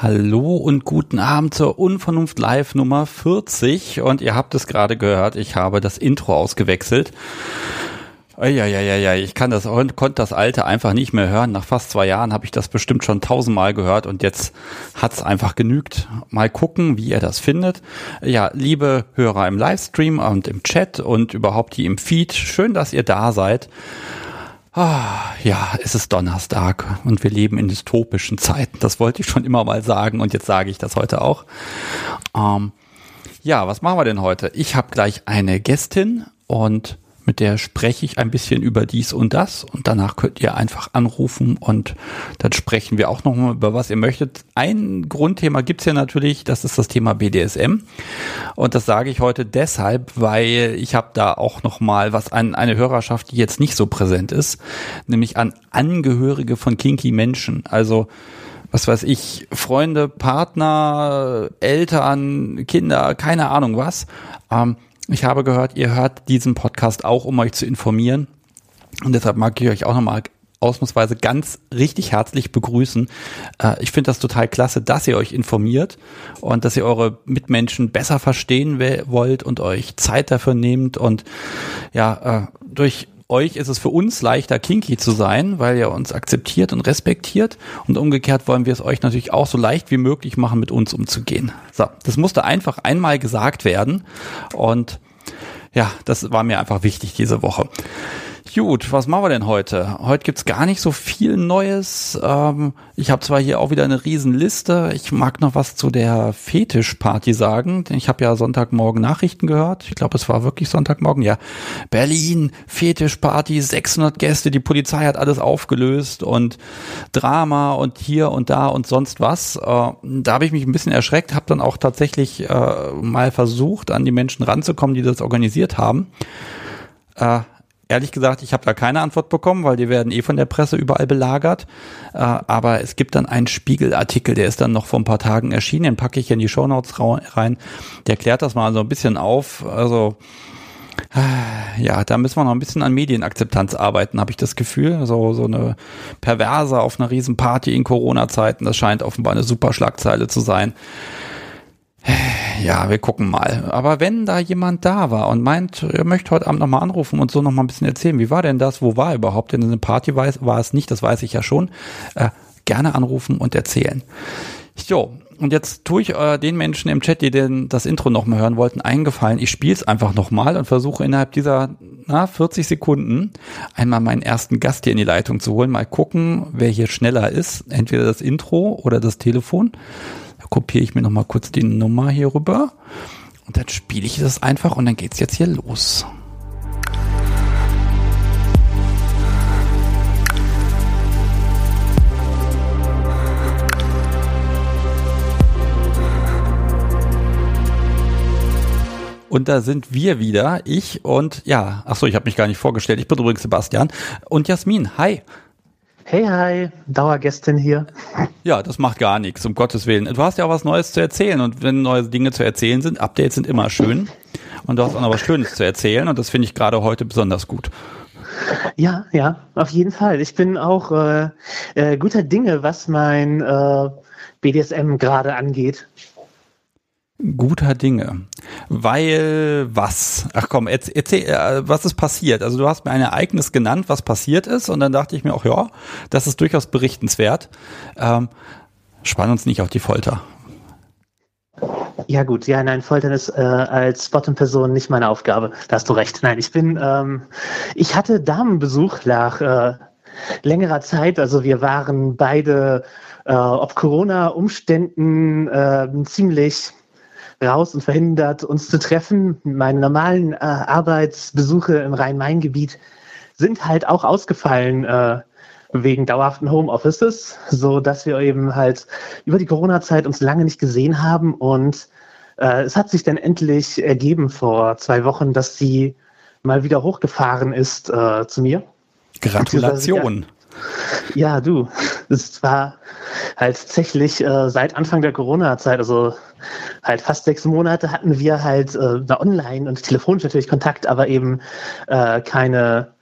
Hallo und guten Abend zur Unvernunft Live Nummer 40 und ihr habt es gerade gehört, ich habe das Intro ausgewechselt. Ja, ja, ja, ja, ich kann das konnte das alte einfach nicht mehr hören. Nach fast zwei Jahren habe ich das bestimmt schon tausendmal gehört und jetzt hat's einfach genügt. Mal gucken, wie ihr das findet. Ja, liebe Hörer im Livestream und im Chat und überhaupt die im Feed, schön, dass ihr da seid. Ah, ja, es ist Donnerstag und wir leben in dystopischen Zeiten. Das wollte ich schon immer mal sagen und jetzt sage ich das heute auch. Ähm, ja, was machen wir denn heute? Ich habe gleich eine Gästin und mit der spreche ich ein bisschen über dies und das und danach könnt ihr einfach anrufen und dann sprechen wir auch nochmal über was ihr möchtet. Ein Grundthema gibt's ja natürlich, das ist das Thema BDSM und das sage ich heute deshalb, weil ich habe da auch nochmal was an eine Hörerschaft, die jetzt nicht so präsent ist, nämlich an Angehörige von kinky Menschen. Also was weiß ich, Freunde, Partner, Eltern, Kinder, keine Ahnung was. Ähm, ich habe gehört, ihr hört diesen Podcast auch, um euch zu informieren. Und deshalb mag ich euch auch nochmal ausnahmsweise ganz richtig herzlich begrüßen. Äh, ich finde das total klasse, dass ihr euch informiert und dass ihr eure Mitmenschen besser verstehen wollt und euch Zeit dafür nehmt und ja, äh, durch euch ist es für uns leichter, kinky zu sein, weil ihr uns akzeptiert und respektiert. Und umgekehrt wollen wir es euch natürlich auch so leicht wie möglich machen, mit uns umzugehen. So, das musste einfach einmal gesagt werden. Und ja, das war mir einfach wichtig diese Woche. Gut, was machen wir denn heute? Heute gibt's gar nicht so viel Neues. Ähm, ich habe zwar hier auch wieder eine Riesenliste. Ich mag noch was zu der Fetischparty sagen. Ich habe ja Sonntagmorgen Nachrichten gehört. Ich glaube, es war wirklich Sonntagmorgen. Ja, Berlin, Fetischparty, 600 Gäste. Die Polizei hat alles aufgelöst und Drama und hier und da und sonst was. Äh, da habe ich mich ein bisschen erschreckt. Habe dann auch tatsächlich äh, mal versucht, an die Menschen ranzukommen, die das organisiert haben. Äh, Ehrlich gesagt, ich habe da keine Antwort bekommen, weil die werden eh von der Presse überall belagert. Äh, aber es gibt dann einen Spiegelartikel, der ist dann noch vor ein paar Tagen erschienen, den packe ich in die Shownotes rein. Der klärt das mal so ein bisschen auf. Also äh, ja, da müssen wir noch ein bisschen an Medienakzeptanz arbeiten, habe ich das Gefühl. So, so eine Perverse auf einer Riesenparty in Corona-Zeiten, das scheint offenbar eine super Schlagzeile zu sein. Ja, wir gucken mal. Aber wenn da jemand da war und meint, er möchte heute Abend nochmal anrufen und so nochmal ein bisschen erzählen, wie war denn das, wo war er überhaupt? Denn eine Party war, war es nicht, das weiß ich ja schon. Äh, gerne anrufen und erzählen. So, und jetzt tue ich äh, den Menschen im Chat, die denn das Intro nochmal hören wollten, eingefallen. Ich spiele es einfach nochmal und versuche innerhalb dieser na, 40 Sekunden einmal meinen ersten Gast hier in die Leitung zu holen. Mal gucken, wer hier schneller ist. Entweder das Intro oder das Telefon kopiere ich mir nochmal kurz die Nummer hier rüber und dann spiele ich das einfach und dann geht's jetzt hier los. Und da sind wir wieder, ich und ja, ach so, ich habe mich gar nicht vorgestellt. Ich bin übrigens Sebastian und Jasmin. Hi. Hey, hi, Dauergästin hier. Ja, das macht gar nichts, um Gottes Willen. Du hast ja auch was Neues zu erzählen und wenn neue Dinge zu erzählen sind, Updates sind immer schön. Und du hast auch noch was Schönes zu erzählen und das finde ich gerade heute besonders gut. Ja, ja, auf jeden Fall. Ich bin auch äh, äh, guter Dinge, was mein äh, BDSM gerade angeht guter Dinge. Weil was? Ach komm, erzähl, äh, was ist passiert? Also du hast mir ein Ereignis genannt, was passiert ist, und dann dachte ich mir auch, ja, das ist durchaus berichtenswert. Ähm, spann uns nicht auf die Folter. Ja gut, ja, nein, Foltern ist äh, als Bottom-Person nicht meine Aufgabe. Da hast du recht. Nein, ich bin, ähm, ich hatte Damenbesuch nach äh, längerer Zeit. Also wir waren beide äh, ob Corona-Umständen äh, ziemlich raus und verhindert, uns zu treffen. Meine normalen äh, Arbeitsbesuche im Rhein-Main-Gebiet sind halt auch ausgefallen äh, wegen dauerhaften Homeoffices, so dass wir eben halt über die Corona-Zeit uns lange nicht gesehen haben und äh, es hat sich dann endlich ergeben vor zwei Wochen, dass sie mal wieder hochgefahren ist äh, zu mir. Gratulation. Ja, du. Es war halt tatsächlich äh, seit Anfang der Corona-Zeit, also halt fast sechs Monate hatten wir halt äh, online und telefonisch natürlich Kontakt, aber eben äh, keine,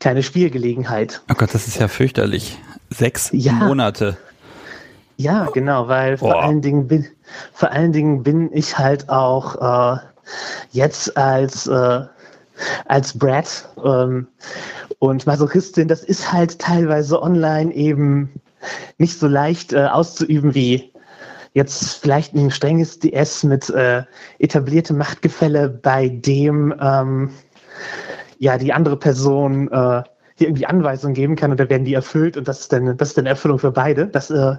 keine Spielgelegenheit. Oh Gott, das ist ja fürchterlich. Sechs ja. Monate. Ja, genau, weil vor allen Dingen bin, vor allen Dingen bin ich halt auch äh, jetzt als äh, als Brad ähm, und Masochistin, das ist halt teilweise online eben nicht so leicht äh, auszuüben wie jetzt vielleicht ein strenges DS mit äh, etabliertem Machtgefälle, bei dem ähm, ja die andere Person äh, hier irgendwie Anweisungen geben kann und dann werden die erfüllt und das ist dann, das ist dann Erfüllung für beide. Das, äh,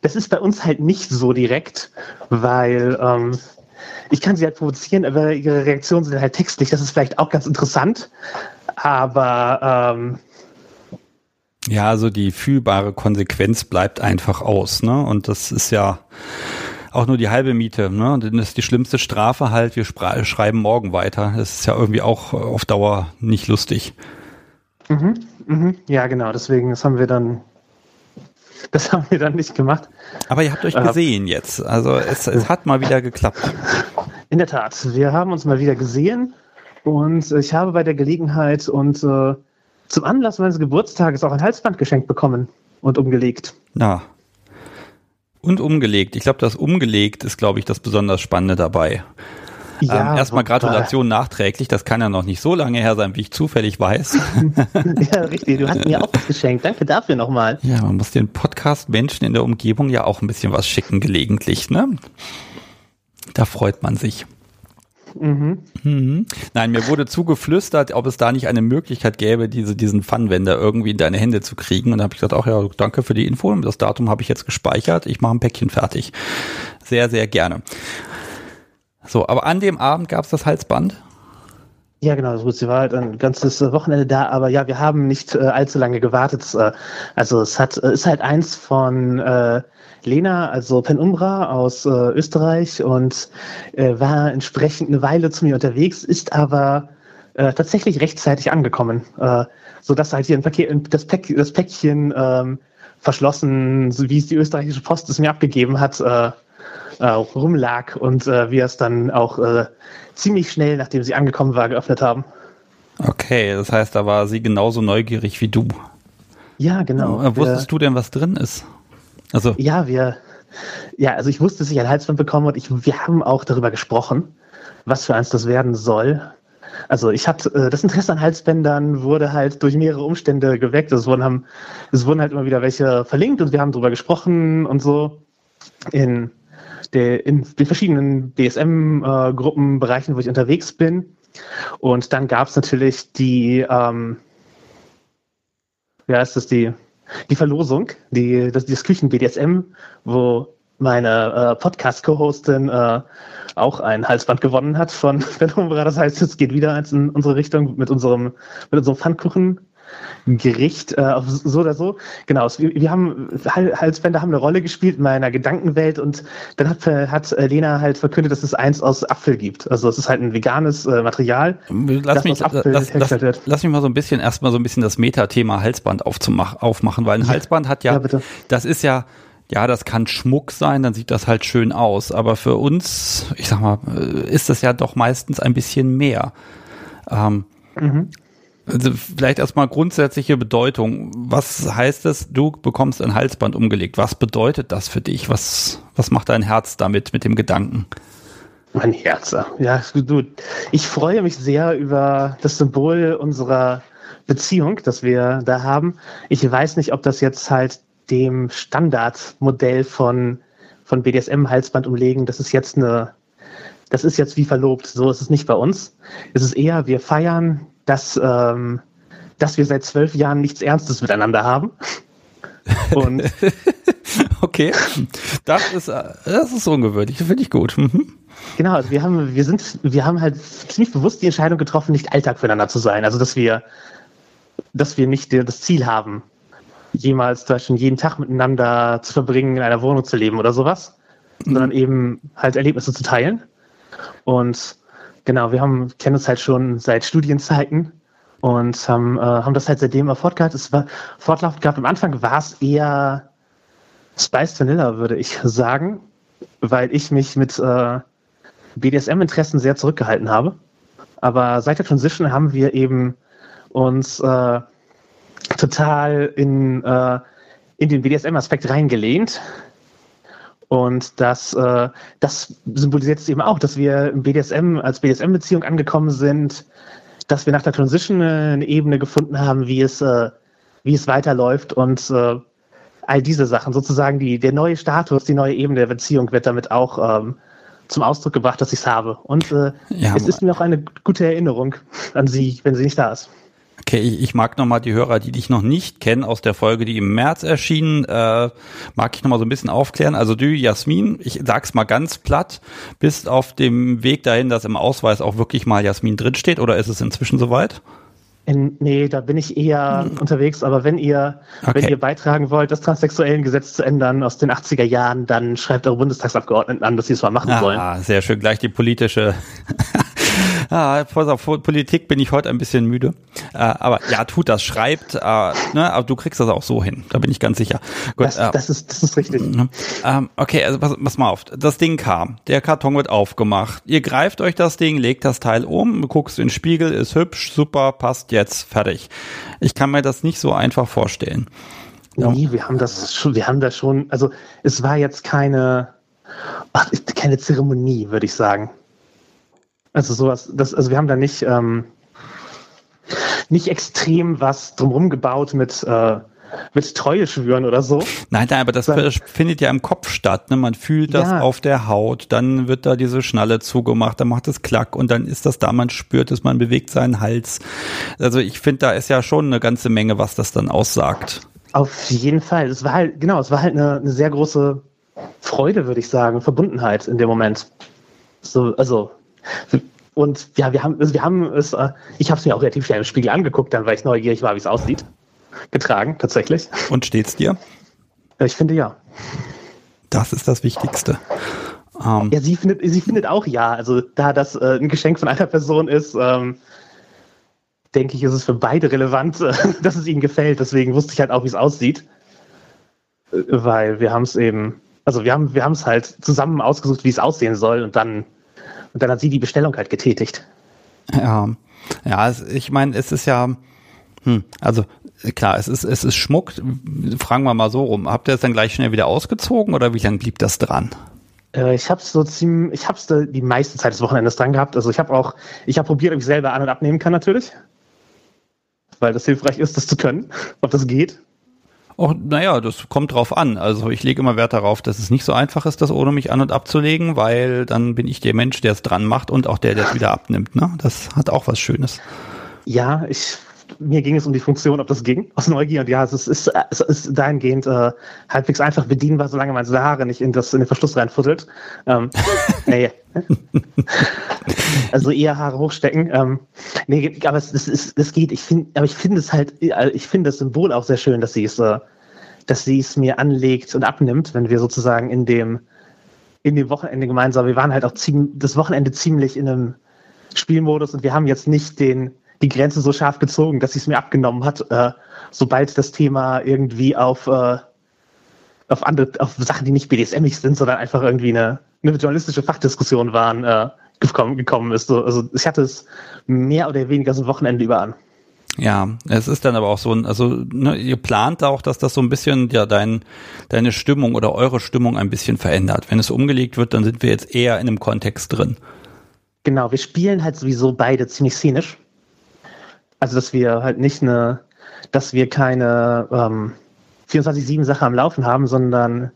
das ist bei uns halt nicht so direkt, weil ähm, ich kann sie halt provozieren, aber ihre Reaktionen sind halt textlich. Das ist vielleicht auch ganz interessant, aber ähm, ja, also die fühlbare Konsequenz bleibt einfach aus, ne? Und das ist ja auch nur die halbe Miete, ne? Und dann ist die schlimmste Strafe halt, wir schreiben morgen weiter. Das ist ja irgendwie auch auf Dauer nicht lustig. Mhm, mhm. Ja, genau, deswegen, das haben wir dann, das haben wir dann nicht gemacht. Aber ihr habt euch äh, gesehen jetzt. Also es, es hat mal wieder geklappt. In der Tat, wir haben uns mal wieder gesehen und ich habe bei der Gelegenheit und äh, zum Anlass meines Geburtstages auch ein Halsband geschenkt bekommen und umgelegt. Na. Und umgelegt. Ich glaube, das umgelegt ist, glaube ich, das besonders Spannende dabei. Ja, ähm, erstmal Gratulation nachträglich. Das kann ja noch nicht so lange her sein, wie ich zufällig weiß. ja, richtig. Du hast mir auch was geschenkt. Danke dafür nochmal. Ja, man muss den Podcast-Menschen in der Umgebung ja auch ein bisschen was schicken gelegentlich, ne? Da freut man sich. Mhm. Mhm. Nein, mir wurde zugeflüstert, ob es da nicht eine Möglichkeit gäbe, diese, diesen Funwender irgendwie in deine Hände zu kriegen. Und da habe ich gesagt, ach ja, danke für die Info. Das Datum habe ich jetzt gespeichert. Ich mache ein Päckchen fertig. Sehr, sehr gerne. So, aber an dem Abend gab es das Halsband. Ja, genau, gut, sie war halt ein ganzes Wochenende da, aber ja, wir haben nicht äh, allzu lange gewartet. Äh, also es hat, äh, ist halt eins von äh, Lena, also Penumbra aus äh, Österreich und äh, war entsprechend eine Weile zu mir unterwegs, ist aber äh, tatsächlich rechtzeitig angekommen, äh, so dass halt hier ein Paket, das, Päck, das Päckchen ähm, verschlossen, so wie es die österreichische Post es mir abgegeben hat, äh, äh, rumlag und äh, wir es dann auch äh, ziemlich schnell, nachdem sie angekommen war, geöffnet haben. Okay, das heißt, da war sie genauso neugierig wie du. Ja, genau. Äh, wusstest wir, du denn, was drin ist? Also ja, wir, ja, also ich wusste, dass ich ein Halsband bekomme und ich, wir haben auch darüber gesprochen, was für eins das werden soll. Also ich hatte äh, das Interesse an Halsbändern wurde halt durch mehrere Umstände geweckt. Es wurden, haben, es wurden halt immer wieder welche verlinkt und wir haben darüber gesprochen und so in der, in den verschiedenen DSM-Gruppenbereichen, äh, wo ich unterwegs bin. Und dann gab es natürlich die, ähm, ja, ist das die, die Verlosung, die, das, das Küchen-BDSM, wo meine äh, Podcast-Co-Hostin äh, auch ein Halsband gewonnen hat von Penumbra. Das heißt, es geht wieder in unsere Richtung mit unserem, mit unserem Pfannkuchen Gericht, äh, so oder so. Genau, wir, wir haben, Halsbänder haben eine Rolle gespielt in meiner Gedankenwelt und dann hat, hat äh, Lena halt verkündet, dass es eins aus Apfel gibt. Also es ist halt ein veganes äh, Material, lass das mich, aus Apfel lass, lass, wird. Lass mich mal so ein bisschen, erstmal so ein bisschen das Metathema Halsband aufmachen, weil ein ja. Halsband hat ja, ja das ist ja, ja, das kann Schmuck sein, dann sieht das halt schön aus. Aber für uns, ich sag mal, äh, ist das ja doch meistens ein bisschen mehr. Ähm, mhm. Also vielleicht erstmal grundsätzliche Bedeutung. Was heißt es, du bekommst ein Halsband umgelegt? Was bedeutet das für dich? Was, was macht dein Herz damit, mit dem Gedanken? Mein Herz, ja, du, ich freue mich sehr über das Symbol unserer Beziehung, das wir da haben. Ich weiß nicht, ob das jetzt halt dem Standardmodell von, von BDSM-Halsband umlegen, das ist jetzt eine, das ist jetzt wie verlobt. So ist es nicht bei uns. Es ist eher, wir feiern dass, ähm, dass wir seit zwölf Jahren nichts Ernstes miteinander haben. Und okay, das ist, das ist ungewöhnlich, das finde ich gut. Mhm. Genau, also wir haben, wir sind, wir haben halt ziemlich bewusst die Entscheidung getroffen, nicht Alltag füreinander zu sein. Also dass wir, dass wir nicht das Ziel haben, jemals zum Beispiel jeden Tag miteinander zu verbringen, in einer Wohnung zu leben oder sowas, mhm. sondern eben halt Erlebnisse zu teilen. Und Genau, wir haben, kennen uns halt schon seit Studienzeiten und haben, äh, haben das halt seitdem immer fortgehalten. Es war fortlaufend gab. Am Anfang war es eher Spice Vanilla, würde ich sagen, weil ich mich mit äh, BDSM-Interessen sehr zurückgehalten habe. Aber seit der Transition haben wir eben uns äh, total in, äh, in den BDSM-Aspekt reingelehnt Und das, äh, das symbolisiert es eben auch, dass wir im BDSM als BDSM-Beziehung angekommen sind, dass wir nach der Transition eine Ebene gefunden haben, wie es, äh, wie es weiterläuft und äh, all diese Sachen. Sozusagen die, der neue Status, die neue Ebene der Beziehung wird damit auch ähm, zum Ausdruck gebracht, dass ich es habe. Und äh, ja, es ist mir auch eine gute Erinnerung an sie, wenn sie nicht da ist. Okay, ich, ich mag nochmal die Hörer, die dich noch nicht kennen aus der Folge, die im März erschien, äh, mag ich nochmal so ein bisschen aufklären. Also du, Jasmin, ich sag's mal ganz platt, bist auf dem Weg dahin, dass im Ausweis auch wirklich mal Jasmin drinsteht oder ist es inzwischen soweit? In, nee, da bin ich eher hm. unterwegs, aber wenn ihr, okay. wenn ihr beitragen wollt, das transsexuellen Gesetz zu ändern aus den 80er Jahren, dann schreibt eure Bundestagsabgeordneten an, dass sie es mal machen ah, sollen. Ah, sehr schön, gleich die politische Ah, auf Politik bin ich heute ein bisschen müde. Äh, aber ja, tut das, schreibt, äh, ne, aber du kriegst das auch so hin, da bin ich ganz sicher. Gut, das, äh, das, ist, das ist richtig. Ne? Ähm, okay, also pass, pass mal auf. Das Ding kam, der Karton wird aufgemacht. Ihr greift euch das Ding, legt das Teil um, guckst in den Spiegel, ist hübsch, super, passt jetzt, fertig. Ich kann mir das nicht so einfach vorstellen. Nee, wir haben das schon, wir haben das schon, also es war jetzt keine, ach, keine Zeremonie, würde ich sagen. Also sowas, das, also wir haben da nicht, ähm, nicht extrem was drumherum gebaut mit, äh, mit Treue schwören oder so. Nein, nein, aber das Sondern, findet ja im Kopf statt. Ne? Man fühlt das ja. auf der Haut, dann wird da diese Schnalle zugemacht, dann macht es Klack und dann ist das da, man spürt es, man bewegt seinen Hals. Also ich finde, da ist ja schon eine ganze Menge, was das dann aussagt. Auf jeden Fall. Es war halt, genau, es war halt eine, eine sehr große Freude, würde ich sagen, Verbundenheit in dem Moment. So, also und ja, wir haben, also wir haben es, äh, ich habe es mir auch relativ schnell im Spiegel angeguckt, dann weil ich neugierig war, wie es aussieht. Getragen, tatsächlich. Und steht's dir? Ich finde ja. Das ist das Wichtigste. Ähm, ja, sie findet, sie findet auch ja. Also da das äh, ein Geschenk von einer Person ist, ähm, denke ich, ist es für beide relevant, äh, dass es ihnen gefällt. Deswegen wusste ich halt auch, wie es aussieht. Äh, weil wir haben es eben, also wir haben wir haben es halt zusammen ausgesucht, wie es aussehen soll und dann und dann hat sie die Bestellung halt getätigt. Ja, ja, ich meine, es ist ja, hm, also klar, es ist, es ist Schmuck. Fragen wir mal so rum. Habt ihr es dann gleich schnell wieder ausgezogen oder wie lange blieb das dran? Äh, ich habe es so ziemlich, ich habe es die meiste Zeit des Wochenendes dran gehabt. Also ich habe auch, ich habe probiert, ob ich selber an und abnehmen kann natürlich, weil das hilfreich ist, das zu können, ob das geht. Auch, naja, das kommt drauf an. Also ich lege immer Wert darauf, dass es nicht so einfach ist, das ohne mich an- und abzulegen, weil dann bin ich der Mensch, der es dran macht und auch der, der es wieder abnimmt. Ne? Das hat auch was Schönes. Ja, ich, mir ging es um die Funktion, ob das ging, aus Neugier. Und ja, es ist, es ist, es ist dahingehend äh, halbwegs einfach bedienbar, solange man seine Haare nicht in, das, in den Verschluss reinfuttelt. Ähm, nee. also eher Haare hochstecken. Ähm, nee, aber es, es, es, es geht. Ich finde, aber ich finde es halt, ich finde das Symbol auch sehr schön, dass sie es, äh, dass sie es mir anlegt und abnimmt, wenn wir sozusagen in dem in dem Wochenende gemeinsam. Wir waren halt auch ziemlich, das Wochenende ziemlich in einem Spielmodus und wir haben jetzt nicht den die Grenze so scharf gezogen, dass sie es mir abgenommen hat, äh, sobald das Thema irgendwie auf äh, auf andere auf Sachen, die nicht BDSMig sind, sondern einfach irgendwie eine, eine journalistische Fachdiskussion waren, äh, gekommen, gekommen ist. So, also ich hatte es mehr oder weniger so ein Wochenende über an. Ja, es ist dann aber auch so ein, also ne, ihr plant auch, dass das so ein bisschen ja dein, deine Stimmung oder eure Stimmung ein bisschen verändert. Wenn es umgelegt wird, dann sind wir jetzt eher in einem Kontext drin. Genau, wir spielen halt sowieso beide ziemlich szenisch. Also dass wir halt nicht eine, dass wir keine ähm, 24-7 Sache am Laufen haben, sondern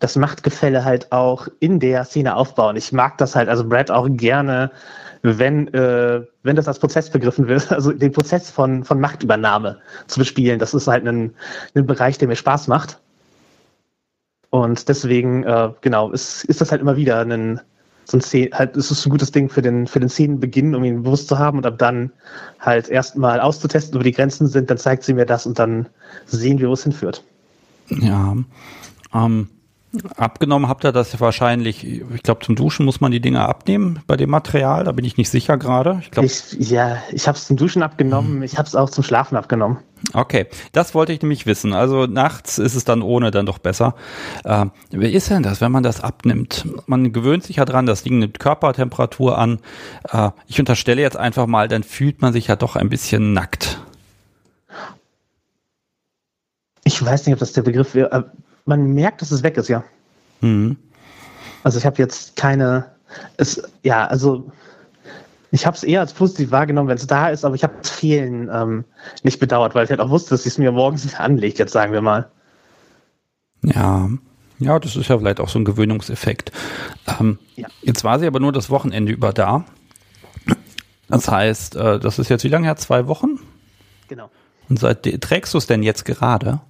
das Machtgefälle halt auch in der Szene aufbauen. Ich mag das halt, also Brad auch gerne, wenn, äh, wenn das als Prozess begriffen wird, also den Prozess von, von Machtübernahme zu bespielen. Das ist halt ein, ein Bereich, der mir Spaß macht. Und deswegen, äh, genau, ist, ist das halt immer wieder ein, so ein Szene, halt, ist es ein gutes Ding für den, für den Szenenbeginn, um ihn bewusst zu haben und ab dann halt erstmal auszutesten, wo die Grenzen sind, dann zeigt sie mir das und dann sehen wir, wo es hinführt. Ja. Ähm, Abgenommen habt ihr das wahrscheinlich, ich glaube zum Duschen muss man die Dinger abnehmen bei dem Material, da bin ich nicht sicher gerade. Ich glaub, ich, ja, ich habe es zum Duschen abgenommen, hm. ich habe es auch zum Schlafen abgenommen. Okay, das wollte ich nämlich wissen. Also nachts ist es dann ohne dann doch besser. Äh, wie ist denn das, wenn man das abnimmt? Man gewöhnt sich ja dran, das Ding nimmt Körpertemperatur an. Äh, ich unterstelle jetzt einfach mal, dann fühlt man sich ja doch ein bisschen nackt. Ich weiß nicht, ob das der Begriff wäre man merkt, dass es weg ist, ja. Mhm. Also ich habe jetzt keine, es, ja, also ich habe es eher als positiv wahrgenommen, wenn es da ist, aber ich habe das Fehlen ähm, nicht bedauert, weil ich halt auch wusste, dass ich es mir morgens nicht anlegt, jetzt sagen wir mal. Ja, ja, das ist ja vielleicht auch so ein Gewöhnungseffekt. Ähm, ja. Jetzt war sie aber nur das Wochenende über da. Das heißt, äh, das ist jetzt wie lange her? Zwei Wochen? Genau. Und seit trägst du es denn jetzt gerade?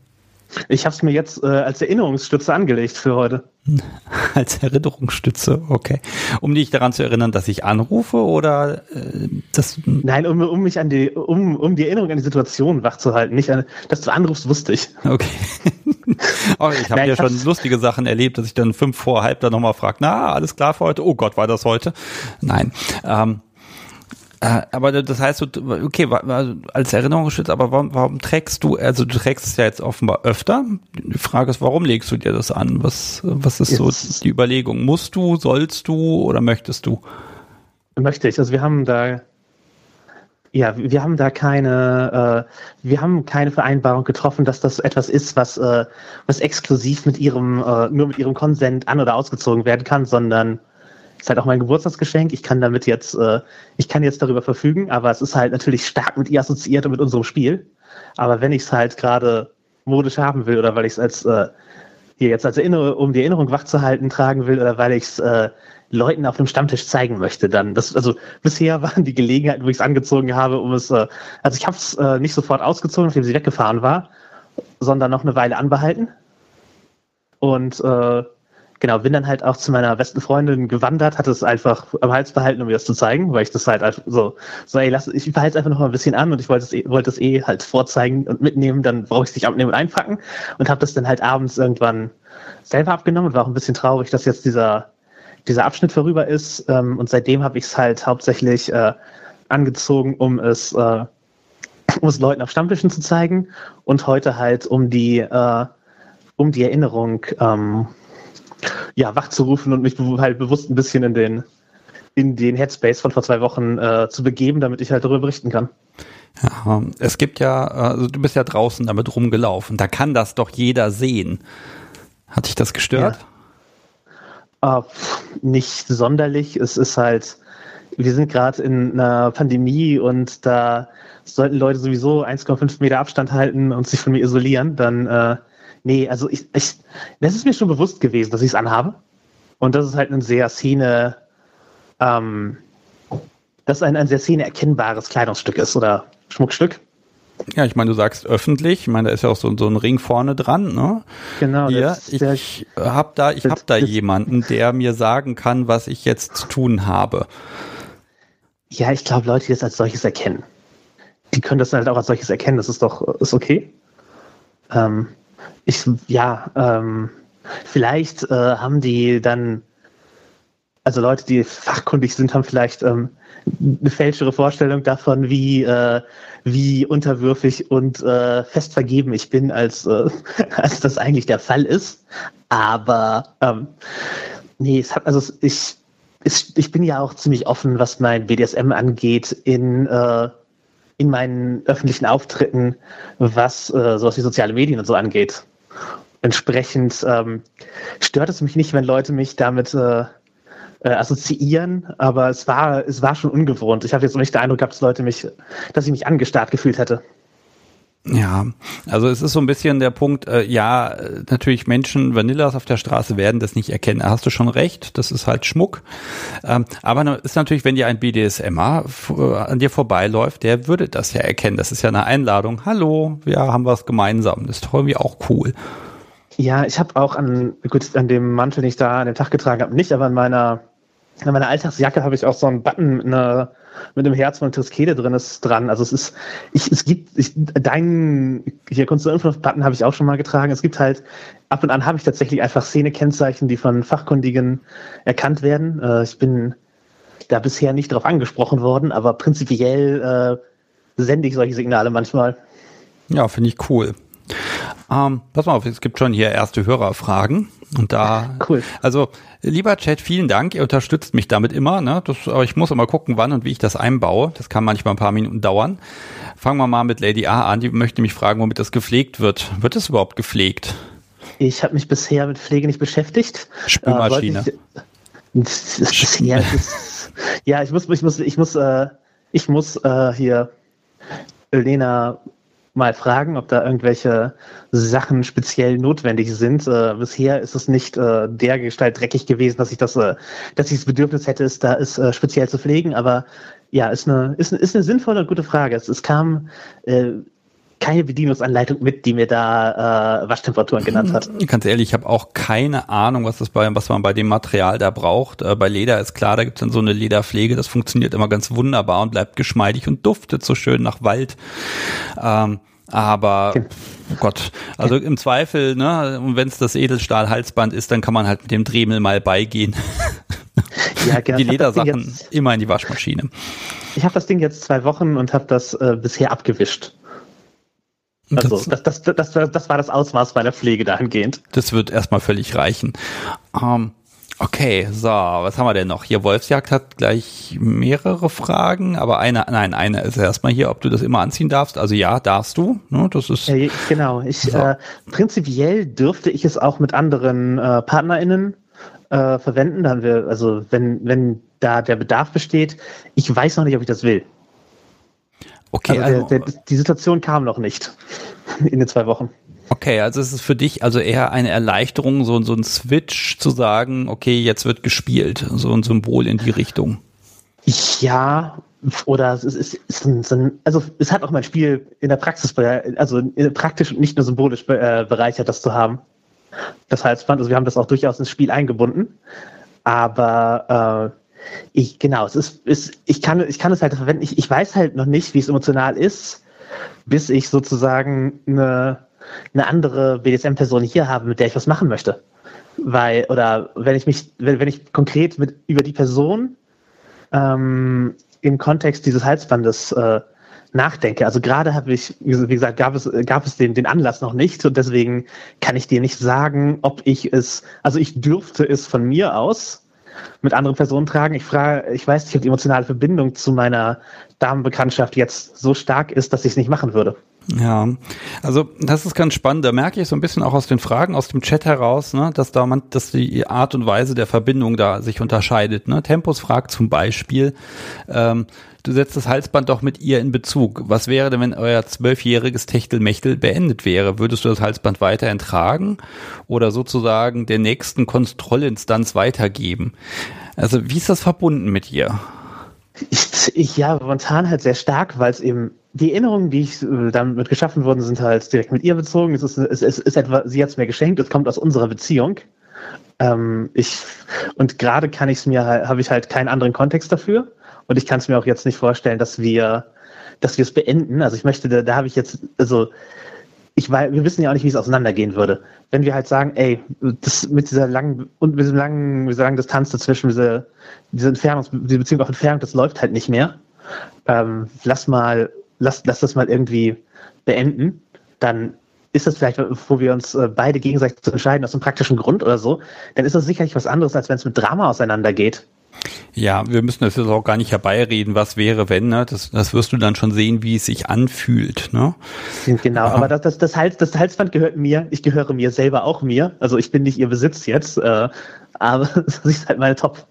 Ich habe es mir jetzt äh, als Erinnerungsstütze angelegt für heute. als Erinnerungsstütze, okay. Um dich daran zu erinnern, dass ich anrufe oder äh, das? Nein, um, um mich an die, um, um die Erinnerung an die Situation wachzuhalten. Nicht an, dass du anrufst, wusste ich. Okay. oh, ich habe ja schon lustige Sachen erlebt, dass ich dann fünf vor halb dann nochmal frage, na, alles klar für heute? Oh Gott, war das heute? Nein. Ähm, äh, aber das heißt, okay, als Erinnerungsschutz, aber warum, warum trägst du, also du trägst es ja jetzt offenbar öfter. Die Frage ist, warum legst du dir das an? Was, was ist jetzt. so die Überlegung? Musst du, sollst du oder möchtest du? Möchte ich. Also wir haben da, ja, wir haben da keine, äh, wir haben keine Vereinbarung getroffen, dass das etwas ist, was, äh, was exklusiv mit ihrem, äh, nur mit ihrem Konsent an- oder ausgezogen werden kann, sondern ist halt auch mein Geburtstagsgeschenk. Ich kann damit jetzt, äh, ich kann jetzt darüber verfügen, aber es ist halt natürlich stark mit ihr assoziiert und mit unserem Spiel. Aber wenn ich es halt gerade modisch haben will oder weil ich es als äh, hier jetzt als Erinnerung, um die Erinnerung wach zu halten, tragen will oder weil ich es äh, Leuten auf dem Stammtisch zeigen möchte, dann das also bisher waren die Gelegenheiten, wo ich es angezogen habe, um es äh, also ich habe es äh, nicht sofort ausgezogen, nachdem sie weggefahren war, sondern noch eine Weile anbehalten und äh, genau, bin dann halt auch zu meiner besten Freundin gewandert, hatte es einfach am Hals behalten, um mir das zu zeigen, weil ich das halt so, so ey, lass, ich behalte es einfach noch mal ein bisschen an und ich wollte es, eh, wollte es eh halt vorzeigen und mitnehmen, dann brauche ich es nicht abnehmen und einpacken und habe das dann halt abends irgendwann selber abgenommen und war auch ein bisschen traurig, dass jetzt dieser, dieser Abschnitt vorüber ist ähm, und seitdem habe ich es halt hauptsächlich äh, angezogen, um es, äh, um es Leuten auf Stammbüschen zu zeigen und heute halt um die, äh, um die Erinnerung ähm, ja, wachzurufen und mich halt bewusst ein bisschen in den, in den Headspace von vor zwei Wochen äh, zu begeben, damit ich halt darüber berichten kann. Ja, es gibt ja, also du bist ja draußen damit rumgelaufen, da kann das doch jeder sehen. Hat dich das gestört? Ja. Äh, nicht sonderlich. Es ist halt, wir sind gerade in einer Pandemie und da sollten Leute sowieso 1,5 Meter Abstand halten und sich von mir isolieren. Dann äh, Nee, also ich, ich, das ist mir schon bewusst gewesen, dass ich es anhabe. Und das ist halt ein sehr Szene, ähm, das ein, ein sehr Szene erkennbares Kleidungsstück ist oder Schmuckstück. Ja, ich meine, du sagst öffentlich, ich meine, da ist ja auch so, so ein Ring vorne dran, ne? Genau. Hier, ich habe da, ich habe da jemanden, der mir sagen kann, was ich jetzt zu tun habe. Ja, ich glaube, Leute, die das als solches erkennen, die können das halt auch als solches erkennen. Das ist doch, ist okay. Ähm, ich, ja, ähm, vielleicht äh, haben die dann, also Leute, die fachkundig sind, haben vielleicht ähm, eine fälschere Vorstellung davon, wie, äh, wie unterwürfig und äh, fest vergeben ich bin, als, äh, als das eigentlich der Fall ist. Aber ähm, nee, es hat, also ich, ich, ich bin ja auch ziemlich offen, was mein BDSM angeht, in äh, in meinen öffentlichen Auftritten, was äh, sowas wie soziale Medien und so angeht. Entsprechend ähm, stört es mich nicht, wenn Leute mich damit äh, äh, assoziieren, aber es war, es war schon ungewohnt. Ich habe jetzt nicht den Eindruck gehabt, dass Leute mich, dass ich mich angestarrt gefühlt hätte. Ja, also es ist so ein bisschen der Punkt, äh, ja, natürlich Menschen, Vanillas auf der Straße werden das nicht erkennen. Da hast du schon recht, das ist halt Schmuck. Ähm, aber ist natürlich, wenn dir ein BDSMer äh, an dir vorbeiläuft, der würde das ja erkennen. Das ist ja eine Einladung. Hallo, wir haben was gemeinsam. Das ist irgendwie auch cool. Ja, ich habe auch an, gut, an dem Mantel, den ich da an dem Tag getragen habe, nicht, aber an meiner, an meiner Alltagsjacke habe ich auch so einen Button, eine mit dem Herz von Triskele drin ist dran. Also es ist, ich, es gibt, ich, deinen, hier Kunst- und Button habe ich auch schon mal getragen. Es gibt halt, ab und an habe ich tatsächlich einfach Szenekennzeichen, die von Fachkundigen erkannt werden. Äh, ich bin da bisher nicht darauf angesprochen worden, aber prinzipiell äh, sende ich solche Signale manchmal. Ja, finde ich cool. Ähm, pass mal auf, es gibt schon hier erste Hörerfragen. Und da, cool. also lieber Chat, vielen Dank. Ihr unterstützt mich damit immer. Ne? Das, aber ich muss immer gucken, wann und wie ich das einbaue. Das kann manchmal ein paar Minuten dauern. Fangen wir mal mit Lady A an. Die möchte mich fragen, womit das gepflegt wird. Wird es überhaupt gepflegt? Ich habe mich bisher mit Pflege nicht beschäftigt. Spülmaschine. Äh, ich, ja, ist, ja, ich muss, ich muss, ich muss, äh, ich muss äh, hier Lena mal fragen, ob da irgendwelche Sachen speziell notwendig sind. Äh, bisher ist es nicht äh, der dreckig gewesen, dass ich das, äh, dass ich das Bedürfnis hätte, es da ist äh, speziell zu pflegen. Aber ja, ist eine, ist, ist eine sinnvolle und gute Frage. Es, es kam äh, keine Bedienungsanleitung mit, die mir da äh, Waschtemperaturen genannt hat. Ganz ehrlich, ich habe auch keine Ahnung, was das bei, was man bei dem Material da braucht. Äh, bei Leder ist klar, da gibt es dann so eine Lederpflege, das funktioniert immer ganz wunderbar und bleibt geschmeidig und duftet so schön nach Wald. Ähm, aber okay. oh Gott, also im Zweifel, ne, und wenn es das Edelstahl-Halsband ist, dann kann man halt mit dem Dremel mal beigehen. Ja, genau. die Ledersachen jetzt, immer in die Waschmaschine. Ich habe das Ding jetzt zwei Wochen und habe das äh, bisher abgewischt. Also das, das, das, das, war das Ausmaß meiner Pflege dahingehend. Das wird erstmal völlig reichen. Ähm, okay, so, was haben wir denn noch? Hier, Wolfsjagd hat gleich mehrere Fragen, aber eine, nein, eine ist erstmal hier, ob du das immer anziehen darfst. Also ja, darfst du. Ne, das ist, äh, genau, ich, so. äh, prinzipiell dürfte ich es auch mit anderen äh, PartnerInnen äh, verwenden. Dann wir, also wenn, wenn da der Bedarf besteht, ich weiß noch nicht, ob ich das will. Okay, also, der, also der, die Situation kam noch nicht in den zwei Wochen. Okay, also es ist für dich also eher eine Erleichterung, so, so ein Switch zu sagen, okay, jetzt wird gespielt, so ein Symbol in die Richtung. Ja, oder es ist, ist, ist ein, ist ein, also es hat auch mein Spiel in der Praxis, also praktisch und nicht nur symbolisch äh, bereichert, das zu haben. Das Halsband, also wir haben das auch durchaus ins Spiel eingebunden. Aber äh, ich, genau, es ist, ist, ich kann, ich kann es halt verwenden. Ich, ich weiß halt noch nicht, wie es emotional ist, bis ich sozusagen eine, eine andere BDSM-Person hier habe, mit der ich was machen möchte. Weil, oder wenn ich mich, wenn, wenn ich konkret mit, über die Person ähm, im Kontext dieses Halsbandes äh, nachdenke. Also gerade habe ich, wie gesagt, gab es, gab es den, den Anlass noch nicht und deswegen kann ich dir nicht sagen, ob ich es, also ich dürfte es von mir aus mit anderen Personen tragen. Ich frage, ich weiß nicht, ob die emotionale Verbindung zu meiner Damenbekanntschaft jetzt so stark ist, dass ich es nicht machen würde. Ja, also das ist ganz spannend. Da merke ich so ein bisschen auch aus den Fragen aus dem Chat heraus, ne, dass da man, dass die Art und Weise der Verbindung da sich unterscheidet. Ne? Tempus fragt zum Beispiel, ähm, du setzt das Halsband doch mit ihr in Bezug. Was wäre denn, wenn euer zwölfjähriges Techtelmechtel beendet wäre? Würdest du das Halsband weiterhin tragen oder sozusagen der nächsten Kontrollinstanz weitergeben? Also wie ist das verbunden mit ihr? Ich, ich, ja, momentan halt sehr stark, weil es eben die Erinnerungen, die ich äh, damit geschaffen wurden, sind halt direkt mit ihr bezogen. Es ist, es ist, ist etwa, sie hat es mir geschenkt, es kommt aus unserer Beziehung. Ähm, ich, und gerade kann ich es mir, habe ich halt keinen anderen Kontext dafür. Und ich kann es mir auch jetzt nicht vorstellen, dass wir, dass wir es beenden. Also ich möchte, da, da habe ich jetzt, also ich weiß, wir wissen ja auch nicht, wie es auseinandergehen würde. Wenn wir halt sagen, ey, das mit dieser langen und mit diesem langen, wie sagen, Distanz dazwischen, diese, diese Entfernung, diese Beziehung auf Entfernung, das läuft halt nicht mehr. Ähm, lass mal, lass, lass das mal irgendwie beenden. Dann ist das vielleicht, wo wir uns äh, beide gegenseitig zu entscheiden, aus einem praktischen Grund oder so, dann ist das sicherlich was anderes, als wenn es mit Drama auseinandergeht. Ja, wir müssen das jetzt auch gar nicht herbeireden, was wäre, wenn, ne? Das, das wirst du dann schon sehen, wie es sich anfühlt, ne? Genau, aber das, das, das, Hals, das Halsband gehört mir, ich gehöre mir selber auch mir. Also ich bin nicht ihr Besitz jetzt, äh, aber das ist halt meine Top.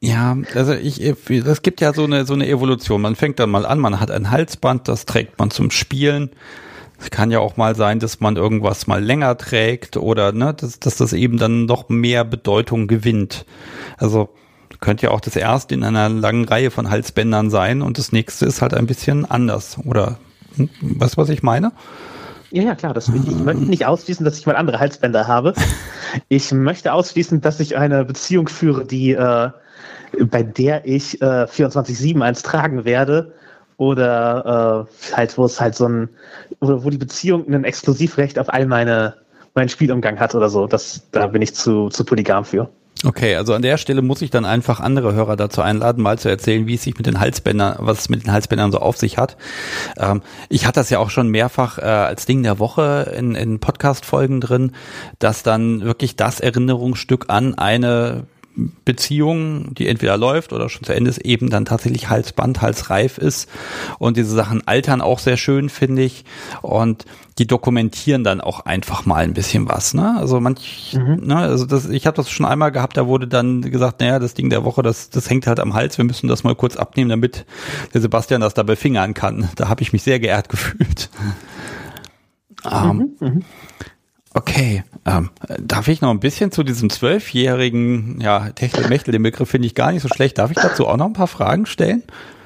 Ja, also ich, es gibt ja so eine, so eine Evolution. Man fängt dann mal an, man hat ein Halsband, das trägt man zum Spielen es kann ja auch mal sein, dass man irgendwas mal länger trägt oder ne, dass, dass das eben dann noch mehr Bedeutung gewinnt. Also könnte ja auch das erste in einer langen Reihe von Halsbändern sein und das nächste ist halt ein bisschen anders. Oder hm, weißt du, was ich meine? Ja, ja, klar. Das, ich, ich möchte nicht ausschließen, dass ich mal andere Halsbänder habe. Ich möchte ausschließen, dass ich eine Beziehung führe, die äh, bei der ich äh, 24-7 eins tragen werde oder äh, halt, wo es halt so ein, wo, wo die Beziehung ein Exklusivrecht auf all meine, meinen Spielumgang hat oder so. Das, da bin ich zu, zu polygam für. Okay, also an der Stelle muss ich dann einfach andere Hörer dazu einladen, mal zu erzählen, wie es sich mit den Halsbändern, was es mit den Halsbändern so auf sich hat. Ähm, ich hatte das ja auch schon mehrfach äh, als Ding der Woche in, in Podcast-Folgen drin, dass dann wirklich das Erinnerungsstück an eine Beziehung, die entweder läuft oder schon zu Ende ist, eben dann tatsächlich halsband, halsreif ist. Und diese Sachen altern auch sehr schön, finde ich. Und die dokumentieren dann auch einfach mal ein bisschen was. Ne? Also manch, mhm. ne, also das, ich habe das schon einmal gehabt, da wurde dann gesagt, naja, das Ding der Woche, das, das hängt halt am Hals, wir müssen das mal kurz abnehmen, damit der Sebastian das da befingern kann. Da habe ich mich sehr geehrt gefühlt. Mhm, ähm, okay, ähm, darf ich noch ein bisschen zu diesem zwölfjährigen, ja, Techtelmechtel, den Begriff finde ich gar nicht so schlecht. Darf ich dazu auch noch ein paar Fragen stellen?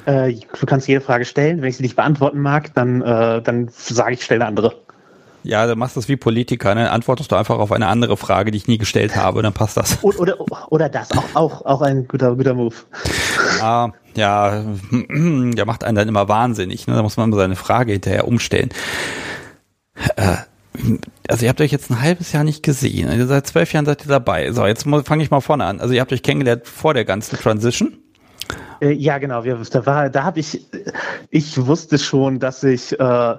Äh, du kannst jede Frage stellen. Wenn ich sie nicht beantworten mag, dann, äh, dann sage ich, stelle eine andere. Ja, dann machst du das wie Politiker, ne? Antwortest du einfach auf eine andere Frage, die ich nie gestellt habe, dann passt das. Oder, oder, oder das, auch, auch, auch ein guter, guter Move. Ah, ja, der macht einen dann immer wahnsinnig, ne? Da muss man immer seine Frage hinterher umstellen. Äh, also ihr habt euch jetzt ein halbes Jahr nicht gesehen. Also seit zwölf Jahren seid ihr dabei. So, jetzt fange ich mal vorne an. Also ihr habt euch kennengelernt vor der ganzen Transition. Äh, ja, genau. Wir, da war, da habe ich, ich wusste schon, dass ich äh,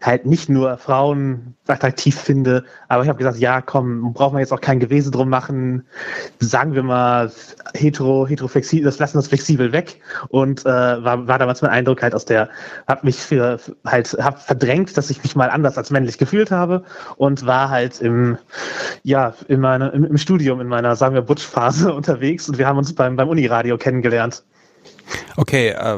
halt nicht nur Frauen attraktiv finde, aber ich habe gesagt, ja, komm, brauchen wir jetzt auch kein Gewese drum machen, sagen wir mal hetero, heteroflexibel, das lassen wir flexibel weg. Und äh, war, war damals mein Eindruck halt aus der, hab mich für halt, hab verdrängt, dass ich mich mal anders als männlich gefühlt habe. Und war halt im, ja, in meiner, im, im Studium, in meiner, sagen wir, Butch-Phase unterwegs. Und wir haben uns beim, beim Uniradio kennengelernt. Okay, äh,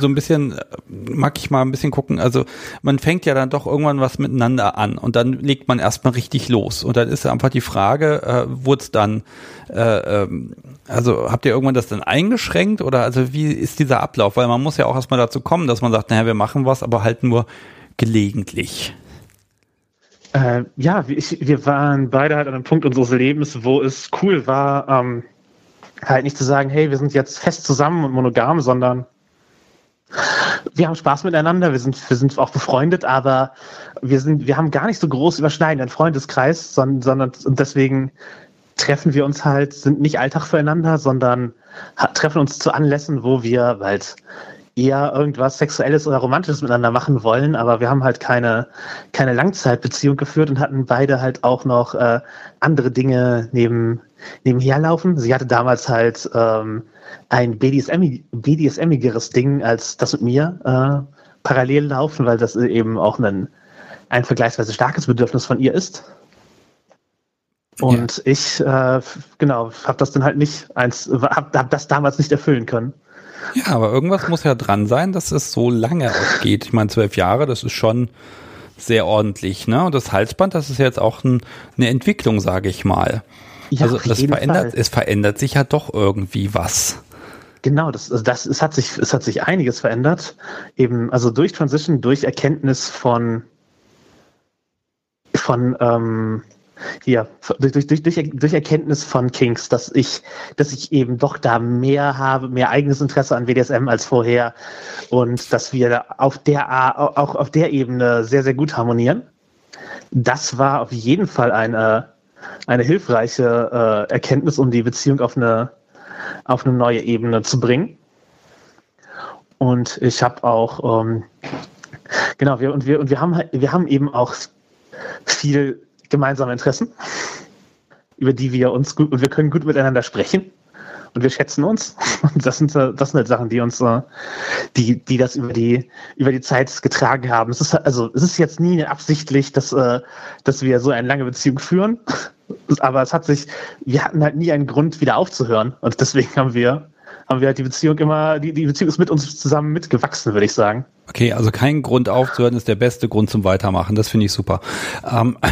so ein bisschen äh, mag ich mal ein bisschen gucken. Also man fängt ja dann doch irgendwann was miteinander an und dann legt man erstmal richtig los. Und dann ist einfach die Frage, äh, wurde es dann, äh, ähm, also habt ihr irgendwann das dann eingeschränkt oder also wie ist dieser Ablauf? Weil man muss ja auch erstmal dazu kommen, dass man sagt, naja, wir machen was, aber halt nur gelegentlich. Äh, ja, ich, wir waren beide halt an einem Punkt unseres Lebens, wo es cool war, ähm, halt nicht zu sagen, hey, wir sind jetzt fest zusammen und monogam, sondern wir haben Spaß miteinander, wir sind, wir sind auch befreundet, aber wir sind, wir haben gar nicht so groß überschneidenden Freundeskreis, sondern, sondern und deswegen treffen wir uns halt, sind nicht Alltag füreinander, sondern treffen uns zu Anlässen, wo wir halt eher irgendwas Sexuelles oder Romantisches miteinander machen wollen, aber wir haben halt keine, keine Langzeitbeziehung geführt und hatten beide halt auch noch äh, andere Dinge neben, nebenher laufen. Sie hatte damals halt ähm, ein BDSM, BDSM-igeres Ding als das mit mir äh, parallel laufen, weil das eben auch ein, ein vergleichsweise starkes Bedürfnis von ihr ist. Und ja. ich, äh, genau, habe das dann halt nicht eins, hab, hab das damals nicht erfüllen können. Ja, aber irgendwas muss ja dran sein, dass es so lange auch geht. Ich meine, zwölf Jahre, das ist schon sehr ordentlich, ne? Und das Halsband, das ist jetzt auch ein, eine Entwicklung, sage ich mal. Ja, also das verändert, Fall. es verändert sich ja doch irgendwie was. Genau, das, also das, es hat sich, es hat sich einiges verändert. Eben, also durch Transition, durch Erkenntnis von, von, ähm, hier, durch, durch, durch, durch Erkenntnis von Kings, dass ich, dass ich eben doch da mehr habe, mehr eigenes Interesse an WDSM als vorher und dass wir auf der, auch auf der Ebene sehr, sehr gut harmonieren. Das war auf jeden Fall eine, eine hilfreiche äh, Erkenntnis, um die Beziehung auf eine, auf eine neue Ebene zu bringen. Und ich habe auch, ähm, genau, wir, und wir, und wir haben, wir haben eben auch viel gemeinsame Interessen, über die wir uns gut, und wir können gut miteinander sprechen und wir schätzen uns. Und das sind, das sind halt Sachen, die uns, äh, die, die das über die, über die Zeit getragen haben. Es ist, also, es ist jetzt nie absichtlich, dass, äh, dass wir so eine lange Beziehung führen. Aber es hat sich, wir hatten halt nie einen Grund, wieder aufzuhören. Und deswegen haben wir, haben wir halt die Beziehung immer, die, die Beziehung ist mit uns zusammen mitgewachsen, würde ich sagen. Okay, also kein Grund aufzuhören ist der beste Grund zum Weitermachen. Das finde ich super. Ähm.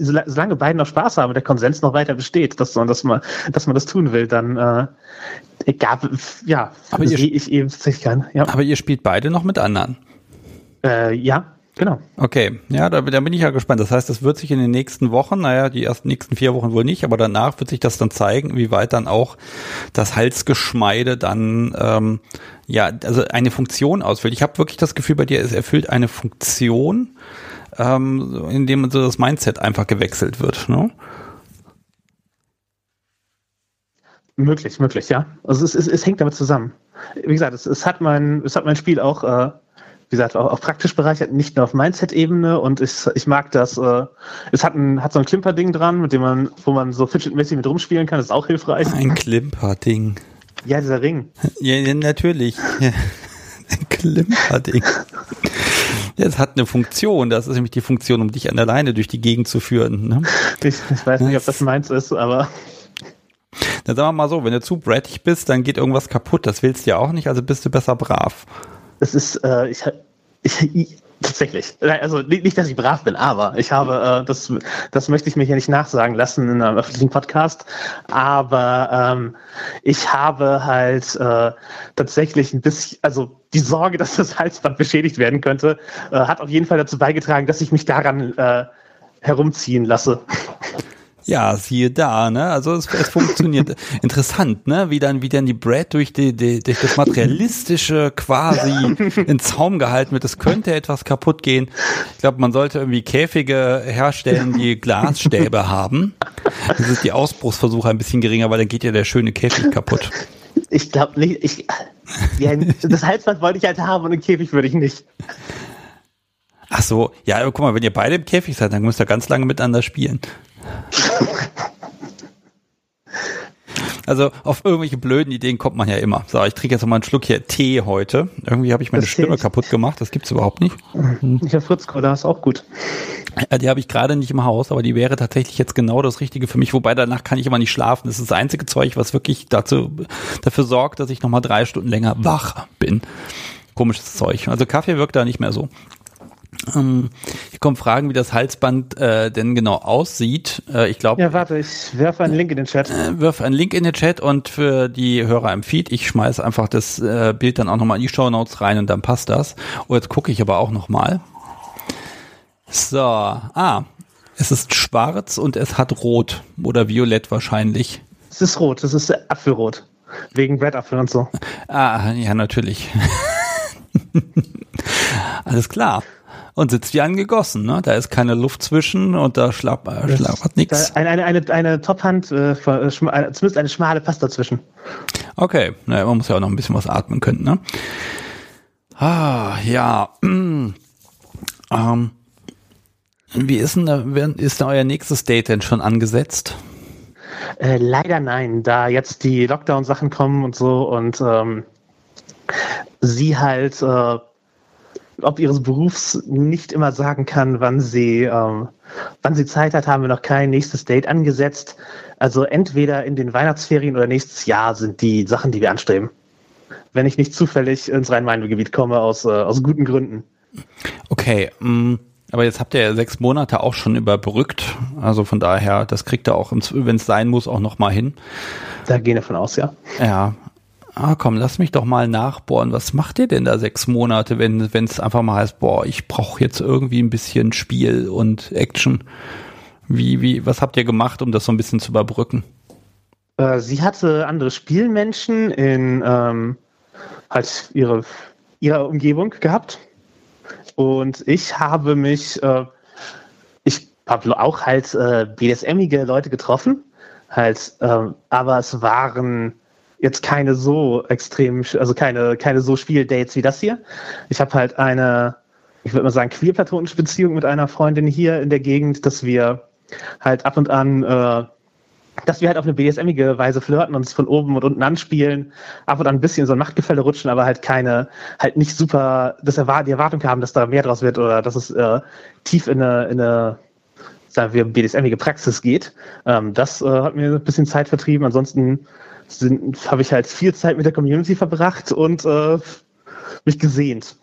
solange beide noch Spaß haben und der Konsens noch weiter besteht, dass man, dass man, dass man das tun will, dann äh, gab, ja, aber ich eben tatsächlich gern. Ja. Aber ihr spielt beide noch mit anderen. Äh, ja, Genau. Okay, ja, da, da bin ich ja gespannt. Das heißt, das wird sich in den nächsten Wochen, naja, die ersten nächsten vier Wochen wohl nicht, aber danach wird sich das dann zeigen, wie weit dann auch das Halsgeschmeide dann ähm, ja, also eine Funktion ausfüllt. Ich habe wirklich das Gefühl, bei dir es erfüllt eine Funktion, ähm, indem so das Mindset einfach gewechselt wird. Ne? Möglich, möglich, ja. Also es, es, es hängt damit zusammen. Wie gesagt, es, es hat mein, es hat mein Spiel auch äh, wie gesagt, auch, auch praktisch bereichert, nicht nur auf Mindset-Ebene und ich, ich mag das, äh, es hat, ein, hat so ein Klimperding dran, mit dem man, wo man so fidget-mäßig mit rumspielen kann, das ist auch hilfreich. Ein Klimperding. Ja, dieser Ring. Ja, ja natürlich. Ja. Ein Klimperding. Es hat eine Funktion, das ist nämlich die Funktion, um dich an der Leine durch die Gegend zu führen. Ne? Ich, ich weiß nicht, ob das meins ist, aber dann sagen wir mal so, wenn du zu brattig bist, dann geht irgendwas kaputt. Das willst du ja auch nicht, also bist du besser brav. Das ist, äh, ich, ich, ich Tatsächlich. Also nicht, dass ich brav bin, aber ich habe, äh, das, das möchte ich mir hier nicht nachsagen lassen in einem öffentlichen Podcast, aber ähm, ich habe halt äh, tatsächlich ein bisschen, also die Sorge, dass das Halsband beschädigt werden könnte, äh, hat auf jeden Fall dazu beigetragen, dass ich mich daran äh, herumziehen lasse. Ja, siehe da, ne? Also es, es funktioniert. Interessant, ne? Wie dann, wie dann die Brad durch, die, die, durch das Materialistische quasi in Zaum gehalten wird. Es könnte etwas kaputt gehen. Ich glaube, man sollte irgendwie Käfige herstellen, die Glasstäbe haben. Das ist die Ausbruchsversuche ein bisschen geringer, weil dann geht ja der schöne Käfig kaputt. Ich glaube nicht, ich, das Halsband wollte ich halt haben und einen Käfig würde ich nicht. Ach so, ja, guck mal, wenn ihr beide im Käfig seid, dann müsst ihr ganz lange miteinander spielen. Also auf irgendwelche blöden Ideen kommt man ja immer. So, ich trinke jetzt noch mal einen Schluck hier Tee heute. Irgendwie habe ich meine das Stimme Tee. kaputt gemacht. Das gibt's überhaupt nicht. Mhm. Ich habe Fritz-Cola, ist auch gut. Ja, die habe ich gerade nicht im Haus, aber die wäre tatsächlich jetzt genau das Richtige für mich. Wobei danach kann ich immer nicht schlafen. Das ist das einzige Zeug, was wirklich dazu dafür sorgt, dass ich noch mal drei Stunden länger wach bin. Komisches Zeug. Also Kaffee wirkt da nicht mehr so. Ähm, hier kommen Fragen, wie das Halsband äh, denn genau aussieht. Äh, ich glaube. Ja, warte, ich werfe einen Link in den Chat. Äh, wirf einen Link in den Chat und für die Hörer im Feed, ich schmeiß einfach das äh, Bild dann auch nochmal in die Show Notes rein und dann passt das. Oh, jetzt gucke ich aber auch nochmal. So, ah, es ist schwarz und es hat rot oder violett wahrscheinlich. Es ist rot, es ist Apfelrot. Wegen Brettapfel und so. Ah, ja, natürlich. Alles klar und sitzt wie angegossen. Ne? Da ist keine Luft zwischen und da schlappert, schlappert nichts. Eine, eine, eine, eine Top-Hand, äh, äh zumindest eine schmale Pass dazwischen. Okay, naja, man muss ja auch noch ein bisschen was atmen können. Ne? Ah, ja. ähm, wie ist denn, da, ist denn euer nächstes Date denn schon angesetzt? Äh, leider nein, da jetzt die Lockdown-Sachen kommen und so und ähm, sie halt äh, ob ihres Berufs nicht immer sagen kann, wann sie, ähm, wann sie Zeit hat, haben wir noch kein nächstes Date angesetzt. Also entweder in den Weihnachtsferien oder nächstes Jahr sind die Sachen, die wir anstreben. Wenn ich nicht zufällig ins Rhein-Main-Gebiet komme, aus, äh, aus guten Gründen. Okay, mh, mm, aber jetzt habt ihr ja sechs Monate auch schon überbrückt. Also von daher, das kriegt ihr auch, wenn es sein muss, auch noch mal hin. Da gehen wir von aus, ja. Ja, ah komm, lass mich doch mal nachbohren, was macht ihr denn da sechs Monate, wenn es einfach mal heißt, boah, ich brauche jetzt irgendwie ein bisschen Spiel und Action. Wie, wie, was habt ihr gemacht, um das so ein bisschen zu überbrücken? Äh, sie hatte andere Spielmenschen in ähm, halt ihre, ihrer Umgebung gehabt. Und ich habe mich, äh, ich habe auch halt äh, BDSMige Leute getroffen, halt, äh, aber es waren jetzt keine so extrem, also keine, keine so Spieldates wie das hier. Ich habe halt eine, ich würde mal sagen, queerplatonische Beziehung mit einer Freundin hier in der Gegend, dass wir halt ab und an, äh, dass wir halt auf eine BSMige Weise flirten und uns von oben und unten anspielen, ab und an ein bisschen so ein Machtgefälle rutschen, aber halt keine, halt nicht super, dass wir die Erwartung haben, dass da mehr draus wird oder dass es äh, tief in eine, in eine sagen wir, BDSMige Praxis geht. Ähm, das äh, hat mir ein bisschen Zeit vertrieben. Ansonsten habe ich halt viel Zeit mit der Community verbracht und äh, mich gesehnt.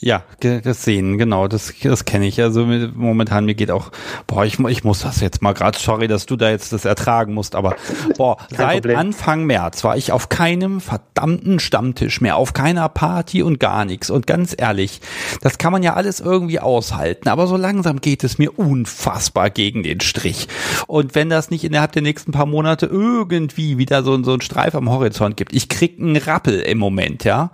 Ja, gesehen, genau, das, das kenne ich. Also momentan mir geht auch, boah, ich, ich muss das jetzt mal gerade, sorry, dass du da jetzt das ertragen musst, aber boah, Kein seit Problem. Anfang März war ich auf keinem verdammten Stammtisch mehr, auf keiner Party und gar nichts. Und ganz ehrlich, das kann man ja alles irgendwie aushalten, aber so langsam geht es mir unfassbar gegen den Strich. Und wenn das nicht innerhalb der nächsten paar Monate irgendwie wieder so, so ein Streif am Horizont gibt, ich krieg einen Rappel im Moment, ja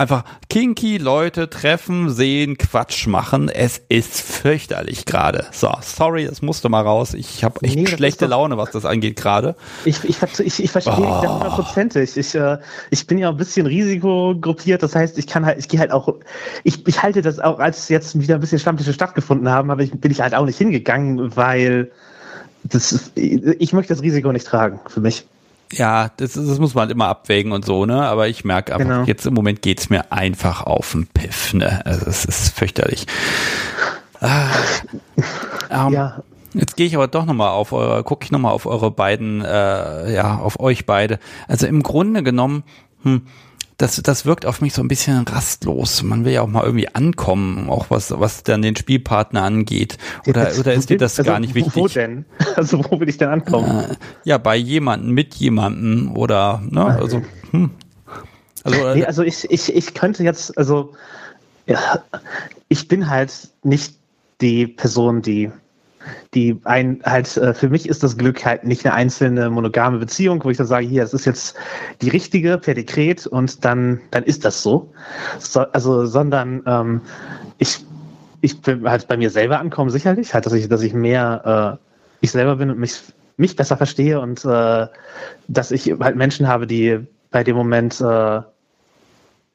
Einfach kinky Leute treffen, sehen, Quatsch machen. Es ist fürchterlich gerade. So, sorry, es musste mal raus. Ich habe echt nee, schlechte Laune, was das angeht gerade. Ich, ich, ich, ich verstehe oh. dich hundertprozentig. Ich, äh, ich bin ja ein bisschen risikogruppiert. Das heißt, ich kann halt, ich gehe halt auch, ich, ich halte das auch, als jetzt wieder ein bisschen Stammtische stattgefunden haben, aber ich, bin ich halt auch nicht hingegangen, weil das, ich möchte das Risiko nicht tragen für mich. Ja, das, das muss man halt immer abwägen und so, ne? Aber ich merke einfach, genau. jetzt im Moment geht's mir einfach auf den Piff, ne? Also es ist fürchterlich. Ah, ähm, ja. Jetzt gehe ich aber doch nochmal auf eure, gucke ich nochmal auf eure beiden, äh, ja, auf euch beide. Also im Grunde genommen, hm, das, das wirkt auf mich so ein bisschen rastlos. Man will ja auch mal irgendwie ankommen, auch was, was dann den Spielpartner angeht. Oder, oder ist dir das also, gar nicht wichtig? Wo denn? Also wo will ich denn ankommen? Äh, ja, bei jemandem, mit jemandem oder, ne, also, hm. Also, äh, nee, also ich, ich, ich könnte jetzt, also, ja, ich bin halt nicht die Person, die die ein halt äh, für mich ist das Glück halt nicht eine einzelne monogame Beziehung, wo ich dann sage, hier, das ist jetzt die richtige per Dekret und dann dann ist das so, so also sondern ähm, ich ich bin halt bei mir selber ankommen sicherlich halt, dass ich dass ich mehr äh, ich selber bin und mich mich besser verstehe und äh, dass ich halt Menschen habe, die bei dem Moment äh,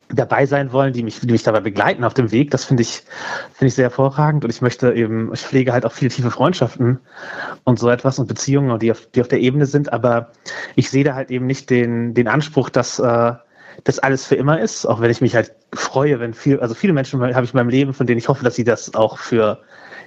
dabei sein wollen, die mich, die mich dabei begleiten auf dem Weg. Das finde ich, finde ich sehr hervorragend. Und ich möchte eben, ich pflege halt auch viele tiefe Freundschaften und so etwas und Beziehungen, die auf, die auf der Ebene sind. Aber ich sehe da halt eben nicht den, den Anspruch, dass äh, das alles für immer ist, auch wenn ich mich halt freue, wenn viel, also viele Menschen habe ich in meinem Leben, von denen ich hoffe, dass sie das auch für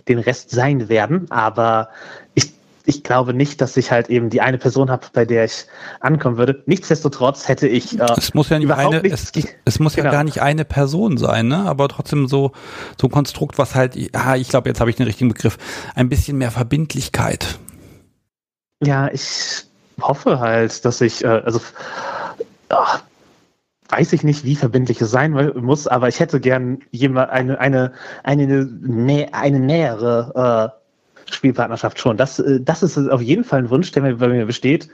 den Rest sein werden. Aber ich ich glaube nicht, dass ich halt eben die eine Person habe, bei der ich ankommen würde. Nichtsdestotrotz hätte ich. Äh, es muss ja nicht eine, es, es, muss genau. ja gar nicht eine Person sein, ne? Aber trotzdem so so ein Konstrukt, was halt, ah, ich glaube, jetzt habe ich den richtigen Begriff, ein bisschen mehr Verbindlichkeit. Ja, ich hoffe halt, dass ich, äh, also ach, weiß ich nicht, wie verbindlich es sein muss, aber ich hätte gern jemand eine eine eine eine, nähere äh, Spielpartnerschaft schon. Das, äh, das ist auf jeden Fall ein Wunsch, der mir bei mir besteht.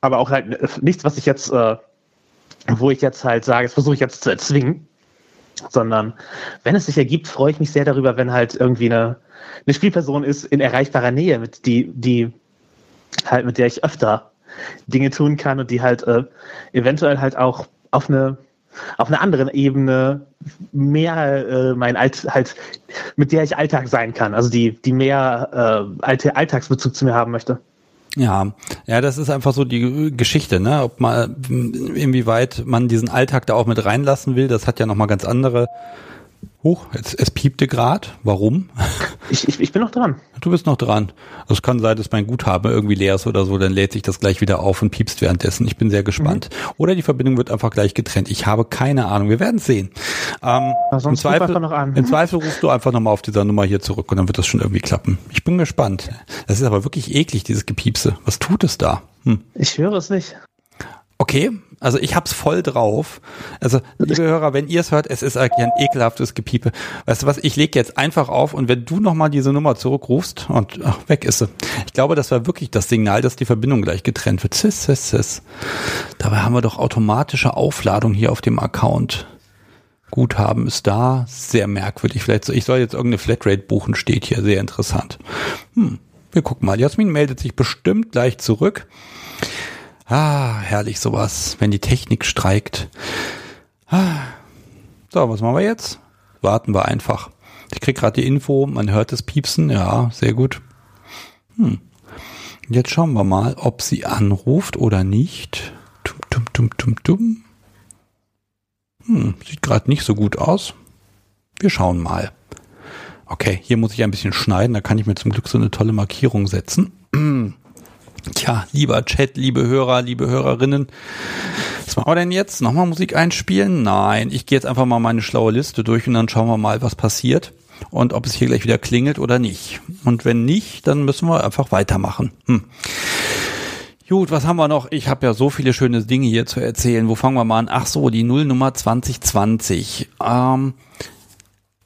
Aber auch halt nichts, was ich jetzt, äh, wo ich jetzt halt sage, das versuche ich jetzt zu erzwingen. Sondern wenn es sich ergibt, freue ich mich sehr darüber, wenn halt irgendwie eine, eine Spielperson ist in erreichbarer Nähe, mit die, die halt, mit der ich öfter Dinge tun kann und die halt äh, eventuell halt auch auf eine auf einer anderen Ebene mehr äh, mein Alt halt mit der ich Alltag sein kann, also die die mehr äh, Alltagsbezug zu mir haben möchte. Ja, ja, das ist einfach so die Geschichte, ne? Ob man inwieweit man diesen Alltag da auch mit reinlassen will, das hat ja noch mal ganz andere Huch, jetzt, es piepte gerade. Warum? Ich, ich, ich bin noch dran. Du bist noch dran. Also es kann sein, dass mein Guthaben irgendwie leer ist oder so, dann lädt sich das gleich wieder auf und piepst währenddessen. Ich bin sehr gespannt. Mhm. Oder die Verbindung wird einfach gleich getrennt. Ich habe keine Ahnung. Wir werden es sehen. Ähm, im, Zweifel, Im Zweifel rufst du einfach nochmal auf dieser Nummer hier zurück und dann wird das schon irgendwie klappen. Ich bin gespannt. Das ist aber wirklich eklig, dieses Gepiepse. Was tut es da? Hm. Ich höre es nicht. Okay, also ich hab's voll drauf. Also, liebe Hörer, wenn ihr es hört, es ist eigentlich ein ekelhaftes Gepiepe. Weißt du was, ich lege jetzt einfach auf und wenn du nochmal diese Nummer zurückrufst und ach, weg ist sie. Ich glaube, das war wirklich das Signal, dass die Verbindung gleich getrennt wird. Sis, sis, sis. Dabei haben wir doch automatische Aufladung hier auf dem Account. Guthaben ist da, sehr merkwürdig. Vielleicht, ich soll jetzt irgendeine Flatrate buchen, steht hier, sehr interessant. Hm, wir gucken mal. Jasmin meldet sich bestimmt gleich zurück. Ah, herrlich sowas, wenn die Technik streikt. Ah. So, was machen wir jetzt? Warten wir einfach. Ich krieg gerade die Info, man hört das Piepsen, ja, sehr gut. Hm. Jetzt schauen wir mal, ob sie anruft oder nicht. Tum, tum, tum, tum, tum. Hm, sieht gerade nicht so gut aus. Wir schauen mal. Okay, hier muss ich ein bisschen schneiden, da kann ich mir zum Glück so eine tolle Markierung setzen. Tja, lieber Chat, liebe Hörer, liebe Hörerinnen, was machen wir denn jetzt? Nochmal Musik einspielen? Nein, ich gehe jetzt einfach mal meine schlaue Liste durch und dann schauen wir mal, was passiert und ob es hier gleich wieder klingelt oder nicht. Und wenn nicht, dann müssen wir einfach weitermachen. Hm. Gut, was haben wir noch? Ich habe ja so viele schöne Dinge hier zu erzählen. Wo fangen wir mal an? Ach so, die Nullnummer 2020. Ähm,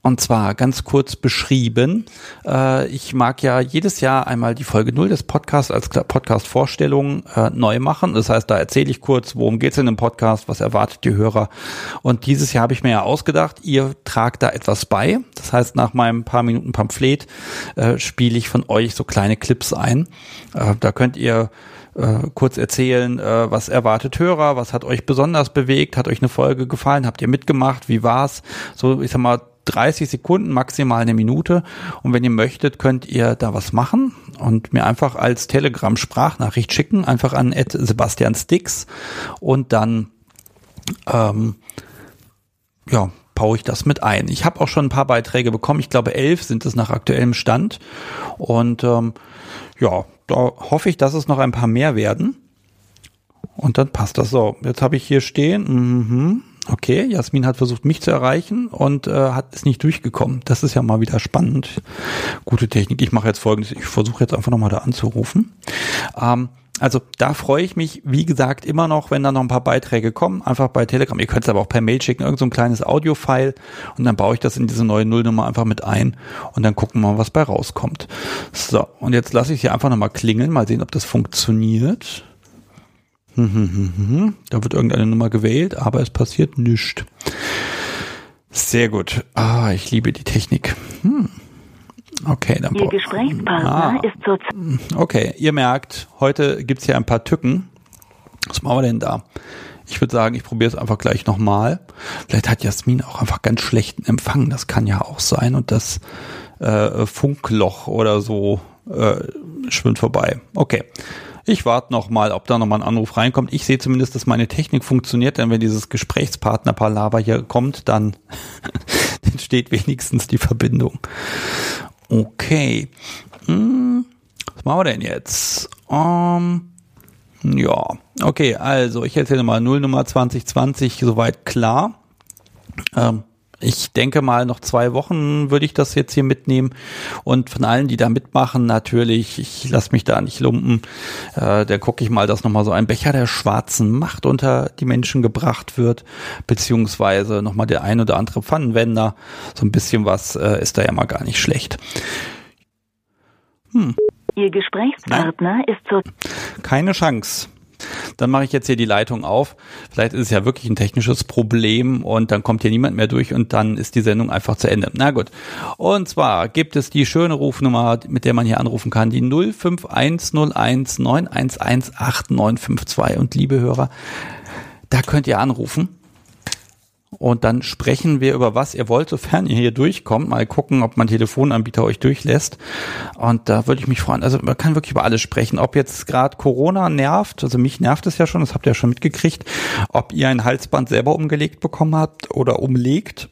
Und zwar ganz kurz beschrieben. Äh, ich mag ja jedes Jahr einmal die Folge 0 des Podcasts als Podcast-Vorstellung äh, neu machen. Das heißt, da erzähle ich kurz, worum geht es in dem Podcast, was erwartet die Hörer. Und dieses Jahr habe ich mir ja ausgedacht, ihr tragt da etwas bei. Das heißt, nach meinem paar Minuten Pamphlet äh, spiele ich von euch so kleine Clips ein. Da könnt ihr kurz erzählen, äh, was erwartet Hörer, was hat euch besonders bewegt, hat euch eine Folge gefallen, habt ihr mitgemacht, wie war's? So, ich sag mal, 30 Sekunden, maximal eine Minute. Und wenn ihr möchtet, könnt ihr da was machen und mir einfach als Telegram-Sprachnachricht schicken, einfach an Sebastian Sticks und dann ähm, ja, baue ich das mit ein. Ich habe auch schon ein paar Beiträge bekommen. Ich glaube, elf sind es nach aktuellem Stand. Und ähm, ja, da hoffe ich, dass es noch ein paar mehr werden. Und dann passt das so. Jetzt habe ich hier stehen. Mhm. Okay, Jasmin hat versucht, mich zu erreichen und äh, hat es nicht durchgekommen. Das ist ja mal wieder spannend. Gute Technik. Ich mache jetzt folgendes. Ich versuche jetzt einfach nochmal da anzurufen. Ähm, also da freue ich mich, wie gesagt, immer noch, wenn da noch ein paar Beiträge kommen, einfach bei Telegram. Ihr könnt es aber auch per Mail schicken, irgend so ein kleines Audio-File und dann baue ich das in diese neue Nullnummer einfach mit ein und dann gucken wir mal, was bei rauskommt. So, und jetzt lasse ich sie einfach nochmal klingeln, mal sehen, ob das funktioniert. Da wird irgendeine Nummer gewählt, aber es passiert nichts. Sehr gut. Ah, ich liebe die Technik. Hm. Okay, dann Ihr Gesprächspartner ah. ist zur Okay, ihr merkt, heute gibt es hier ein paar Tücken. Was machen wir denn da? Ich würde sagen, ich probiere es einfach gleich nochmal. Vielleicht hat Jasmin auch einfach ganz schlechten Empfang. Das kann ja auch sein. Und das äh, Funkloch oder so äh, schwimmt vorbei. Okay. Ich warte noch mal, ob da noch mal ein Anruf reinkommt. Ich sehe zumindest, dass meine Technik funktioniert, denn wenn dieses Gesprächspartner-Palaver hier kommt, dann entsteht wenigstens die Verbindung. Okay. Hm, was machen wir denn jetzt? Um, ja, okay, also ich erzähle mal Nullnummer 2020 soweit klar. Ähm, ich denke mal, noch zwei Wochen würde ich das jetzt hier mitnehmen. Und von allen, die da mitmachen, natürlich, ich lasse mich da nicht lumpen, äh, da gucke ich mal, dass nochmal so ein Becher der schwarzen Macht unter die Menschen gebracht wird, beziehungsweise nochmal der ein oder andere Pfannenwender. So ein bisschen was äh, ist da ja mal gar nicht schlecht. Hm. Ihr Gesprächspartner Na? ist zur... Keine Chance. Dann mache ich jetzt hier die Leitung auf. Vielleicht ist es ja wirklich ein technisches Problem und dann kommt hier niemand mehr durch und dann ist die Sendung einfach zu Ende. Na gut. Und zwar gibt es die schöne Rufnummer, mit der man hier anrufen kann, die 05101 911 8952. Und liebe Hörer, da könnt ihr anrufen und dann sprechen wir über was ihr wollt, sofern ihr hier durchkommt. Mal gucken, ob mein Telefonanbieter euch durchlässt. Und da würde ich mich freuen. Also man kann wirklich über alles sprechen. Ob jetzt gerade Corona nervt, also mich nervt es ja schon, das habt ihr ja schon mitgekriegt. Ob ihr ein Halsband selber umgelegt bekommen habt oder umlegt.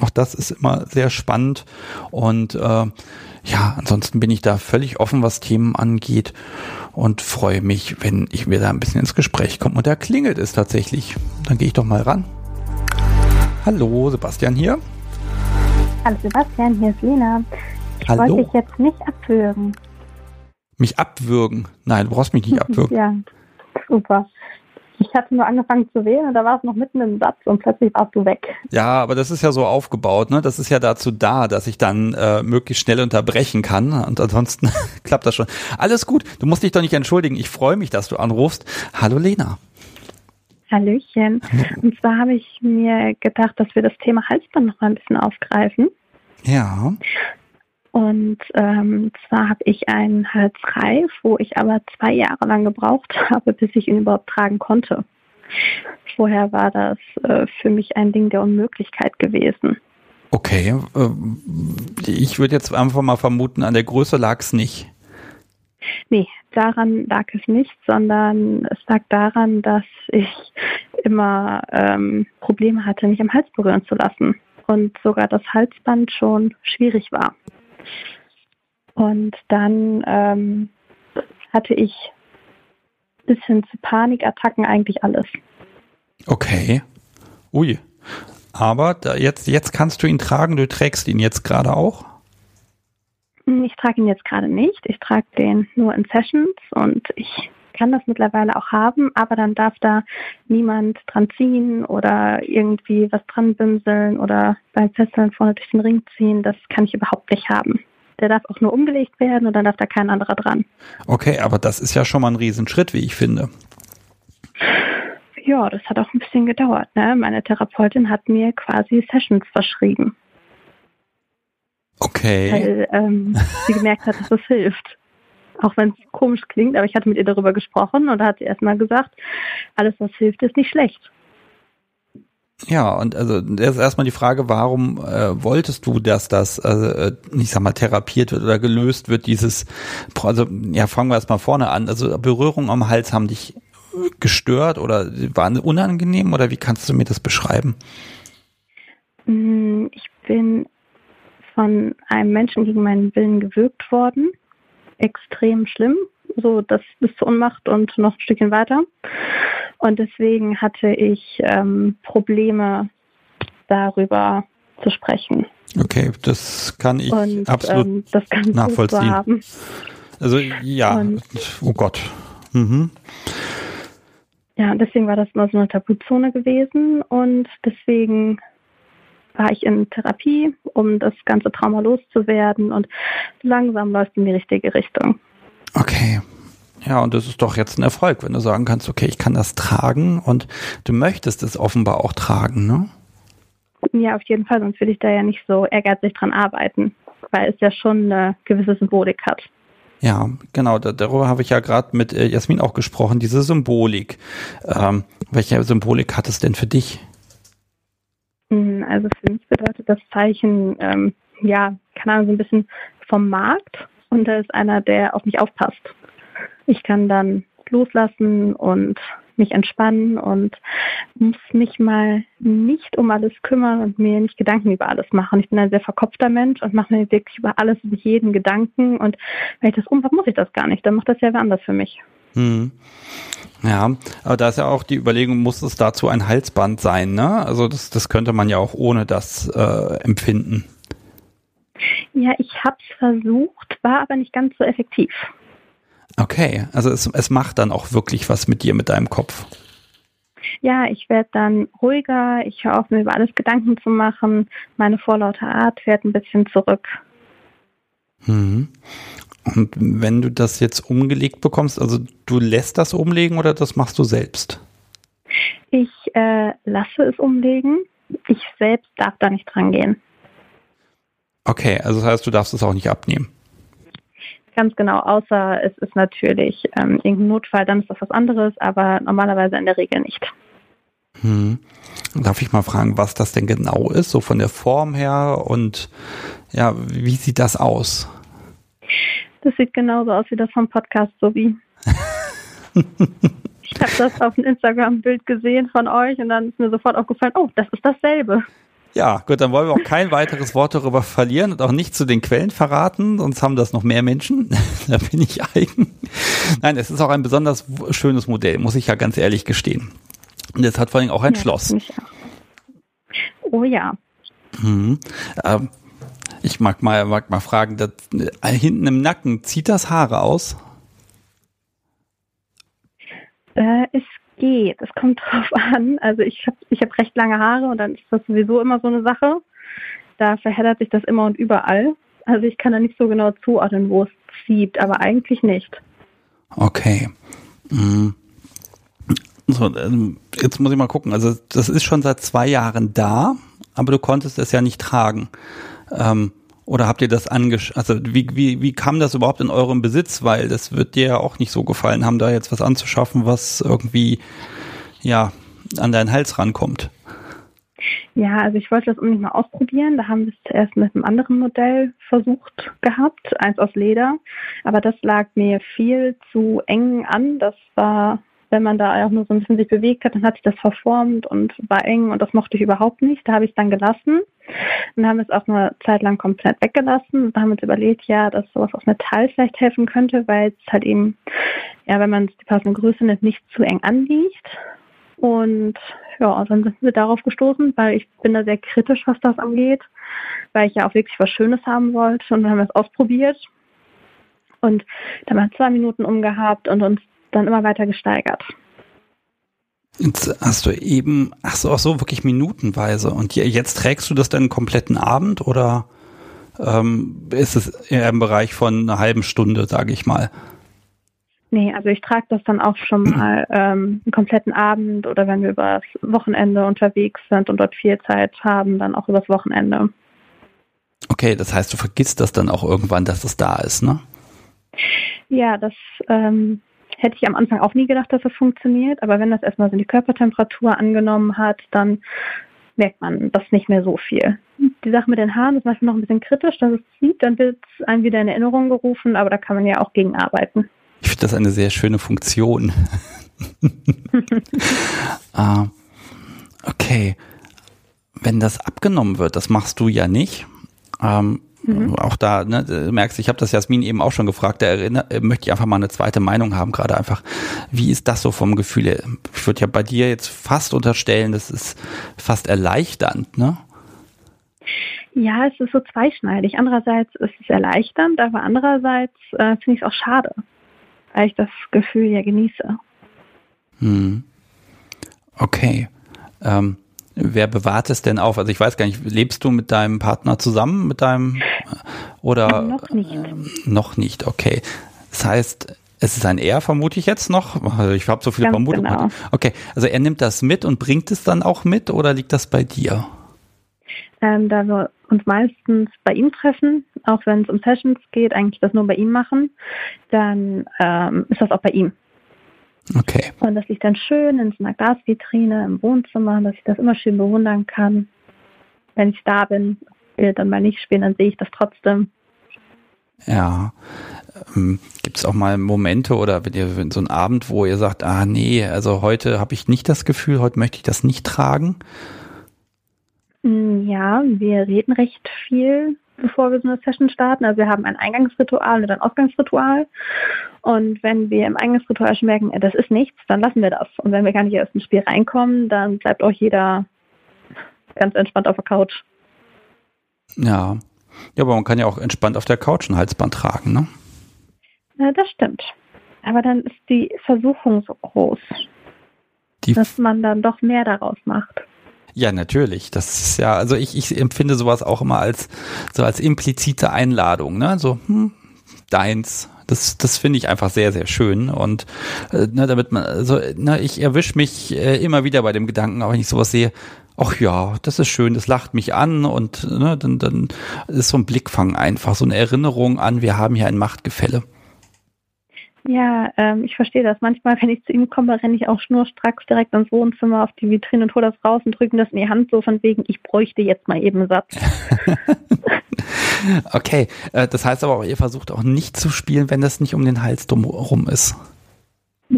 Auch das ist immer sehr spannend. Und äh, ja, ansonsten bin ich da völlig offen, was Themen angeht und freue mich, wenn ich mir da ein bisschen ins Gespräch komme. Und da klingelt es tatsächlich. Dann gehe ich doch mal ran. Hallo, Sebastian hier. Hallo Sebastian, hier ist Lena. Ich Hallo. wollte dich jetzt nicht abwürgen. Mich abwürgen? Nein, du brauchst mich nicht abwürgen. ja, super. Ich hatte nur angefangen zu wählen und da war es noch mitten im Satz und plötzlich warst du weg. Ja, aber das ist ja so aufgebaut, ne? Das ist ja dazu da, dass ich dann äh, möglichst schnell unterbrechen kann und ansonsten klappt das schon. Alles gut, du musst dich doch nicht entschuldigen. Ich freue mich, dass du anrufst. Hallo Lena. Hallöchen. Und zwar habe ich mir gedacht, dass wir das Thema Halsband noch mal ein bisschen aufgreifen. Ja. Und ähm, zwar habe ich einen Halsreif, wo ich aber zwei Jahre lang gebraucht habe, bis ich ihn überhaupt tragen konnte. Vorher war das äh, für mich ein Ding der Unmöglichkeit gewesen. Okay, äh, ich würde jetzt einfach mal vermuten, an der Größe lag es nicht. Nee, daran lag es nicht, sondern es lag daran, dass ich immer ähm, Probleme hatte, mich am Hals berühren zu lassen und sogar das Halsband schon schwierig war. Und dann ähm, hatte ich bis hin zu Panikattacken eigentlich alles. Okay. Ui. Aber da jetzt, jetzt kannst du ihn tragen, du trägst ihn jetzt gerade auch? Ich trage ihn jetzt gerade nicht. Ich trage den nur in Sessions und ich kann das mittlerweile auch haben, aber dann darf da niemand dran ziehen oder irgendwie was dran bimseln oder beim Fesseln vorne durch den Ring ziehen. Das kann ich überhaupt nicht haben. Der darf auch nur umgelegt werden und dann darf da kein anderer dran. Okay, aber das ist ja schon mal ein Riesenschritt, wie ich finde. Ja, das hat auch ein bisschen gedauert. Ne? Meine Therapeutin hat mir quasi Sessions verschrieben. Okay. Weil ähm, sie gemerkt hat, dass das hilft. Auch wenn es komisch klingt, aber ich hatte mit ihr darüber gesprochen und da hat sie erstmal gesagt, alles was hilft, ist nicht schlecht. Ja, und also das ist erstmal die Frage, warum äh, wolltest du, dass das, äh, ich sag mal, therapiert wird oder gelöst wird, dieses, also ja, fangen wir erstmal vorne an. Also Berührungen am Hals haben dich gestört oder waren unangenehm oder wie kannst du mir das beschreiben? Mm, ich bin von einem Menschen gegen meinen Willen gewürgt worden. Extrem schlimm, so das bis zur Unmacht und noch ein Stückchen weiter. Und deswegen hatte ich ähm, Probleme darüber zu sprechen. Okay, das kann ich und, absolut ähm, das nachvollziehen. Also ja, und, oh Gott. Mhm. Ja, deswegen war das immer so eine Tabuzone gewesen und deswegen war ich in Therapie, um das ganze Trauma loszuwerden und langsam läuft es in die richtige Richtung. Okay. Ja, und das ist doch jetzt ein Erfolg, wenn du sagen kannst, okay, ich kann das tragen und du möchtest es offenbar auch tragen, ne? Ja, auf jeden Fall, sonst würde ich da ja nicht so ehrgeizig dran arbeiten, weil es ja schon eine gewisse Symbolik hat. Ja, genau, da, darüber habe ich ja gerade mit äh, Jasmin auch gesprochen, diese Symbolik. Ähm, welche Symbolik hat es denn für dich? Hm, also für mich bedeutet das Zeichen, ähm, ja, keine Ahnung, so ein bisschen vom Markt und da ist einer, der auf mich aufpasst. Ich kann dann loslassen und mich entspannen und muss mich mal nicht um alles kümmern und mir nicht Gedanken über alles machen. Ich bin ein sehr verkopfter Mensch und mache mir wirklich über alles und jeden Gedanken und wenn ich das umhabe, muss ich das gar nicht. Dann macht das ja wer anders für mich. Hm. Ja, aber da ist ja auch die Überlegung, muss es dazu ein Halsband sein, ne? Also das, das könnte man ja auch ohne das äh, empfinden. Ja, ich habe es versucht, war aber nicht ganz so effektiv. Okay, also es, es macht dann auch wirklich was mit dir, mit deinem Kopf. Ja, ich werde dann ruhiger, ich höre auf, mir über alles Gedanken zu machen, meine vorlaute Art fährt ein bisschen zurück. Mhm. Und wenn du das jetzt umgelegt bekommst, also du lässt das umlegen oder das machst du selbst? Ich äh, lasse es umlegen. Ich selbst darf da nicht dran gehen. Okay, also das heißt, du darfst es auch nicht abnehmen. Ganz genau, außer es ist natürlich ähm, irgendein Notfall, dann ist das was anderes, aber normalerweise in der Regel nicht. Hm. Darf ich mal fragen, was das denn genau ist, so von der Form her und ja, wie sieht das aus? Das sieht genauso aus wie das vom Podcast, so wie. ich habe das auf dem Instagram-Bild gesehen von euch und dann ist mir sofort aufgefallen, oh, das ist dasselbe. Ja, gut, dann wollen wir auch kein weiteres Wort darüber verlieren und auch nicht zu den Quellen verraten, sonst haben das noch mehr Menschen. da bin ich eigen. Nein, es ist auch ein besonders schönes Modell, muss ich ja ganz ehrlich gestehen. Und es hat vor allem auch ein ja, Schloss. Oh ja. Mhm. Ähm, ich mag mal, mag mal fragen, das, äh, hinten im Nacken, zieht das Haare aus? Äh, es geht. Es kommt drauf an. Also ich habe ich hab recht lange Haare und dann ist das sowieso immer so eine Sache. Da verheddert sich das immer und überall. Also ich kann da nicht so genau zuordnen, wo es zieht, aber eigentlich nicht. Okay. Mhm. So, jetzt muss ich mal gucken. Also das ist schon seit zwei Jahren da, aber du konntest es ja nicht tragen. Ähm, oder habt ihr das angesch... Also wie, wie, wie kam das überhaupt in eurem Besitz? Weil das wird dir ja auch nicht so gefallen haben, da jetzt was anzuschaffen, was irgendwie ja an deinen Hals rankommt. Ja, also ich wollte das unbedingt mal ausprobieren. Da haben wir es zuerst mit einem anderen Modell versucht gehabt, eins aus Leder. Aber das lag mir viel zu eng an. Das war wenn man da auch nur so ein bisschen sich bewegt hat, dann hat sich das verformt und war eng und das mochte ich überhaupt nicht. Da habe ich es dann gelassen und haben es auch eine Zeit lang komplett weggelassen und haben uns überlegt, ja, dass sowas aus Metall vielleicht helfen könnte, weil es halt eben, ja, wenn man die passende Größe nimmt, nicht zu eng anliegt. Und ja, dann sind wir darauf gestoßen, weil ich bin da sehr kritisch, was das angeht, weil ich ja auch wirklich was Schönes haben wollte und dann haben wir es ausprobiert und dann mal zwei Minuten umgehabt und uns dann immer weiter gesteigert. Jetzt hast du eben, ach so, auch so wirklich minutenweise. Und jetzt trägst du das dann einen kompletten Abend oder ähm, ist es eher im Bereich von einer halben Stunde, sage ich mal? Nee, also ich trage das dann auch schon mal ähm, einen kompletten Abend oder wenn wir über das Wochenende unterwegs sind und dort viel Zeit haben, dann auch übers Wochenende. Okay, das heißt, du vergisst das dann auch irgendwann, dass es da ist, ne? Ja, das ähm, hätte ich am Anfang auch nie gedacht, dass das funktioniert, aber wenn das erstmal so die Körpertemperatur angenommen hat, dann merkt man das nicht mehr so viel. Die Sache mit den Haaren ist manchmal noch ein bisschen kritisch, dass es zieht, dann wird es einem wieder in Erinnerung gerufen, aber da kann man ja auch gegen arbeiten. Ich finde das eine sehr schöne Funktion. ah, okay. Wenn das abgenommen wird, das machst du ja nicht. Ähm, mhm. Auch da, ne, du merkst, ich habe das Jasmin eben auch schon gefragt, da erinnere, äh, möchte ich einfach mal eine zweite Meinung haben, gerade einfach, wie ist das so vom Gefühl her? Ich würde ja bei dir jetzt fast unterstellen, das ist fast erleichternd, ne? Ja, es ist so zweischneidig. Andererseits ist es erleichternd, aber andererseits äh, finde ich es auch schade, weil ich das Gefühl ja genieße. Hm. Okay. Ähm, Wer bewahrt es denn auf? Also ich weiß gar nicht, lebst du mit deinem Partner zusammen, mit deinem oder noch nicht? Äh, noch nicht, okay. Das heißt, es ist ein Er, vermute ich jetzt noch. Also ich habe so viele Vermutungen. Genau. Okay, also er nimmt das mit und bringt es dann auch mit oder liegt das bei dir? Ähm, da wir uns meistens bei ihm treffen, auch wenn es um Sessions geht, eigentlich das nur bei ihm machen, dann ähm, ist das auch bei ihm. Okay. Und das liegt dann schön in so einer Glasvitrine im Wohnzimmer, dass ich das immer schön bewundern kann. Wenn ich da bin, will dann mal nicht spielen, dann sehe ich das trotzdem. Ja. Ähm, Gibt es auch mal Momente oder wenn ihr so einen Abend, wo ihr sagt, ah nee, also heute habe ich nicht das Gefühl, heute möchte ich das nicht tragen? Mm, ja, wir reden recht viel bevor wir so eine Session starten. Also wir haben ein Eingangsritual und ein Ausgangsritual. Und wenn wir im Eingangsritual schon merken, das ist nichts, dann lassen wir das. Und wenn wir gar nicht erst ins Spiel reinkommen, dann bleibt auch jeder ganz entspannt auf der Couch. Ja. Ja, aber man kann ja auch entspannt auf der Couch ein Halsband tragen, ne? Ja, das stimmt. Aber dann ist die Versuchung so groß, die dass man dann doch mehr daraus macht. Ja, natürlich. Das ist ja, also ich, ich empfinde sowas auch immer als so als implizite Einladung, ne? So, hm, deins. Das, das finde ich einfach sehr, sehr schön. Und äh, ne, damit man, also, ne, ich erwische mich äh, immer wieder bei dem Gedanken, auch wenn ich sowas sehe, ach ja, das ist schön, das lacht mich an und ne, dann, dann ist so ein Blickfang einfach, so eine Erinnerung an, wir haben hier ein Machtgefälle. Ja, ähm, ich verstehe das. Manchmal, wenn ich zu ihm komme, renne ich auch schnurstracks direkt ins Wohnzimmer auf die Vitrine und hole das raus und drücke das in die Hand, so von wegen, ich bräuchte jetzt mal eben einen Satz. okay, äh, das heißt aber auch, ihr versucht auch nicht zu spielen, wenn das nicht um den Hals drumherum ist.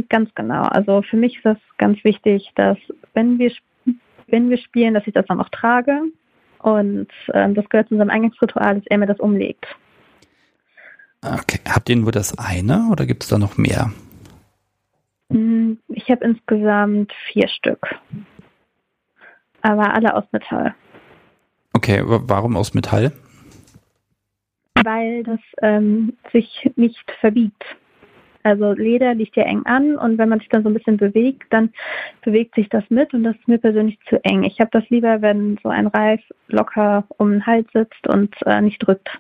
Ganz genau. Also für mich ist das ganz wichtig, dass wenn wir, wenn wir spielen, dass ich das dann auch trage. Und ähm, das gehört zu unserem Eingangsritual, dass er mir das umlegt. Okay. Habt ihr nur das eine oder gibt es da noch mehr? Mm, ich habe insgesamt vier Stück. Aber alle aus Metall. Okay, warum aus Metall? Weil das ähm, sich nicht verbiegt. Also Leder liegt ja eng an und wenn man sich dann so ein bisschen bewegt, dann bewegt sich das mit und das ist mir persönlich zu eng. Ich habe das lieber, wenn so ein Reif locker um den Hals sitzt und äh, nicht drückt.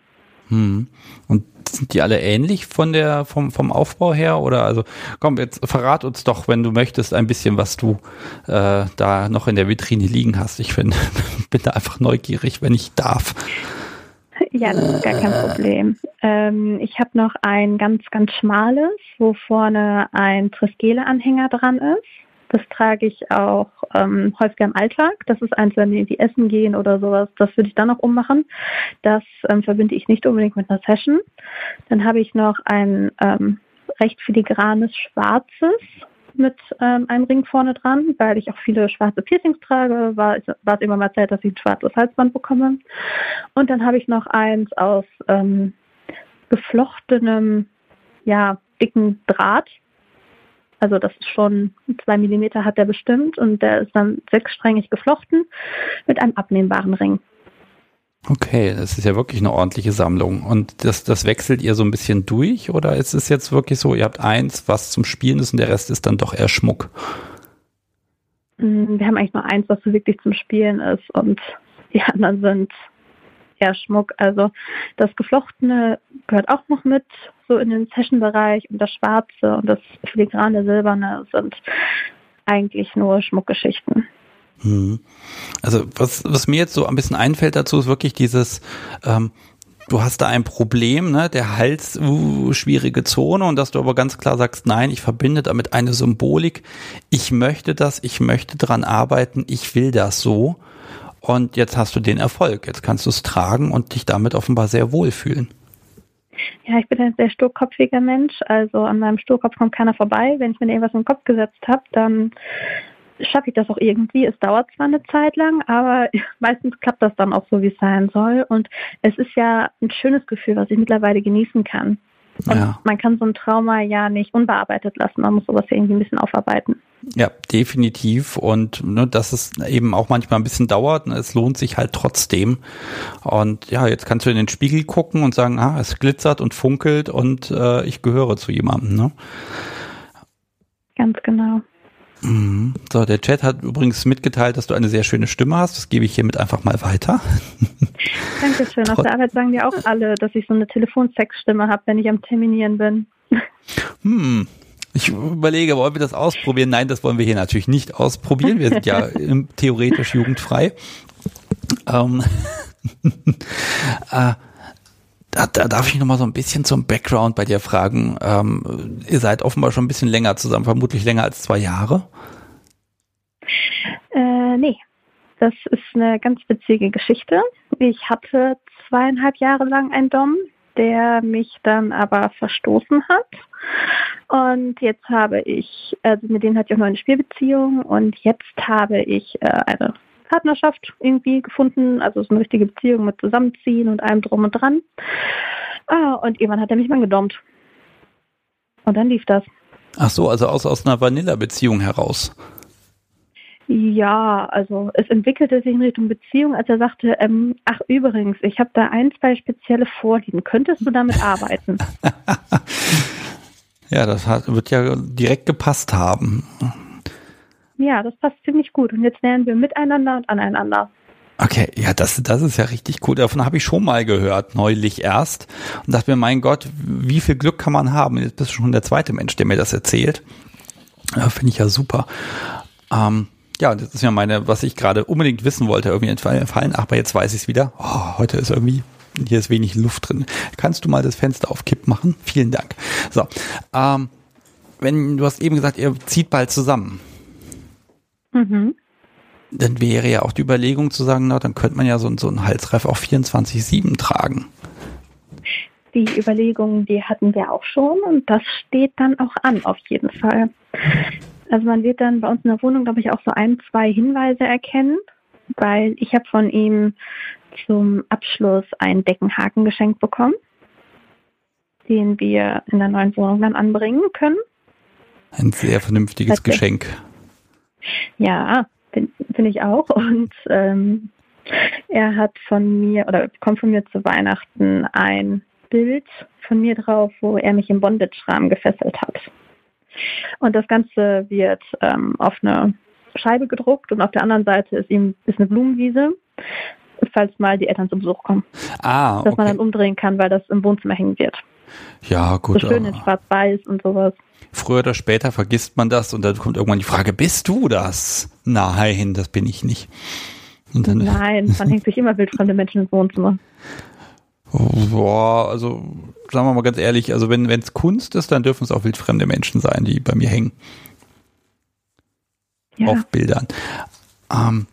Hm. Und sind die alle ähnlich von der, vom, vom Aufbau her? Oder also, komm, jetzt verrat uns doch, wenn du möchtest, ein bisschen, was du äh, da noch in der Vitrine liegen hast. Ich find, bin da einfach neugierig, wenn ich darf. Ja, das ist gar kein Problem. Ähm, ich habe noch ein ganz, ganz schmales, wo vorne ein Triskele-Anhänger dran ist. Das trage ich auch ähm, häufiger im Alltag. Das ist eins, wenn wir irgendwie essen gehen oder sowas. Das würde ich dann noch ummachen. Das ähm, verbinde ich nicht unbedingt mit einer Session. Dann habe ich noch ein ähm, recht filigranes schwarzes mit ähm, einem Ring vorne dran, weil ich auch viele schwarze Piercings trage, war, war es immer mal Zeit, dass ich ein schwarzes Halsband bekomme. Und dann habe ich noch eins aus ähm, geflochtenem, ja, dicken Draht, also das ist schon zwei Millimeter hat der bestimmt und der ist dann sechssträngig geflochten mit einem abnehmbaren Ring. Okay, das ist ja wirklich eine ordentliche Sammlung. Und das, das wechselt ihr so ein bisschen durch oder ist es jetzt wirklich so, ihr habt eins, was zum Spielen ist und der Rest ist dann doch eher Schmuck? Mm, wir haben eigentlich nur eins, was so wirklich zum Spielen ist und die anderen sind eher Schmuck. Also das Geflochtene gehört auch noch mit, so in den Session-Bereich und das Schwarze und das filigrane Silberne sind eigentlich nur Schmuckgeschichten. Mhm. Also was, was mir jetzt so ein bisschen einfällt dazu, ist wirklich dieses, ähm, du hast da ein Problem, ne, der Hals, uh, schwierige Zone und dass du aber ganz klar sagst, nein, ich verbinde damit eine Symbolik, ich möchte das, ich möchte dran arbeiten, ich will das so und jetzt hast du den Erfolg, jetzt kannst du es tragen und dich damit offenbar sehr wohlfühlen. Ja, ich bin ein sehr sturkopfiger Mensch, also an meinem Sturkopf kommt keiner vorbei. Wenn ich mir irgendwas im Kopf gesetzt habe, dann schaffe ich das auch irgendwie. Es dauert zwar eine Zeit lang, aber meistens klappt das dann auch so, wie es sein soll. Und es ist ja ein schönes Gefühl, was ich mittlerweile genießen kann. Und ja. man kann so ein Trauma ja nicht unbearbeitet lassen. Man muss sowas ja irgendwie ein bisschen aufarbeiten. Ja, definitiv. Und ne, dass es eben auch manchmal ein bisschen dauert, ne, es lohnt sich halt trotzdem. Und ja, jetzt kannst du in den Spiegel gucken und sagen, ah, es glitzert und funkelt und äh, ich gehöre zu jemandem. Ne? Ganz genau. Mhm. So, der Chat hat übrigens mitgeteilt, dass du eine sehr schöne Stimme hast. Das gebe ich hiermit einfach mal weiter. Dankeschön. Auf der Arbeit sagen wir auch alle, dass ich so eine Telefonsexstimme habe, wenn ich am Terminieren bin. Hm. Ich überlege, wollen wir das ausprobieren? Nein, das wollen wir hier natürlich nicht ausprobieren. Wir sind ja theoretisch jugendfrei. Ähm, äh, da, da darf ich noch mal so ein bisschen zum Background bei dir fragen. Ähm, ihr seid offenbar schon ein bisschen länger zusammen, vermutlich länger als zwei Jahre. Äh, nee, das ist eine ganz witzige Geschichte. Ich hatte zweieinhalb Jahre lang einen Dom, der mich dann aber verstoßen hat. Und jetzt habe ich, also mit denen hatte ich auch noch eine Spielbeziehung und jetzt habe ich äh, eine Partnerschaft irgendwie gefunden, also so eine richtige Beziehung mit Zusammenziehen und allem drum und dran. Ah, und irgendwann hat er mich mal gedommt. Und dann lief das. Ach so, also aus, aus einer Vanilla-Beziehung heraus. Ja, also es entwickelte sich in Richtung Beziehung, als er sagte, ähm, ach übrigens, ich habe da ein, zwei spezielle Vorlieben. Könntest du damit arbeiten? ja, das hat, wird ja direkt gepasst haben. Ja, das passt ziemlich gut. Und jetzt lernen wir miteinander und aneinander. Okay, ja, das, das ist ja richtig cool. Davon habe ich schon mal gehört, neulich erst. Und dachte mir, mein Gott, wie viel Glück kann man haben? Jetzt bist du schon der zweite Mensch, der mir das erzählt. Ja, Finde ich ja super. Ähm, ja, das ist ja meine, was ich gerade unbedingt wissen wollte, irgendwie entfallen. Aber jetzt weiß ich es wieder. Oh, heute ist irgendwie, hier ist wenig Luft drin. Kannst du mal das Fenster auf Kipp machen? Vielen Dank. So, ähm, wenn du hast eben gesagt, ihr zieht bald zusammen. Mhm. Dann wäre ja auch die Überlegung zu sagen, na, dann könnte man ja so, so einen Halsreif auch 24-7 tragen. Die Überlegung, die hatten wir auch schon und das steht dann auch an, auf jeden Fall. Also man wird dann bei uns in der Wohnung, glaube ich, auch so ein, zwei Hinweise erkennen, weil ich habe von ihm zum Abschluss einen Deckenhaken geschenkt bekommen, den wir in der neuen Wohnung dann anbringen können. Ein sehr vernünftiges Geschenk. Ja, finde find ich auch. Und ähm, er hat von mir oder kommt von mir zu Weihnachten ein Bild von mir drauf, wo er mich im Bondage-Rahmen gefesselt hat. Und das Ganze wird ähm, auf eine Scheibe gedruckt und auf der anderen Seite ist ihm ist eine Blumenwiese, falls mal die Eltern zu Besuch kommen. Ah, okay. Dass man dann umdrehen kann, weil das im Wohnzimmer hängen wird. Ja, gut. So schön in schwarz-weiß und sowas. Früher oder später vergisst man das und dann kommt irgendwann die Frage, bist du das? Nein, das bin ich nicht. Dann, Nein, man hängt sich immer wildfremde Menschen ins Wohnzimmer. Boah, also sagen wir mal ganz ehrlich, also wenn es Kunst ist, dann dürfen es auch wildfremde Menschen sein, die bei mir hängen. Ja. Auf Bildern. Ähm,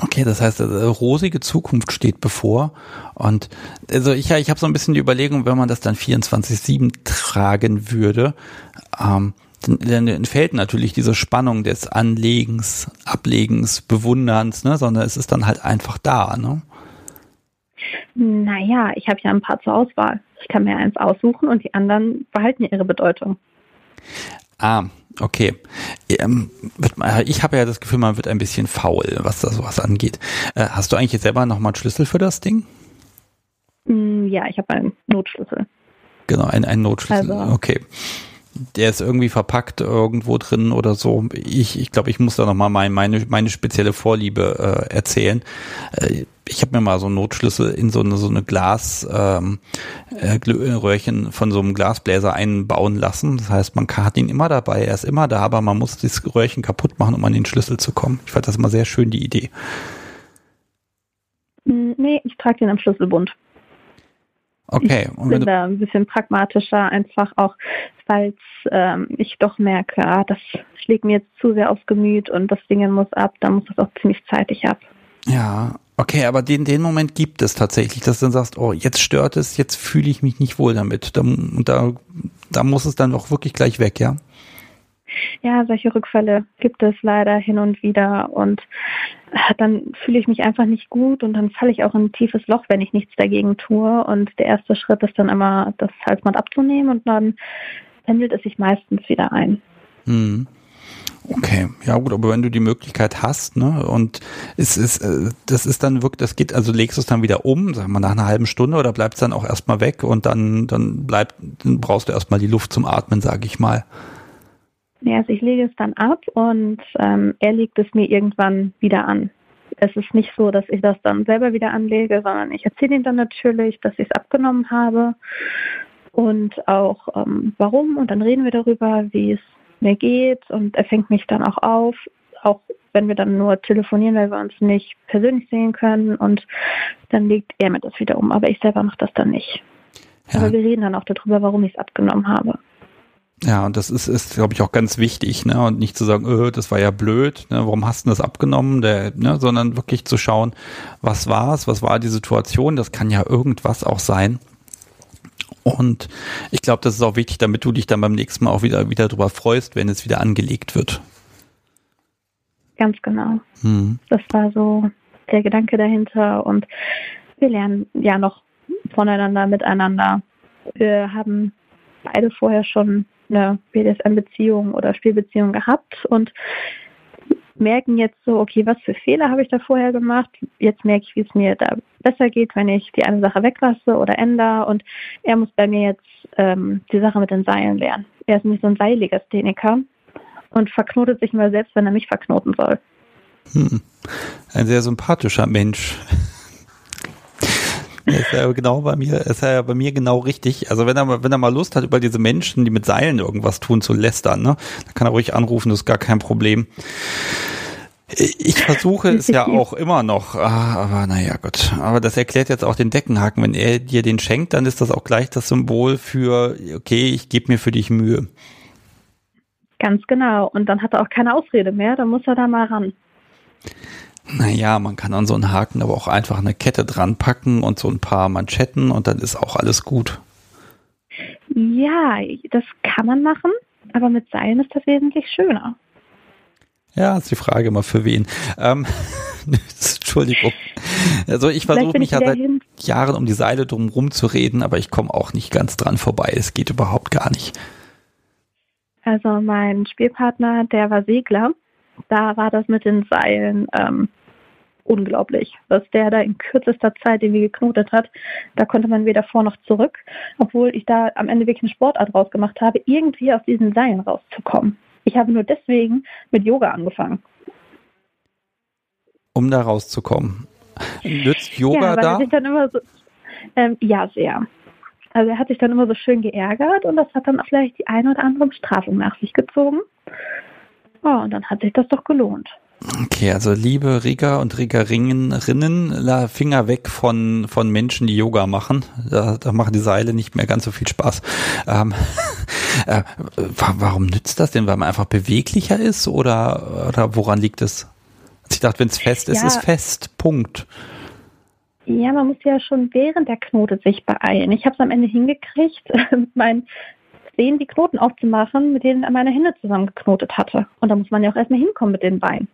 Okay, das heißt, also, rosige Zukunft steht bevor. Und also ich, ich habe so ein bisschen die Überlegung, wenn man das dann 24-7 tragen würde, ähm, dann entfällt natürlich diese Spannung des Anlegens, Ablegens, Bewunderns, ne, sondern es ist dann halt einfach da, ne? Naja, ich habe ja ein paar zur Auswahl. Ich kann mir eins aussuchen und die anderen behalten ihre Bedeutung. Ah, Okay. Ähm, ich habe ja das Gefühl, man wird ein bisschen faul, was das was angeht. Äh, hast du eigentlich jetzt selber nochmal einen Schlüssel für das Ding? Mm, ja, ich habe einen Notschlüssel. Genau, ein, ein Notschlüssel. Also. Okay der ist irgendwie verpackt irgendwo drin oder so. Ich, ich glaube, ich muss da nochmal mein, meine, meine spezielle Vorliebe äh, erzählen. Äh, ich habe mir mal so einen Notschlüssel in so eine, so eine Glas ähm, äh, Röhrchen von so einem Glasbläser einbauen lassen. Das heißt, man hat ihn immer dabei, er ist immer da, aber man muss das Röhrchen kaputt machen, um an den Schlüssel zu kommen. Ich fand das immer sehr schön, die Idee. Hm, nee, ich trage den am Schlüsselbund. Okay. Ich bin da ein bisschen pragmatischer, einfach auch, falls ähm, ich doch merke, ah, das schlägt mir jetzt zu sehr aufs Gemüt und das Ding muss ab, dann muss das auch ziemlich zeitig ab. Ja, okay, aber den, den Moment gibt es tatsächlich, dass du dann sagst, oh, jetzt stört es, jetzt fühle ich mich nicht wohl damit. Da, da, da muss es dann auch wirklich gleich weg, ja? Ja, solche Rückfälle gibt es leider hin und wieder und dann fühle ich mich einfach nicht gut und dann falle ich auch in ein tiefes Loch, wenn ich nichts dagegen tue. Und der erste Schritt ist dann immer, das Halsband abzunehmen und dann pendelt es sich meistens wieder ein. Hm. Okay, ja gut, aber wenn du die Möglichkeit hast, ne, und es ist, äh, das ist dann wirklich, das geht, also legst du es dann wieder um, sagen wir nach einer halben Stunde oder bleibt es dann auch erstmal weg und dann, dann bleibt, dann brauchst du erstmal die Luft zum Atmen, sage ich mal. Ja, also ich lege es dann ab und ähm, er legt es mir irgendwann wieder an. Es ist nicht so, dass ich das dann selber wieder anlege, sondern ich erzähle ihm dann natürlich, dass ich es abgenommen habe und auch ähm, warum. Und dann reden wir darüber, wie es mir geht und er fängt mich dann auch auf, auch wenn wir dann nur telefonieren, weil wir uns nicht persönlich sehen können und dann legt er mir das wieder um. Aber ich selber mache das dann nicht. Ja. Aber wir reden dann auch darüber, warum ich es abgenommen habe. Ja, und das ist, ist glaube ich, auch ganz wichtig, ne? Und nicht zu sagen, öh, das war ja blöd, ne? warum hast du das abgenommen? Der, ne? Sondern wirklich zu schauen, was war es, was war die Situation, das kann ja irgendwas auch sein. Und ich glaube, das ist auch wichtig, damit du dich dann beim nächsten Mal auch wieder, wieder drüber freust, wenn es wieder angelegt wird. Ganz genau. Hm. Das war so der Gedanke dahinter und wir lernen ja noch voneinander, miteinander. Wir haben beide vorher schon eine BDSM-Beziehung oder Spielbeziehung gehabt und merken jetzt so, okay, was für Fehler habe ich da vorher gemacht? Jetzt merke ich, wie es mir da besser geht, wenn ich die eine Sache weglasse oder ändere. Und er muss bei mir jetzt ähm, die Sache mit den Seilen lernen. Er ist nämlich so ein Seillegastheniker und verknotet sich mal selbst, wenn er mich verknoten soll. Hm. Ein sehr sympathischer Mensch. Ist ja genau bei mir, ist ja bei mir genau richtig. Also wenn er, wenn er mal Lust hat, über diese Menschen, die mit Seilen irgendwas tun, zu lästern, ne, dann kann er ruhig anrufen, das ist gar kein Problem. Ich versuche es ja auch immer noch, ah, aber naja, Gott. Aber das erklärt jetzt auch den Deckenhaken. Wenn er dir den schenkt, dann ist das auch gleich das Symbol für, okay, ich gebe mir für dich Mühe. Ganz genau. Und dann hat er auch keine Ausrede mehr, dann muss er da mal ran. Naja, man kann an so einen Haken aber auch einfach eine Kette dran packen und so ein paar Manschetten und dann ist auch alles gut. Ja, das kann man machen, aber mit Seilen ist das wesentlich schöner. Ja, ist die Frage immer für wen. Ähm, Entschuldigung. Also ich versuche mich ja seit hin. Jahren um die Seile drum zu reden, aber ich komme auch nicht ganz dran vorbei. Es geht überhaupt gar nicht. Also mein Spielpartner, der war Segler da war das mit den Seilen ähm, unglaublich, was der da in kürzester Zeit irgendwie geknotet hat. Da konnte man weder vor noch zurück, obwohl ich da am Ende wirklich eine Sportart rausgemacht habe, irgendwie aus diesen Seilen rauszukommen. Ich habe nur deswegen mit Yoga angefangen. Um da rauszukommen. Nützt Yoga ja, da? Ich dann immer so, ähm, ja, sehr. Also er hat sich dann immer so schön geärgert und das hat dann vielleicht die eine oder andere Bestrafung nach sich gezogen. Ja, und dann hat sich das doch gelohnt. Okay, also liebe Rigger und Riggerinnen, Finger weg von, von Menschen, die Yoga machen. Da, da machen die Seile nicht mehr ganz so viel Spaß. Ähm, äh, warum nützt das denn? Weil man einfach beweglicher ist oder, oder woran liegt es? Also ich dachte, wenn es fest ist, ja. ist fest. Punkt. Ja, man muss ja schon während der Knote sich beeilen. Ich habe es am Ende hingekriegt, mein sehen, die Knoten aufzumachen, mit denen er meine Hände zusammengeknotet hatte. Und da muss man ja auch erstmal hinkommen mit den Beinen.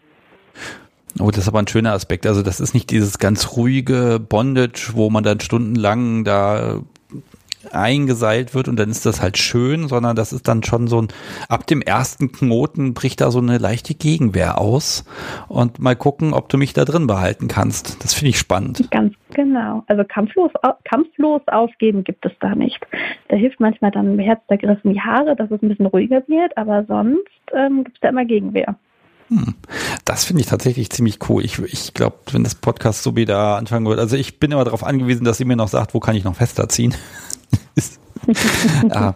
Oh, das ist aber ein schöner Aspekt. Also das ist nicht dieses ganz ruhige Bondage, wo man dann stundenlang da eingeseilt wird und dann ist das halt schön, sondern das ist dann schon so ein, ab dem ersten Knoten bricht da so eine leichte Gegenwehr aus und mal gucken, ob du mich da drin behalten kannst. Das finde ich spannend. Ganz genau. Also kampflos, kampflos aufgeben gibt es da nicht. Da hilft manchmal dann beherzter Griff in die Haare, dass es ein bisschen ruhiger wird, aber sonst ähm, gibt es da immer Gegenwehr. Hm. Das finde ich tatsächlich ziemlich cool. Ich, ich glaube, wenn das Podcast so wieder anfangen wird, also ich bin immer darauf angewiesen, dass sie mir noch sagt, wo kann ich noch fester ziehen. ah,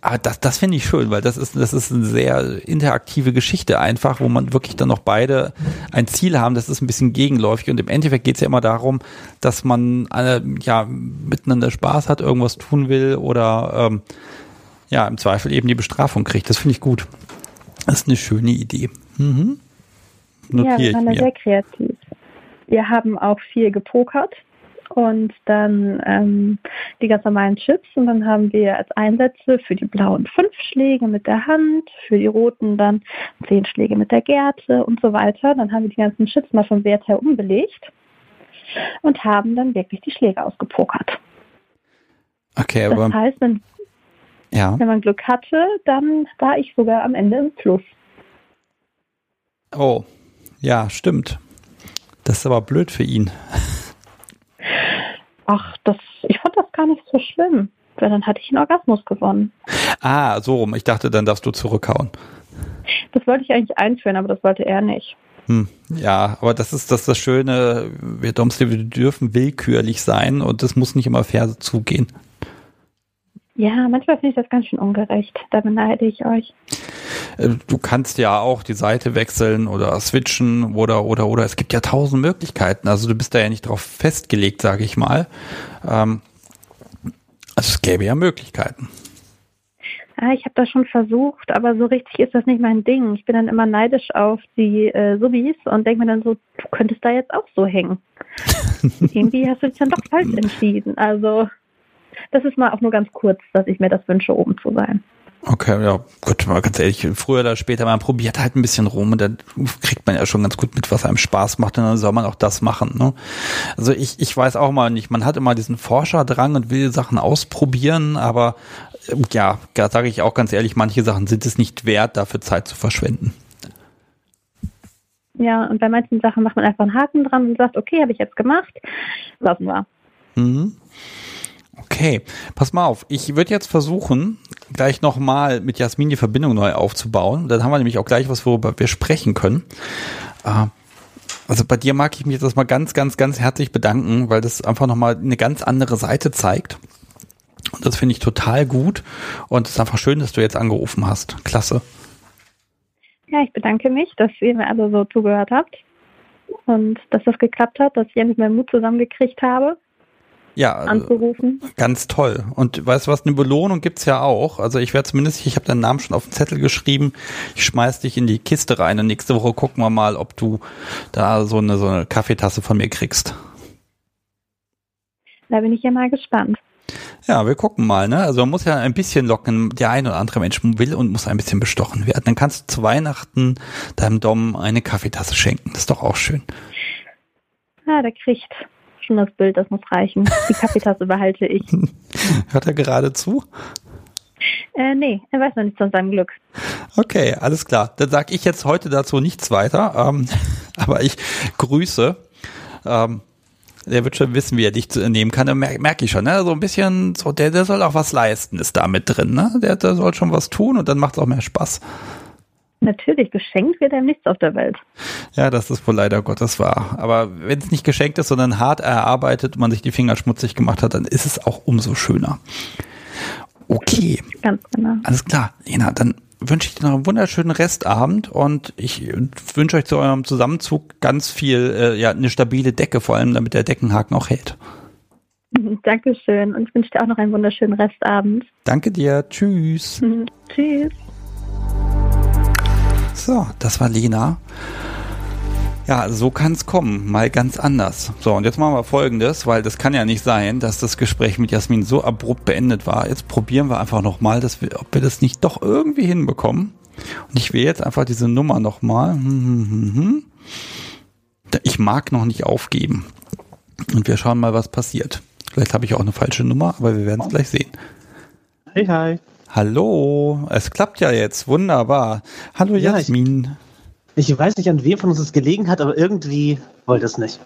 aber das, das finde ich schön, weil das ist, das ist eine sehr interaktive Geschichte einfach, wo man wirklich dann noch beide ein Ziel haben. Das ist ein bisschen gegenläufig und im Endeffekt geht es ja immer darum, dass man alle, ja miteinander Spaß hat, irgendwas tun will oder ähm, ja im Zweifel eben die Bestrafung kriegt. Das finde ich gut. Das ist eine schöne Idee. Mhm. ja, wir waren sehr kreativ. Wir haben auch viel gepokert und dann ähm, die ganz normalen Chips und dann haben wir als Einsätze für die blauen fünf Schläge mit der Hand, für die roten dann zehn Schläge mit der Gerte und so weiter. Dann haben wir die ganzen Chips mal vom Wert her umbelegt und haben dann wirklich die Schläge ausgepokert. Okay, aber das heißt, wenn, ja. wenn man Glück hatte, dann war ich sogar am Ende im Plus. Oh, ja, stimmt. Das ist aber blöd für ihn. Ach, das, ich fand das gar nicht so schlimm, weil dann hatte ich einen Orgasmus gewonnen. Ah, so rum. Ich dachte, dann darfst du zurückhauen. Das wollte ich eigentlich einführen, aber das wollte er nicht. Hm, ja, aber das ist das, ist das Schöne, wir Domsday, wir dürfen willkürlich sein und das muss nicht immer fair zugehen. Ja, manchmal finde ich das ganz schön ungerecht. Da beneide ich euch. Äh, du kannst ja auch die Seite wechseln oder switchen oder oder oder es gibt ja tausend Möglichkeiten. Also du bist da ja nicht drauf festgelegt, sage ich mal. Ähm, also es gäbe ja Möglichkeiten. Ah, ich habe das schon versucht, aber so richtig ist das nicht mein Ding. Ich bin dann immer neidisch auf die äh, Subis und denke mir dann so, du könntest da jetzt auch so hängen. Irgendwie hast du dich dann doch falsch entschieden. Also das ist mal auch nur ganz kurz, dass ich mir das wünsche, oben zu sein. Okay, ja, gut, mal ganz ehrlich, früher oder später, man probiert halt ein bisschen rum und dann kriegt man ja schon ganz gut mit, was einem Spaß macht und dann soll man auch das machen. Ne? Also ich, ich weiß auch mal nicht, man hat immer diesen Forscherdrang und will Sachen ausprobieren, aber ähm, ja, da sage ich auch ganz ehrlich, manche Sachen sind es nicht wert, dafür Zeit zu verschwenden. Ja, und bei manchen Sachen macht man einfach einen Haken dran und sagt, okay, habe ich jetzt gemacht, lassen wir. Mhm. Okay, pass mal auf. Ich würde jetzt versuchen, gleich nochmal mit Jasmin die Verbindung neu aufzubauen. Dann haben wir nämlich auch gleich was, worüber wir sprechen können. Äh, also bei dir mag ich mich jetzt mal ganz, ganz, ganz herzlich bedanken, weil das einfach nochmal eine ganz andere Seite zeigt. Und das finde ich total gut. Und es ist einfach schön, dass du jetzt angerufen hast. Klasse. Ja, ich bedanke mich, dass ihr mir alle so zugehört habt. Und dass das geklappt hat, dass ich endlich meinen Mut zusammengekriegt habe ja, anzurufen. Ganz toll. Und weißt du was, eine Belohnung gibt's ja auch. Also ich werde zumindest, ich habe deinen Namen schon auf den Zettel geschrieben. Ich schmeiß dich in die Kiste rein und nächste Woche gucken wir mal, ob du da so eine, so eine Kaffeetasse von mir kriegst. Da bin ich ja mal gespannt. Ja, wir gucken mal, ne? Also man muss ja ein bisschen locken. Der ein oder andere Mensch will und muss ein bisschen bestochen werden. Dann kannst du zu Weihnachten deinem Dom eine Kaffeetasse schenken. Das ist doch auch schön. Ja, der kriegt schon das Bild, das muss reichen. Die Kaffeetasse behalte ich. Hört er gerade zu? Äh, nee, er weiß noch nichts von seinem Glück. Okay, alles klar. Dann sage ich jetzt heute dazu nichts weiter, ähm, aber ich grüße. Ähm, der wird schon wissen, wie er dich nehmen kann. Merke merk ich schon, ne? So ein bisschen, so der, der soll auch was leisten, ist da mit drin, ne? Der, der soll schon was tun und dann macht es auch mehr Spaß. Natürlich, geschenkt wird einem nichts auf der Welt. Ja, das ist wohl leider Gottes wahr. Aber wenn es nicht geschenkt ist, sondern hart erarbeitet und man sich die Finger schmutzig gemacht hat, dann ist es auch umso schöner. Okay. Ganz genau. Alles klar, Lena, dann wünsche ich dir noch einen wunderschönen Restabend und ich wünsche euch zu eurem Zusammenzug ganz viel, äh, ja, eine stabile Decke, vor allem damit der Deckenhaken auch hält. Dankeschön und ich wünsche dir auch noch einen wunderschönen Restabend. Danke dir. Tschüss. Tschüss. So, das war Lena. Ja, so kann es kommen, mal ganz anders. So, und jetzt machen wir folgendes, weil das kann ja nicht sein, dass das Gespräch mit Jasmin so abrupt beendet war. Jetzt probieren wir einfach nochmal, ob wir das nicht doch irgendwie hinbekommen. Und ich wähle jetzt einfach diese Nummer nochmal. Hm, hm, hm, ich mag noch nicht aufgeben. Und wir schauen mal, was passiert. Vielleicht habe ich auch eine falsche Nummer, aber wir werden es gleich sehen. Hi, hi. Hallo, es klappt ja jetzt, wunderbar. Hallo Ja, Jasmin. Ich weiß nicht, an wem von uns es gelegen hat, aber irgendwie wollte es nicht.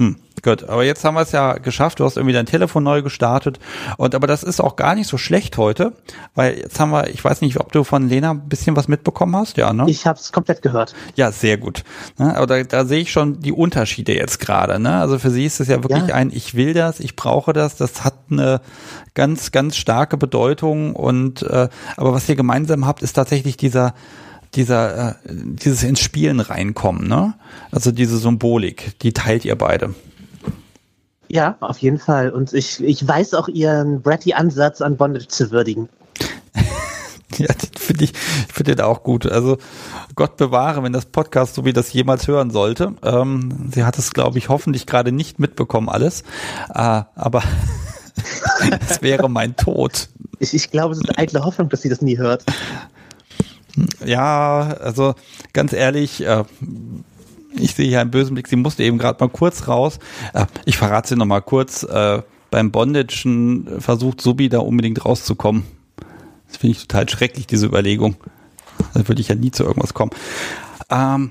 Hm, gut, aber jetzt haben wir es ja geschafft. Du hast irgendwie dein Telefon neu gestartet. Und aber das ist auch gar nicht so schlecht heute, weil jetzt haben wir, ich weiß nicht, ob du von Lena ein bisschen was mitbekommen hast, ja, ne? Ich habe es komplett gehört. Ja, sehr gut. Ne, aber da, da sehe ich schon die Unterschiede jetzt gerade. Ne? Also für sie ist es ja wirklich Ja. ein, ich will das, ich brauche das. Das hat eine ganz, ganz starke Bedeutung. Und äh, aber was ihr gemeinsam habt, ist tatsächlich dieser dieser äh, dieses ins Spielen reinkommen. Ne? Also diese Symbolik, die teilt ihr beide. Ja, auf jeden Fall. Und ich, ich weiß auch ihren Bratty-Ansatz an Bondage zu würdigen. Ja, finde ich, ich finde den auch gut. Also Gott bewahre, wenn das Podcast so wie das jemals hören sollte. Ähm, sie hat es, glaube ich, hoffentlich gerade nicht mitbekommen alles. Äh, aber es wäre mein Tod. Ich, ich glaube, es ist eine eitle Hoffnung, dass sie das nie hört. Ja, also ganz ehrlich, äh, ich sehe hier einen bösen Blick. Sie musste eben gerade mal kurz raus. Äh, ich verrate sie noch mal kurz. Äh, beim Bondagen versucht Subi da unbedingt rauszukommen. Das finde ich total schrecklich, diese Überlegung. Da würde ich ja nie zu irgendwas kommen. Ähm,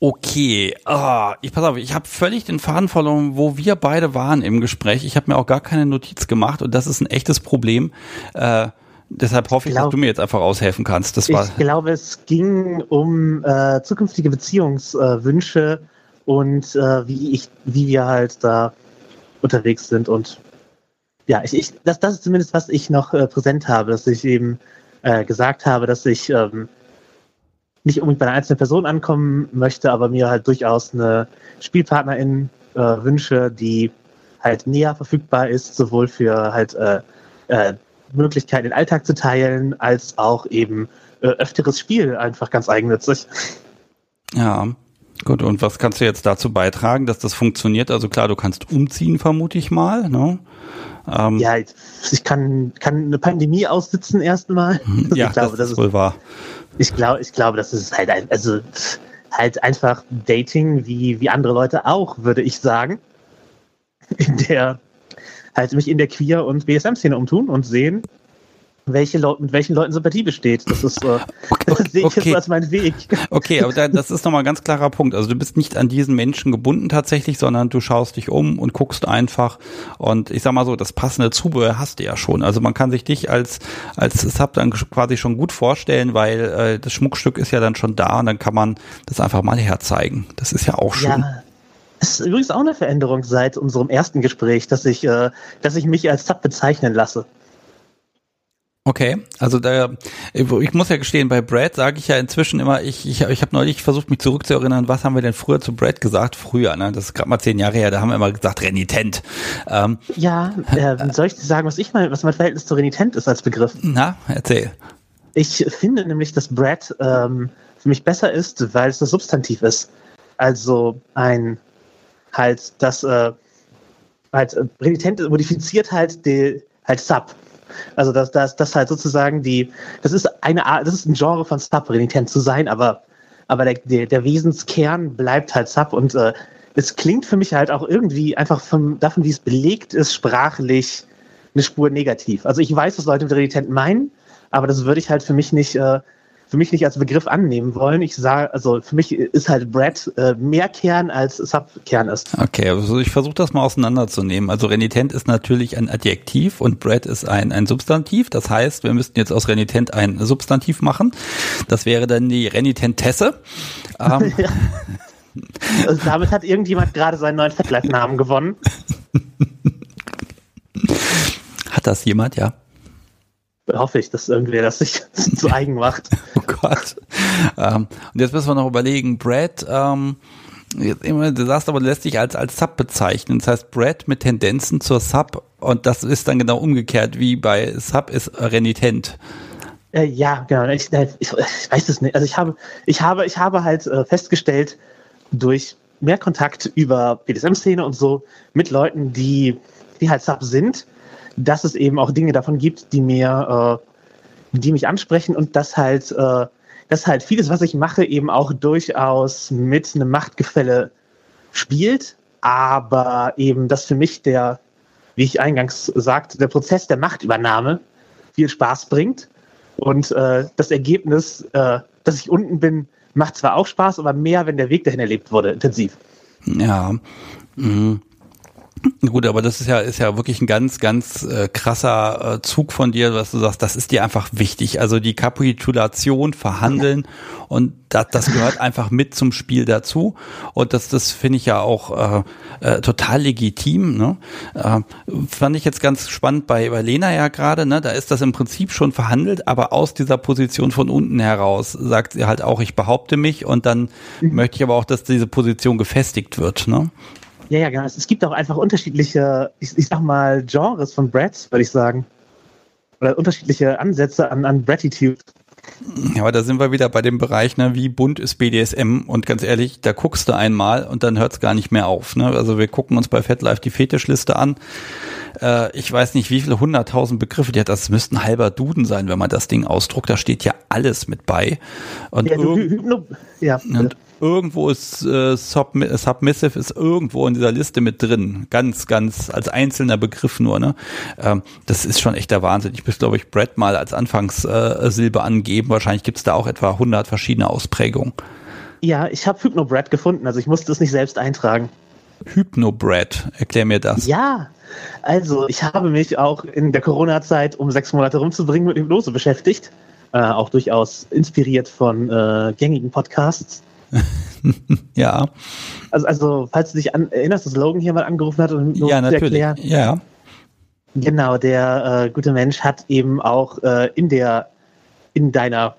okay, ah, ich pass auf, ich habe völlig den Faden verloren, wo wir beide waren im Gespräch. Ich habe mir auch gar keine Notiz gemacht und das ist ein echtes Problem. Äh, deshalb hoffe ich, dass glaub- du mir jetzt einfach aushelfen kannst. Das war Ich glaube, es ging um äh, zukünftige Beziehungswünsche und äh, wie ich, wie wir halt da unterwegs sind. Und ja, ich, ich, das, das ist zumindest, was ich noch äh, präsent habe, dass ich eben äh, gesagt habe, dass ich ähm, nicht unbedingt bei einer einzelnen Person ankommen möchte, aber mir halt durchaus eine Spielpartnerin äh, wünsche, die halt näher verfügbar ist, sowohl für halt Möglichkeiten, den Alltag zu teilen, als auch eben äh, öfteres Spiel einfach ganz eigennützig. Ja, gut. Und was kannst du jetzt dazu beitragen, dass das funktioniert? Also klar, du kannst umziehen, vermute ich mal. Ne? Ähm, Ja, ich kann, kann eine Pandemie aussitzen erstmal. ja ich glaube, das, das ist ist, wohl wahr. ich glaube, ich glaube, das ist halt ein, also halt einfach Dating wie, wie andere Leute auch, würde ich sagen. In der halt mich in der Queer- und BSM-Szene umtun und sehen, welche Leute, mit welchen Leuten Sympathie besteht. Das ist, äh, das sehe ich okay. jetzt als mein Weg. Okay, aber da, das ist nochmal ein ganz klarer Punkt. Also du bist nicht an diesen Menschen gebunden tatsächlich, sondern du schaust dich um und guckst einfach. Und ich sag mal so, das passende Zubehör hast du ja schon. Also man kann sich dich als, als Sub dann quasi schon gut vorstellen, weil äh, das Schmuckstück ist ja dann schon da und dann kann man das einfach mal herzeigen. Das ist ja auch schön. Ja. Das ist übrigens auch eine Veränderung seit unserem ersten Gespräch, dass ich, äh, dass ich mich als Sub bezeichnen lasse. Okay, also da, ich muss ja gestehen, bei Brad sage ich ja inzwischen immer, ich, ich, ich habe neulich versucht, mich zurückzuerinnern, was haben wir denn früher zu Brad gesagt? Früher, ne? Das ist gerade mal zehn Jahre her, da haben wir immer gesagt, renitent. Ähm, Ja, äh, soll ich dir sagen, was ich mein, was mein Verhältnis zu renitent ist als Begriff? na, erzähl. Ich finde nämlich, dass Brad ähm, für mich besser ist, weil es das Substantiv ist. Also ein halt das äh, halt äh, renitent modifiziert halt die halt Sub. Also das, das, das halt sozusagen die, das ist eine Art, das ist ein Genre von Sub, renitent zu sein, aber, aber der, der, der Wesenskern bleibt halt Sub und äh, es klingt für mich halt auch irgendwie einfach von, davon, wie es belegt ist, sprachlich eine Spur negativ. Also ich weiß, was Leute mit renitent meinen, aber das würde ich halt für mich nicht, äh, für mich nicht als Begriff annehmen wollen. Ich sage, also für mich ist halt Brad äh, mehr Kern als Sub-Kern ist. Okay, also ich versuche das mal auseinanderzunehmen. Also renitent ist natürlich ein Adjektiv und Brad ist ein, ein Substantiv. Das heißt, wir müssten jetzt aus renitent ein Substantiv machen. Das wäre dann die Renitentesse. Ähm, Also damit hat irgendjemand gerade seinen neuen Fettleib-Namen gewonnen. hat das jemand, ja? Hoffe ich, dass irgendwer das sich zu eigen macht. Oh Gott. ähm, und jetzt müssen wir noch überlegen, Brad, ähm, jetzt immer, du sagst aber, lässt sich als, als Sub bezeichnen. Das heißt, Brad mit Tendenzen zur Sub und das ist dann genau umgekehrt, wie bei Sub ist renitent. Äh, ja, genau. Ich, äh, ich, ich weiß es nicht. Also ich habe, ich habe, ich habe halt äh, festgestellt durch mehr Kontakt über BDSM-Szene und so mit Leuten, die, die halt Sub sind, dass es eben auch Dinge davon gibt, die mir, äh, die mich ansprechen und dass halt, äh, dass halt vieles, was ich mache, eben auch durchaus mit einem Machtgefälle spielt, aber eben, dass für mich der, wie ich eingangs sagte, der Prozess der Machtübernahme viel Spaß bringt. Und äh, das Ergebnis, äh, dass ich unten bin, macht zwar auch Spaß, aber mehr, wenn der Weg dahin erlebt wurde, intensiv. Ja. Mhm. Gut, aber das ist ja ist ja wirklich ein ganz ganz äh, krasser äh, Zug von dir, was du sagst. Das ist dir einfach wichtig. Also die Kapitulation, verhandeln und das, das gehört einfach mit zum Spiel dazu. Und das das finde ich ja auch äh, äh, total legitim. Ne? Äh, fand ich jetzt ganz spannend bei bei Lena ja gerade. Ne, da ist das im Prinzip schon verhandelt, aber aus dieser Position von unten heraus sagt sie halt auch, ich behaupte mich und dann mhm. möchte ich aber auch, dass diese Position gefestigt wird. Ne? Ja, ja, genau. Es gibt auch einfach unterschiedliche, ich, ich sag mal, Genres von Brats, würde ich sagen. Oder unterschiedliche Ansätze an, an Bratitude. Ja, aber da sind wir wieder bei dem Bereich, ne, wie bunt ist BDSM und ganz ehrlich, da guckst du einmal und dann hört es gar nicht mehr auf. Ne? Also wir gucken uns bei FetLife die Fetischliste an. Äh, ich weiß nicht, wie viele hunderttausend Begriffe die hat. Das müssten halber Duden sein, wenn man das Ding ausdruckt. Da steht ja alles mit bei. Und, ja, du, ja, und irgendwo ist äh, Submissive ist irgendwo in dieser Liste mit drin. Ganz, ganz als einzelner Begriff nur. Ne? Ähm, das ist schon echt der Wahnsinn. Ich muss, glaube ich, Brett mal als Anfangssilbe äh, angeben. Wahrscheinlich gibt es da auch etwa 100 verschiedene Ausprägungen. Ja, ich habe Hypnobrad gefunden, also ich musste es nicht selbst eintragen. Hypnobrad, erklär mir das. Ja, also ich habe mich auch in der Corona-Zeit, um sechs Monate rumzubringen, mit Hypnose beschäftigt. Äh, auch durchaus inspiriert von äh, gängigen Podcasts. ja. Also, also, falls du dich an, erinnerst, dass Logan hier mal angerufen hat, um ja, zu erklären. Ja. Genau, der äh, gute Mensch hat eben auch äh, in der in deiner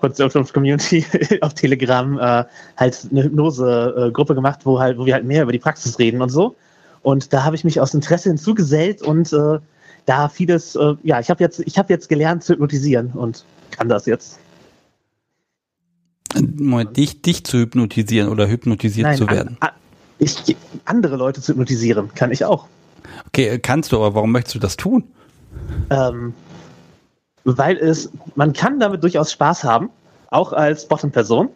Community auf Telegram äh, halt eine Hypnose-Gruppe gemacht, wo halt, wo wir halt mehr über die Praxis reden und so. Und da habe ich mich aus Interesse hinzugesellt und äh, da vieles, äh, ja, ich habe jetzt, ich habe jetzt gelernt zu hypnotisieren und kann das jetzt. Moment, dich, dich zu hypnotisieren oder hypnotisiert Nein, zu werden? An, ich, andere Leute zu hypnotisieren, kann ich auch. Okay, kannst du, aber warum möchtest du das tun? Ähm, weil es, man kann damit durchaus Spaß haben, auch als Bottom-Person.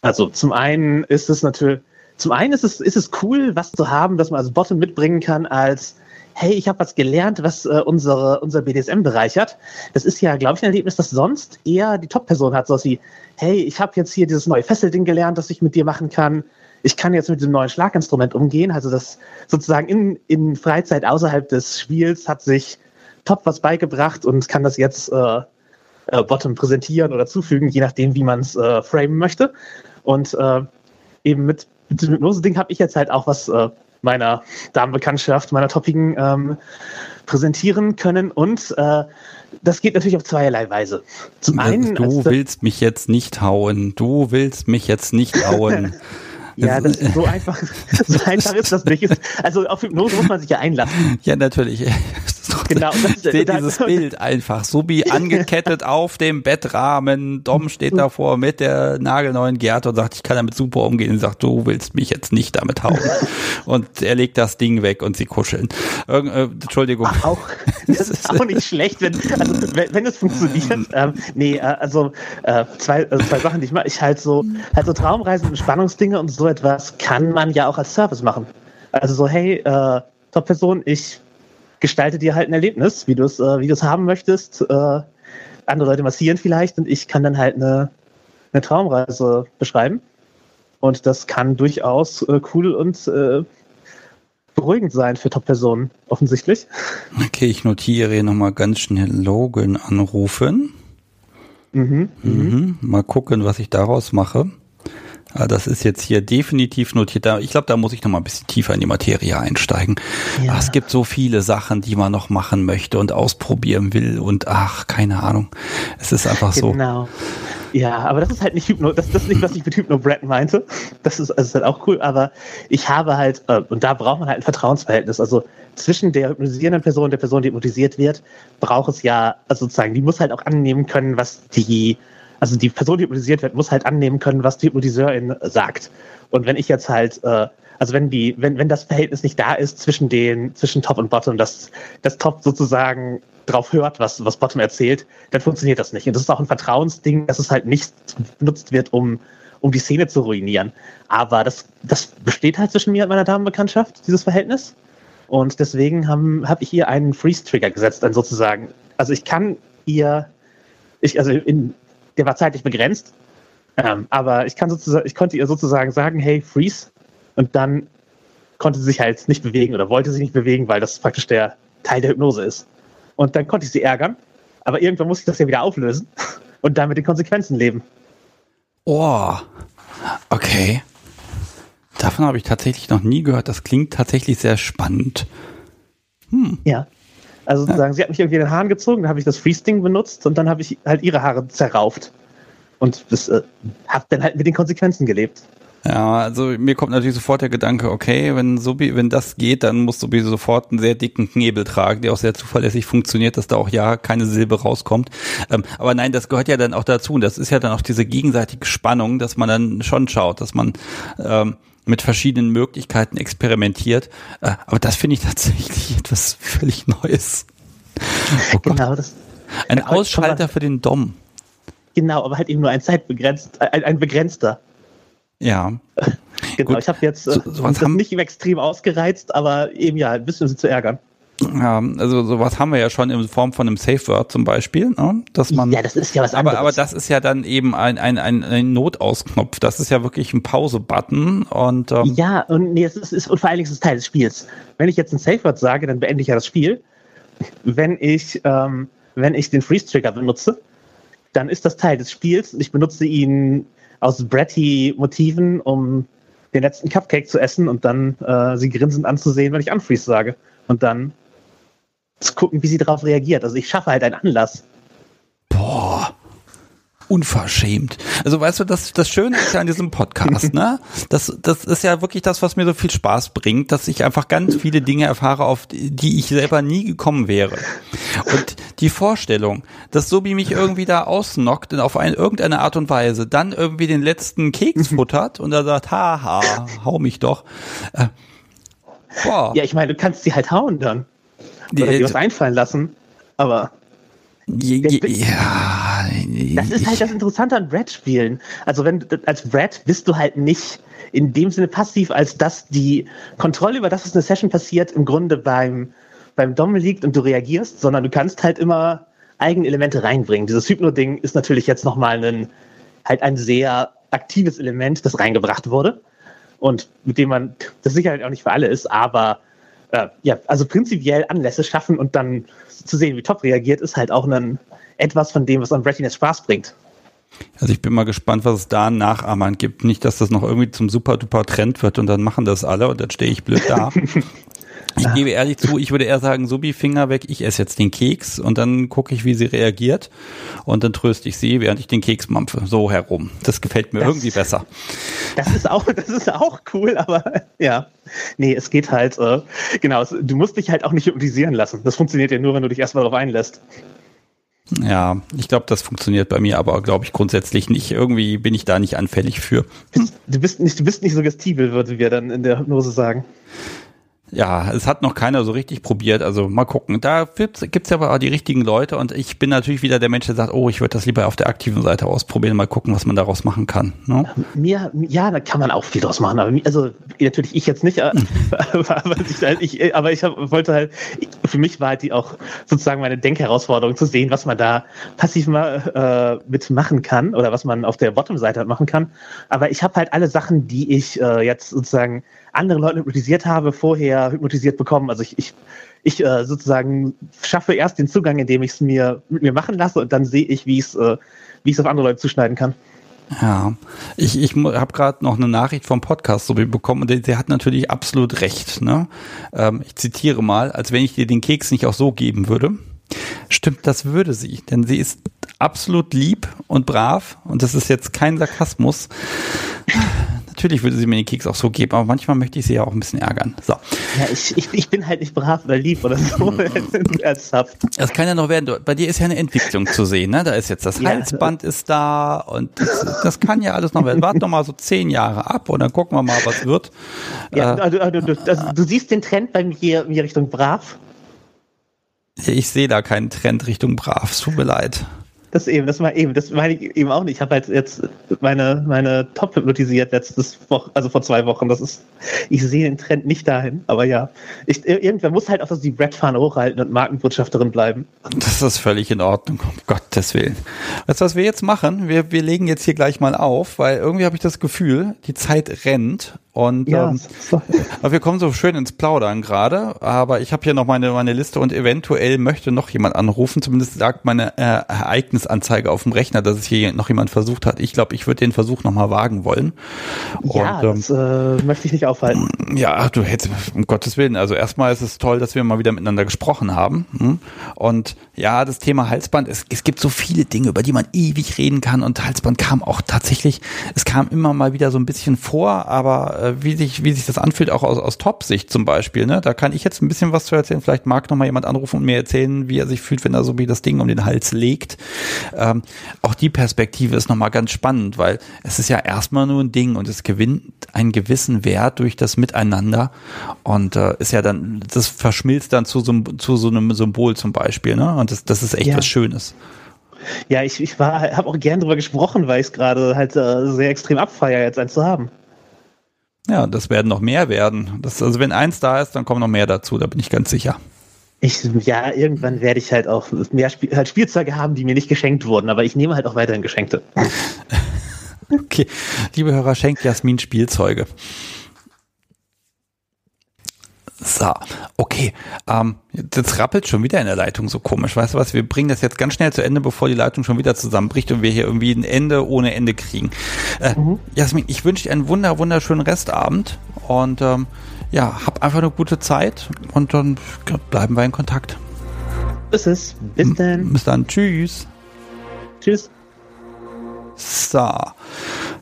Also zum einen ist es natürlich, zum einen ist es, ist es cool, was zu haben, dass man als Bottom mitbringen kann, als hey, ich habe was gelernt, was äh, unsere, unser BDSM bereichert. Das ist ja, glaube ich, ein Erlebnis, das sonst eher die Top-Person hat, so wie, hey, ich habe jetzt hier dieses neue Fesselding gelernt, das ich mit dir machen kann. Ich kann jetzt mit diesem neuen Schlaginstrument umgehen. Also das sozusagen in, in Freizeit außerhalb des Spiels hat sich Top was beigebracht und kann das jetzt äh, äh, Bottom präsentieren oder zufügen, je nachdem, wie man es äh, framen möchte. Und äh, eben mit, mit dem Hypnose-Ding habe ich jetzt halt auch was äh, meiner Damenbekanntschaft, meiner Toppigen ähm, präsentieren können. Und äh, das geht natürlich auf zweierlei Weise. Zum einen. Du willst mich jetzt nicht hauen. Du willst mich jetzt nicht hauen. Ja, das ist so einfach, so einfach ist das nicht. Also auf Hypnose muss man sich ja einlassen. Ja, natürlich. Genau. Ich sehe dieses Bild einfach. Subi angekettet auf dem Bettrahmen. Dom steht davor mit der nagelneuen Gerte und sagt, ich kann damit super umgehen. Und sagt, du willst mich jetzt nicht damit hauen. und er legt das Ding weg und sie kuscheln. Irg äh, Entschuldigung. Auch, das ist auch nicht schlecht, wenn, also, wenn, wenn es funktioniert. Ähm, nee, äh, also äh, zwei, also zwei Sachen, die ich mache. Ich halt so, halt so Traumreisen und Spannungsdinge und so etwas kann man ja auch als Service machen. Also so, hey, äh, Top-Person, ich gestalte dir halt ein Erlebnis, wie du es äh, wie du es haben möchtest. Äh, andere Leute massieren vielleicht und ich kann dann halt eine, eine Traumreise beschreiben. Und das kann durchaus äh, cool und äh, beruhigend sein für Top-Personen, offensichtlich. Okay, ich notiere hier nochmal ganz schnell Logan anrufen. Mhm, mhm, mhm. Mal gucken, was ich daraus mache. Ah, das ist jetzt hier definitiv notiert. Ich glaube, da muss ich noch mal ein bisschen tiefer in die Materie einsteigen. Ja. Ach, es gibt so viele Sachen, die man noch machen möchte und ausprobieren will und ach, keine Ahnung. Es ist einfach so. Genau. Ja, aber das ist halt nicht Hypno, das, das ist nicht, was ich mit Hypno Brett meinte. Das ist, das ist halt auch cool, aber ich habe halt, äh, und da braucht man halt ein Vertrauensverhältnis. Also zwischen der hypnotisierenden Person und der Person, die hypnotisiert wird, braucht es ja, also sozusagen, die muss halt auch annehmen können, was die also die Person, die hypnotisiert wird, muss halt annehmen können, was die Hypnotiseurin sagt. Und wenn ich jetzt halt, äh, also wenn die, wenn, wenn das Verhältnis nicht da ist zwischen den, zwischen Top und Bottom, dass das Top sozusagen drauf hört, was, was Bottom erzählt, dann funktioniert das nicht. Und das ist auch ein Vertrauensding, dass es halt nicht benutzt wird, um, um die Szene zu ruinieren. Aber das, das besteht halt zwischen mir und meiner Damenbekanntschaft, dieses Verhältnis. Und deswegen habe hab ich ihr einen Freeze-Trigger gesetzt, dann sozusagen. Also ich kann ihr, ich, also in, der war zeitlich begrenzt, ähm, aber ich kann sozusagen, ich konnte ihr sozusagen sagen, hey, freeze, und dann konnte sie sich halt nicht bewegen oder wollte sich nicht bewegen, weil das praktisch der Teil der Hypnose ist. Und dann konnte ich sie ärgern, aber irgendwann musste ich das ja wieder auflösen und dann mit den Konsequenzen leben. Oh, okay. Davon habe ich tatsächlich noch nie gehört. Das klingt tatsächlich sehr spannend. Hm. Ja. Also sozusagen, ja. sie hat mich irgendwie in den Haaren gezogen, dann habe ich das Freeze-Ding benutzt und dann habe ich halt ihre Haare zerrauft. Und das äh, habe dann halt mit den Konsequenzen gelebt. Ja, also mir kommt natürlich sofort der Gedanke, okay, wenn so wenn das geht, dann muss sowieso sofort einen sehr dicken Knebel tragen, der auch sehr zuverlässig funktioniert, dass da auch ja keine Silbe rauskommt. Ähm, aber nein, das gehört ja dann auch dazu. Und das ist ja dann auch diese gegenseitige Spannung, dass man dann schon schaut, dass man ähm, mit verschiedenen Möglichkeiten experimentiert. Äh, aber das finde ich tatsächlich etwas völlig Neues. Oh genau, das, ein Ausschalter für den Dom. Genau, aber halt eben nur ein zeitbegrenzt, ein, ein begrenzter. Ja. genau, Gut. ich habe jetzt äh, so, das haben, nicht extrem ausgereizt, aber eben ja, ein bisschen sie zu ärgern. Ja, also sowas haben wir ja schon in Form von einem Safe Word zum Beispiel, ne? dass man. Ja, das ist ja was anderes. Aber, aber das ist ja dann eben ein, ein, ein, ein Notausknopf. Das ist ja wirklich ein Pause-Button und. Ähm ja, und nee, es ist, ist und vor allen Dingen ist es Teil des Spiels. Wenn ich jetzt ein Safe Word sage, dann beende ich ja das Spiel. Wenn ich, ähm, wenn ich den Freeze Trigger benutze, dann ist das Teil des Spiels und ich benutze ihn aus Bratty-Motiven, um den letzten Cupcake zu essen und dann äh, sie grinsend anzusehen, wenn ich Unfreeze sage. Und dann gucken, wie sie darauf reagiert. Also ich schaffe halt einen Anlass. Boah unverschämt. Also weißt du, das, das Schöne ist ja an diesem Podcast, ne? Das, das ist ja wirklich das, was mir so viel Spaß bringt, dass ich einfach ganz viele Dinge erfahre, auf die ich selber nie gekommen wäre. Und die Vorstellung, dass Sobi mich irgendwie da ausnockt und auf eine, irgendeine Art und Weise dann irgendwie den letzten Keks futtert und er sagt, haha, hau mich doch. Äh, boah. Ja, ich meine, du kannst sie halt hauen dann. Oder die, was einfallen lassen. Aber. Ja, das ist halt das Interessante an Brad-Spielen. Also wenn als Brad bist du halt nicht in dem Sinne passiv, als dass die Kontrolle über das, was in der Session passiert, im Grunde beim, beim Dom liegt und du reagierst, sondern du kannst halt immer eigene Elemente reinbringen. Dieses Hypno-Ding ist natürlich jetzt nochmal ein, halt ein sehr aktives Element, das reingebracht wurde und mit dem man, das sicherlich auch nicht für alle ist, aber äh, ja, also prinzipiell Anlässe schaffen und dann zu sehen, wie Top reagiert, ist halt auch ein, etwas von dem, was an Brettiness Spaß bringt. Also ich bin mal gespannt, was es da an Nachahmern gibt. Nicht, dass das noch irgendwie zum super duper Trend wird und dann machen das alle und dann stehe ich blöd da. Ich ja. gebe ehrlich zu, ich würde eher sagen, Subi, Finger weg, ich esse jetzt den Keks und dann gucke ich, wie sie reagiert und dann tröste ich sie, während ich den Keks mampfe. So herum. Das gefällt mir das, irgendwie besser. Das ist auch, das ist auch cool, aber ja. Nee, es geht halt, äh, genau, du musst dich halt auch nicht hypnotisieren lassen. Das funktioniert ja nur, wenn du dich erstmal darauf einlässt. Ja, ich glaube, das funktioniert bei mir, aber glaube ich grundsätzlich nicht. Irgendwie bin ich da nicht anfällig für. Du bist nicht, du bist nicht suggestibel, würden wir dann in der Hypnose sagen. Ja, es hat noch keiner so richtig probiert. Also mal gucken. Da gibt's ja aber auch die richtigen Leute und ich bin natürlich wieder der Mensch, der sagt, oh, ich würde das lieber auf der aktiven Seite ausprobieren, mal gucken, was man daraus machen kann. Ne? Mir, ja, da kann man auch viel draus machen. Aber also natürlich ich jetzt nicht, äh, aber, ich, halt, ich, aber ich hab, wollte halt, für mich war halt die auch sozusagen meine Denkherausforderung zu sehen, was man da passiv mal äh, mitmachen kann oder was man auf der Bottom-Seite halt machen kann. Aber ich habe halt alle Sachen, die ich äh, jetzt sozusagen anderen Leuten hypnotisiert habe, vorher hypnotisiert bekommen. Also ich, ich, ich äh, sozusagen schaffe erst den Zugang, indem ich es mir mit mir machen lasse und dann sehe ich, wie ich es äh, auf andere Leute zuschneiden kann. Ja, ich, ich habe gerade noch eine Nachricht vom Podcast so bekommen und der, der hat natürlich absolut recht. Ne? Ähm, ich zitiere mal, als wenn ich dir den Keks nicht auch so geben würde. Stimmt, das würde sie, denn sie ist absolut lieb und brav und das ist jetzt kein Sarkasmus. Natürlich würde sie mir den Keks auch so geben, aber manchmal möchte ich sie ja auch ein bisschen ärgern. So. Ja, ich, ich, ich bin halt nicht brav oder lieb oder so. Ernsthaft. Das kann ja noch werden. Bei dir ist ja eine Entwicklung zu sehen. Ne? Da ist jetzt das Halsband ist da und das, das kann ja alles noch werden. Warte noch mal so zehn Jahre ab und dann gucken wir mal, was wird. Ja, äh, also, also, du, also, du siehst den Trend bei mir in Richtung brav. Ich sehe da keinen Trend Richtung brav. Es tut mir leid. Das eben, das war eben, das meine ich eben auch nicht. Ich habe halt jetzt meine, meine Top hypnotisiert letztes Woche, also vor zwei Wochen. Das ist, ich sehe den Trend nicht dahin, aber ja. Ich, irgendwer muss halt auch die Brettfahne hochhalten und Markenbotschafterin bleiben. Das ist völlig in Ordnung, um Gottes Willen. Weißt du, was wir jetzt machen? Wir, wir legen jetzt hier gleich mal auf, weil irgendwie habe ich das Gefühl, die Zeit rennt und ja, ähm, wir kommen so schön ins Plaudern gerade, aber ich habe hier noch meine, meine Liste und eventuell möchte noch jemand anrufen. Zumindest sagt meine äh, Ereignisanzeige auf dem Rechner, dass es hier noch jemand versucht hat. Ich glaube, ich würde den Versuch nochmal wagen wollen. Ja, und, ähm, das äh, möchte ich nicht aufhalten. Ja, du hättest, um Gottes Willen. Also erstmal ist es toll, dass wir mal wieder miteinander gesprochen haben. Hm? Und ja, das Thema Halsband, es, es gibt so viele Dinge, über die man ewig reden kann und Halsband kam auch tatsächlich, es kam immer mal wieder so ein bisschen vor, aber äh, wie sich, wie sich das anfühlt, auch aus, aus Top-Sicht zum Beispiel. Ne? Da kann ich jetzt ein bisschen was zu erzählen. Vielleicht mag noch mal jemand anrufen und mir erzählen, wie er sich fühlt, wenn er so wie das Ding um den Hals legt. Ähm, auch die Perspektive ist noch mal ganz spannend, weil es ist ja erstmal nur ein Ding und es gewinnt einen gewissen Wert durch das Miteinander und äh, ist ja dann, das verschmilzt dann zu so, zu so einem Symbol zum Beispiel. Ne? Und das, das ist echt ja. was Schönes. Ja, ich, ich habe auch gern drüber gesprochen, weil ich es gerade halt äh, sehr extrem abfeier, jetzt eins zu haben. Ja, das werden noch mehr werden. Das, also wenn eins da ist, dann kommen noch mehr dazu, da bin ich ganz sicher. Ich, ja, irgendwann werde ich halt auch mehr Spiel, halt Spielzeuge haben, die mir nicht geschenkt wurden, aber ich nehme halt auch weiterhin Geschenkte. okay, liebe Hörer, schenkt Jasmin Spielzeuge. So, okay. Ähm, jetzt rappelt schon wieder in der Leitung so komisch. Weißt du was? Wir bringen das jetzt ganz schnell zu Ende, bevor die Leitung schon wieder zusammenbricht und wir hier irgendwie ein Ende ohne Ende kriegen. Äh, mhm. Jasmin, ich wünsche dir einen wunder, wunderschönen Restabend und ähm, ja, hab einfach eine gute Zeit und dann bleiben wir in Kontakt. Bis es. Bis dann. Bis dann. Tschüss. Tschüss. So.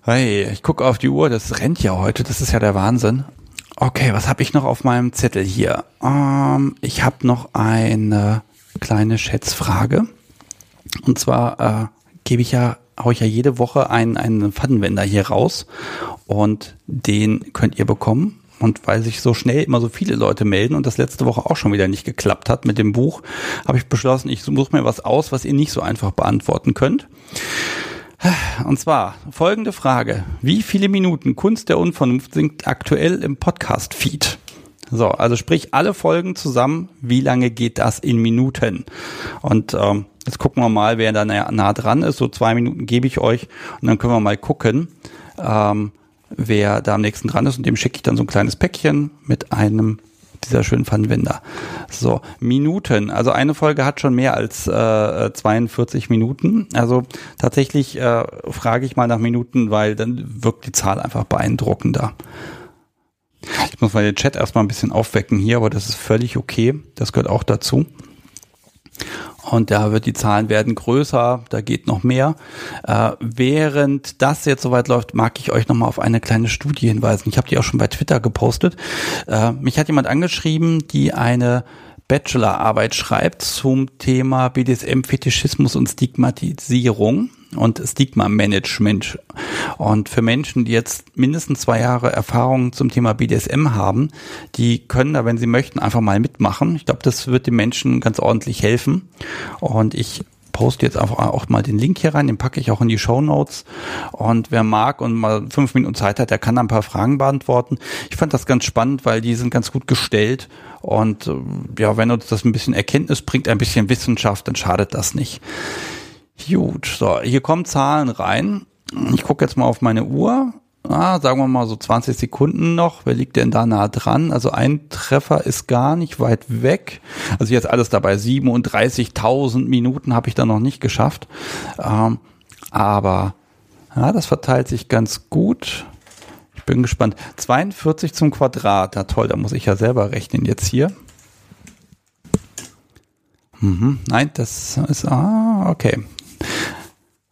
Hey, ich gucke auf die Uhr, das rennt ja heute, das ist ja der Wahnsinn. Okay, was habe ich noch auf meinem Zettel hier? Ähm, ich habe noch eine kleine Schätzfrage. Und zwar äh, gebe ich ja, hau ich ja jede Woche einen, einen Pfannenwender hier raus und den könnt ihr bekommen. Und weil sich so schnell immer so viele Leute melden und das letzte Woche auch schon wieder nicht geklappt hat mit dem Buch, habe ich beschlossen, ich suche mir was aus, was ihr nicht so einfach beantworten könnt. Und zwar folgende Frage. Wie viele Minuten Kunst der Unvernunft sind aktuell im Podcast-Feed? So, also sprich alle Folgen zusammen, wie lange geht das in Minuten? Und ähm, jetzt gucken wir mal, wer da nah, nah dran ist. So zwei Minuten gebe ich euch und dann können wir mal gucken, ähm, wer da am nächsten dran ist. Und dem schicke ich dann so ein kleines Päckchen mit einem dieser schönen Pfannenwender. So, Minuten. Also eine Folge hat schon mehr als äh, 42 Minuten. Also tatsächlich äh, frage ich mal nach Minuten, weil dann wirkt die Zahl einfach beeindruckender. Ich muss mal den Chat erstmal ein bisschen aufwecken hier, aber das ist völlig okay. Das gehört auch dazu. Und da wird die Zahlen werden größer, da geht noch mehr. Äh, während das jetzt soweit läuft, mag ich euch nochmal auf eine kleine Studie hinweisen. Ich habe die auch schon bei Twitter gepostet. Äh, mich hat jemand angeschrieben, die eine Bachelorarbeit schreibt zum Thema BDSM, Fetischismus und Stigmatisierung und Stigma-Management. Und für Menschen, die jetzt mindestens zwei Jahre Erfahrung zum Thema BDSM haben, die können da, wenn sie möchten, einfach mal mitmachen. Ich glaube, das wird den Menschen ganz ordentlich helfen. Und ich poste jetzt einfach auch mal den Link hier rein, den packe ich auch in die Show Notes. Und wer mag und mal fünf Minuten Zeit hat, der kann ein paar Fragen beantworten. Ich fand das ganz spannend, weil die sind ganz gut gestellt. Und äh, ja, wenn uns das ein bisschen Erkenntnis bringt, ein bisschen Wissenschaft, dann schadet das nicht. Gut, so, hier kommen Zahlen rein. Ich gucke jetzt mal auf meine Uhr. Ah, sagen wir mal so 20 Sekunden noch. Wer liegt denn da nah dran? Also ein Treffer ist gar nicht weit weg. Also jetzt alles dabei. 37.000 Minuten habe ich da noch nicht geschafft. Ähm, aber ja, das verteilt sich ganz gut. Ich bin gespannt. 42 zum Quadrat. Ja, toll, da muss ich ja selber rechnen jetzt hier. Mhm, nein, das ist, ah, okay.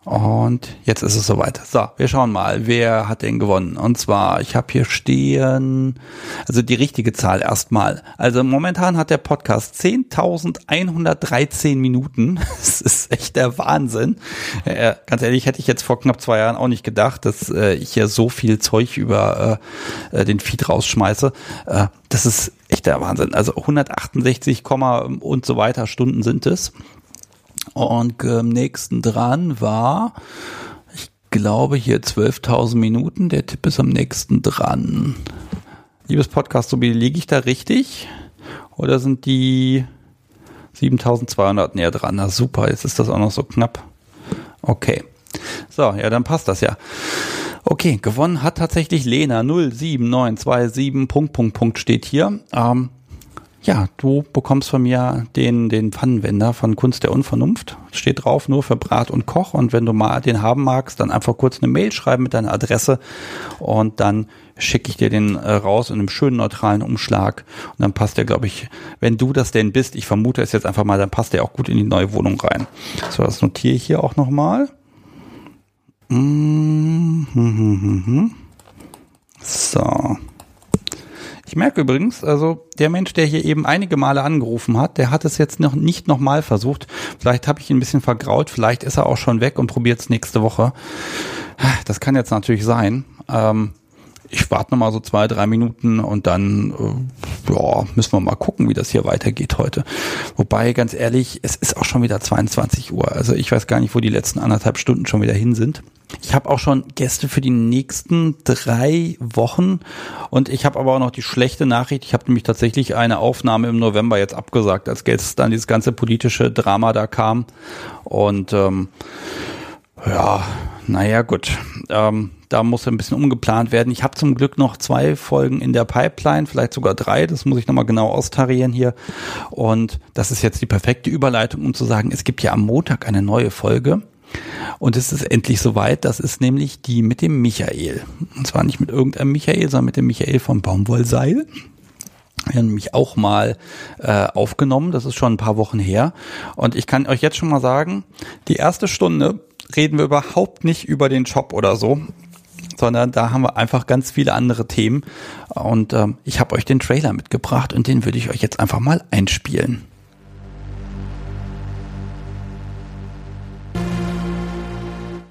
Und jetzt ist es soweit. So, wir schauen mal, wer hat denn gewonnen? Und zwar, ich habe hier stehen, also die richtige Zahl erstmal. Also momentan hat der Podcast 10.113 Minuten. Das ist echt der Wahnsinn. Äh, ganz ehrlich, hätte ich jetzt vor knapp zwei Jahren auch nicht gedacht, dass äh, ich hier so viel Zeug über äh, äh den Feed rausschmeiße. Äh, das ist echt der Wahnsinn. Also 168, und so weiter Stunden sind es. Und am nächsten dran war, ich glaube hier 12.000 Minuten. Der Tipp ist am nächsten dran. Liebes Podcast, so liege ich da richtig? Oder sind die 7200 näher dran? Na super, jetzt ist das auch noch so knapp. Okay. So, ja, dann passt das ja. Okay, gewonnen hat tatsächlich Lena 07927 Punkt, Punkt, Punkt steht hier. Ähm, ja, du bekommst von mir den, den Pfannenwender von Kunst der Unvernunft. Steht drauf, nur für Brat und Koch. Und wenn du mal den haben magst, dann einfach kurz eine Mail schreiben mit deiner Adresse und dann schicke ich dir den äh, raus in einem schönen neutralen Umschlag. Und dann passt der, glaube ich, wenn du das denn bist, ich vermute es jetzt einfach mal, dann passt der auch gut in die neue Wohnung rein. So, das notiere ich hier auch nochmal. Mm -hmm. So. Ich merke übrigens, also der Mensch, der hier eben einige Male angerufen hat, der hat es jetzt noch nicht nochmal versucht. Vielleicht habe ich ihn ein bisschen vergraut, vielleicht ist er auch schon weg und probiert es nächste Woche. Das kann jetzt natürlich sein. Ähm, ich warte noch mal so zwei, drei Minuten und dann äh, ja, müssen wir mal gucken, wie das hier weitergeht heute. Wobei, ganz ehrlich, es ist auch schon wieder 22 Uhr. Also ich weiß gar nicht, wo die letzten anderthalb Stunden schon wieder hin sind. Ich habe auch schon Gäste für die nächsten drei Wochen und ich habe aber auch noch die schlechte Nachricht. Ich habe nämlich tatsächlich eine Aufnahme im November jetzt abgesagt, als dann dieses ganze politische Drama da kam. Und ähm, ja, naja, gut. Ähm, da muss ein bisschen umgeplant werden. Ich habe zum Glück noch zwei Folgen in der Pipeline, vielleicht sogar drei. Das muss ich nochmal genau austarieren hier. Und das ist jetzt die perfekte Überleitung, um zu sagen, es gibt ja am Montag eine neue Folge. Und es ist endlich soweit. Das ist nämlich die mit dem Michael. Und zwar nicht mit irgendeinem Michael, sondern mit dem Michael vom Baumwollseil. Mich auch mal äh, aufgenommen. Das ist schon ein paar Wochen her. Und ich kann euch jetzt schon mal sagen, die erste Stunde reden wir überhaupt nicht über den Job oder so, sondern da haben wir einfach ganz viele andere Themen. Und ähm, ich habe euch den Trailer mitgebracht und den würde ich euch jetzt einfach mal einspielen.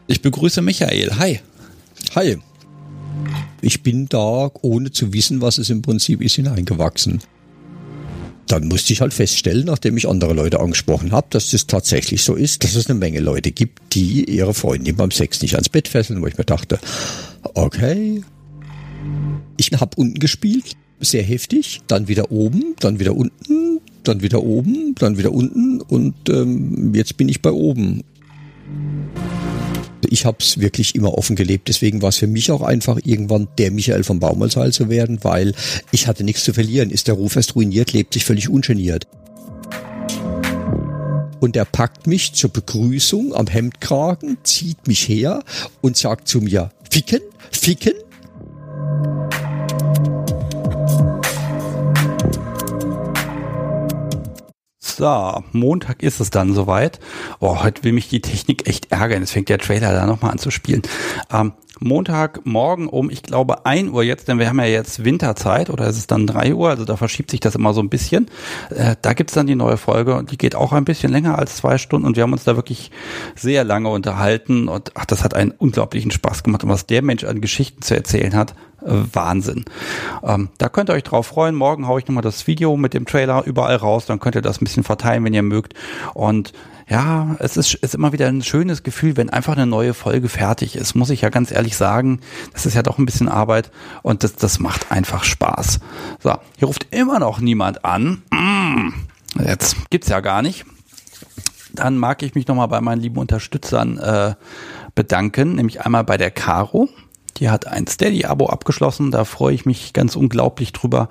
Ich begrüße Michael. Hi. Hi. Ich bin da, ohne zu wissen, was es im Prinzip ist, hineingewachsen. Dann musste ich halt feststellen, nachdem ich andere Leute angesprochen habe, dass das tatsächlich so ist, dass es eine Menge Leute gibt, die ihre Freundin beim Sex nicht ans Bett fesseln, wo ich mir dachte, okay. Ich habe unten gespielt, sehr heftig, dann wieder oben, dann wieder unten, dann wieder oben, dann wieder unten und ähm, jetzt bin ich bei oben. Ich habe es wirklich immer offen gelebt. Deswegen war es für mich auch einfach, irgendwann der Michael vom Baumalsal zu werden, weil ich hatte nichts zu verlieren. Ist der Ruf erst ruiniert, lebt sich völlig ungeniert. Und er packt mich zur Begrüßung am Hemdkragen, zieht mich her und sagt zu mir, ficken, ficken, So, Montag ist es dann soweit. Oh, heute will mich die Technik echt ärgern. Jetzt fängt der Trailer da nochmal an zu spielen. Ähm, Montagmorgen um, ich glaube, 1 Uhr jetzt, denn wir haben ja jetzt Winterzeit oder ist es dann 3 Uhr, also da verschiebt sich das immer so ein bisschen. Äh, da gibt's dann die neue Folge und die geht auch ein bisschen länger als zwei Stunden und wir haben uns da wirklich sehr lange unterhalten und ach, das hat einen unglaublichen Spaß gemacht und was der Mensch an Geschichten zu erzählen hat, Wahnsinn. Ähm, da könnt ihr euch drauf freuen. Morgen haue ich nochmal das Video mit dem Trailer überall raus, dann könnt ihr das ein bisschen verteilen, wenn ihr mögt und ja, es ist, ist immer wieder ein schönes Gefühl, wenn einfach eine neue Folge fertig ist, muss ich ja ganz ehrlich sagen. Das ist ja doch ein bisschen Arbeit und das, das macht einfach Spaß. So, hier ruft immer noch niemand an. Mm, jetzt gibt's ja gar nicht. Dann mag ich mich nochmal bei meinen lieben Unterstützern äh, bedanken, nämlich einmal bei der Caro. Die hat ein Steady-Abo abgeschlossen, da freue ich mich ganz unglaublich drüber.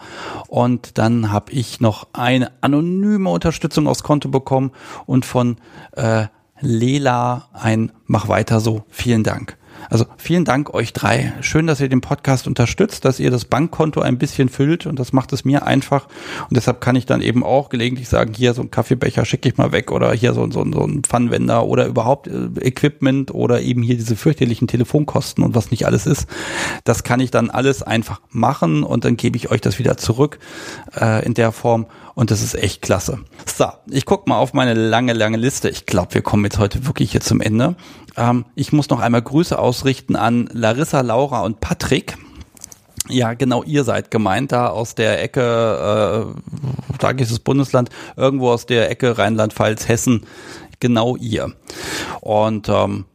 Und dann habe ich noch eine anonyme Unterstützung aufs Konto bekommen und von äh, Lela ein Mach weiter so. Vielen Dank. Also vielen Dank euch drei. Schön, dass ihr den Podcast unterstützt, dass ihr das Bankkonto ein bisschen füllt und das macht es mir einfach. Und deshalb kann ich dann eben auch gelegentlich sagen, hier so ein Kaffeebecher schicke ich mal weg oder hier so, so, so ein Pfannwender oder überhaupt äh, Equipment oder eben hier diese fürchterlichen Telefonkosten und was nicht alles ist. Das kann ich dann alles einfach machen und dann gebe ich euch das wieder zurück äh, in der Form und das ist echt klasse. So, ich guck mal auf meine lange, lange Liste. Ich glaube, wir kommen jetzt heute wirklich hier zum Ende. Ähm, ich muss noch einmal Grüße ausrichten an Larissa, Laura und Patrick. Ja, genau, ihr seid gemeint, da aus der Ecke, äh, da ist das Bundesland, irgendwo aus der Ecke Rheinland-Pfalz, Hessen genau ihr. Und ähm,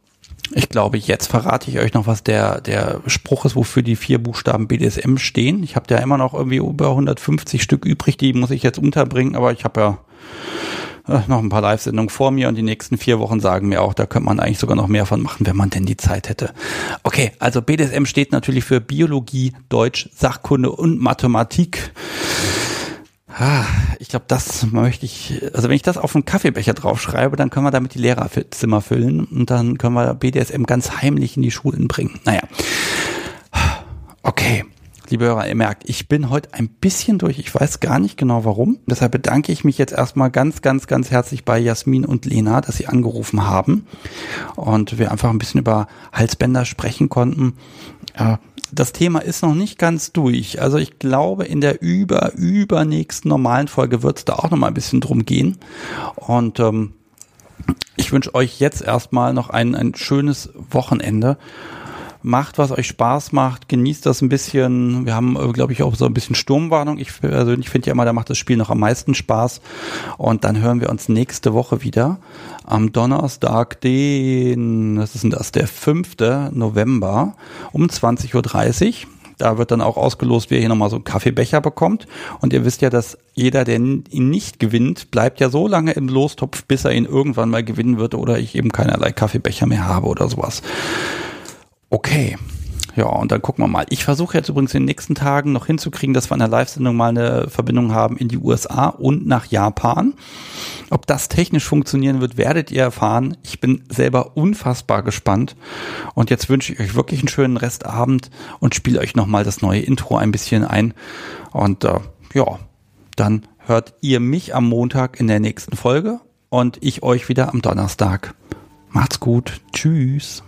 ich glaube, jetzt verrate ich euch noch, was der, der Spruch ist, wofür die vier Buchstaben BDSM stehen. Ich habe ja immer noch irgendwie über 150 Stück übrig, die muss ich jetzt unterbringen, aber ich habe ja noch ein paar Live-Sendungen vor mir und die nächsten vier Wochen sagen mir auch, da könnte man eigentlich sogar noch mehr von machen, wenn man denn die Zeit hätte. Okay, also BDSM steht natürlich für Biologie, Deutsch, Sachkunde und Mathematik. Ah, ich glaube, das möchte ich, also wenn ich das auf einen Kaffeebecher draufschreibe, dann können wir damit die Lehrerzimmer füllen und dann können wir BDSM ganz heimlich in die Schulen bringen. Naja. Okay. Liebe Hörer, ihr merkt, ich bin heute ein bisschen durch. Ich weiß gar nicht genau warum. Deshalb bedanke ich mich jetzt erstmal ganz, ganz, ganz herzlich bei Jasmin und Lena, dass sie angerufen haben und wir einfach ein bisschen über Halsbänder sprechen konnten. Das Thema ist noch nicht ganz durch. Also ich glaube, in der über, übernächsten normalen Folge wird es da auch noch mal ein bisschen drum gehen. Und ähm, ich wünsche euch jetzt erstmal noch ein, ein schönes Wochenende macht, was euch Spaß macht, genießt das ein bisschen. Wir haben, äh, glaube ich, auch so ein bisschen Sturmwarnung. Ich persönlich finde ja immer, da macht das Spiel noch am meisten Spaß. Und dann hören wir uns nächste Woche wieder am Donnerstag, den, was ist denn das, der 5. November um 20.30 Uhr. Da wird dann auch ausgelost, wer hier nochmal so einen Kaffeebecher bekommt. Und ihr wisst ja, dass jeder, der ihn nicht gewinnt, bleibt ja so lange im Lostopf, bis er ihn irgendwann mal gewinnen wird oder ich eben keinerlei Kaffeebecher mehr habe oder sowas. Okay. Ja, und dann gucken wir mal. Ich versuche jetzt übrigens in den nächsten Tagen noch hinzukriegen, dass wir in der Live-Sendung mal eine Verbindung haben in die USA und nach Japan. Ob das technisch funktionieren wird, werdet ihr erfahren. Ich bin selber unfassbar gespannt. Und jetzt wünsche ich euch wirklich einen schönen Restabend und spiele euch nochmal das neue Intro ein bisschen ein. Und äh, ja, dann hört ihr mich am Montag in der nächsten Folge und ich euch wieder am Donnerstag. Macht's gut. Tschüss.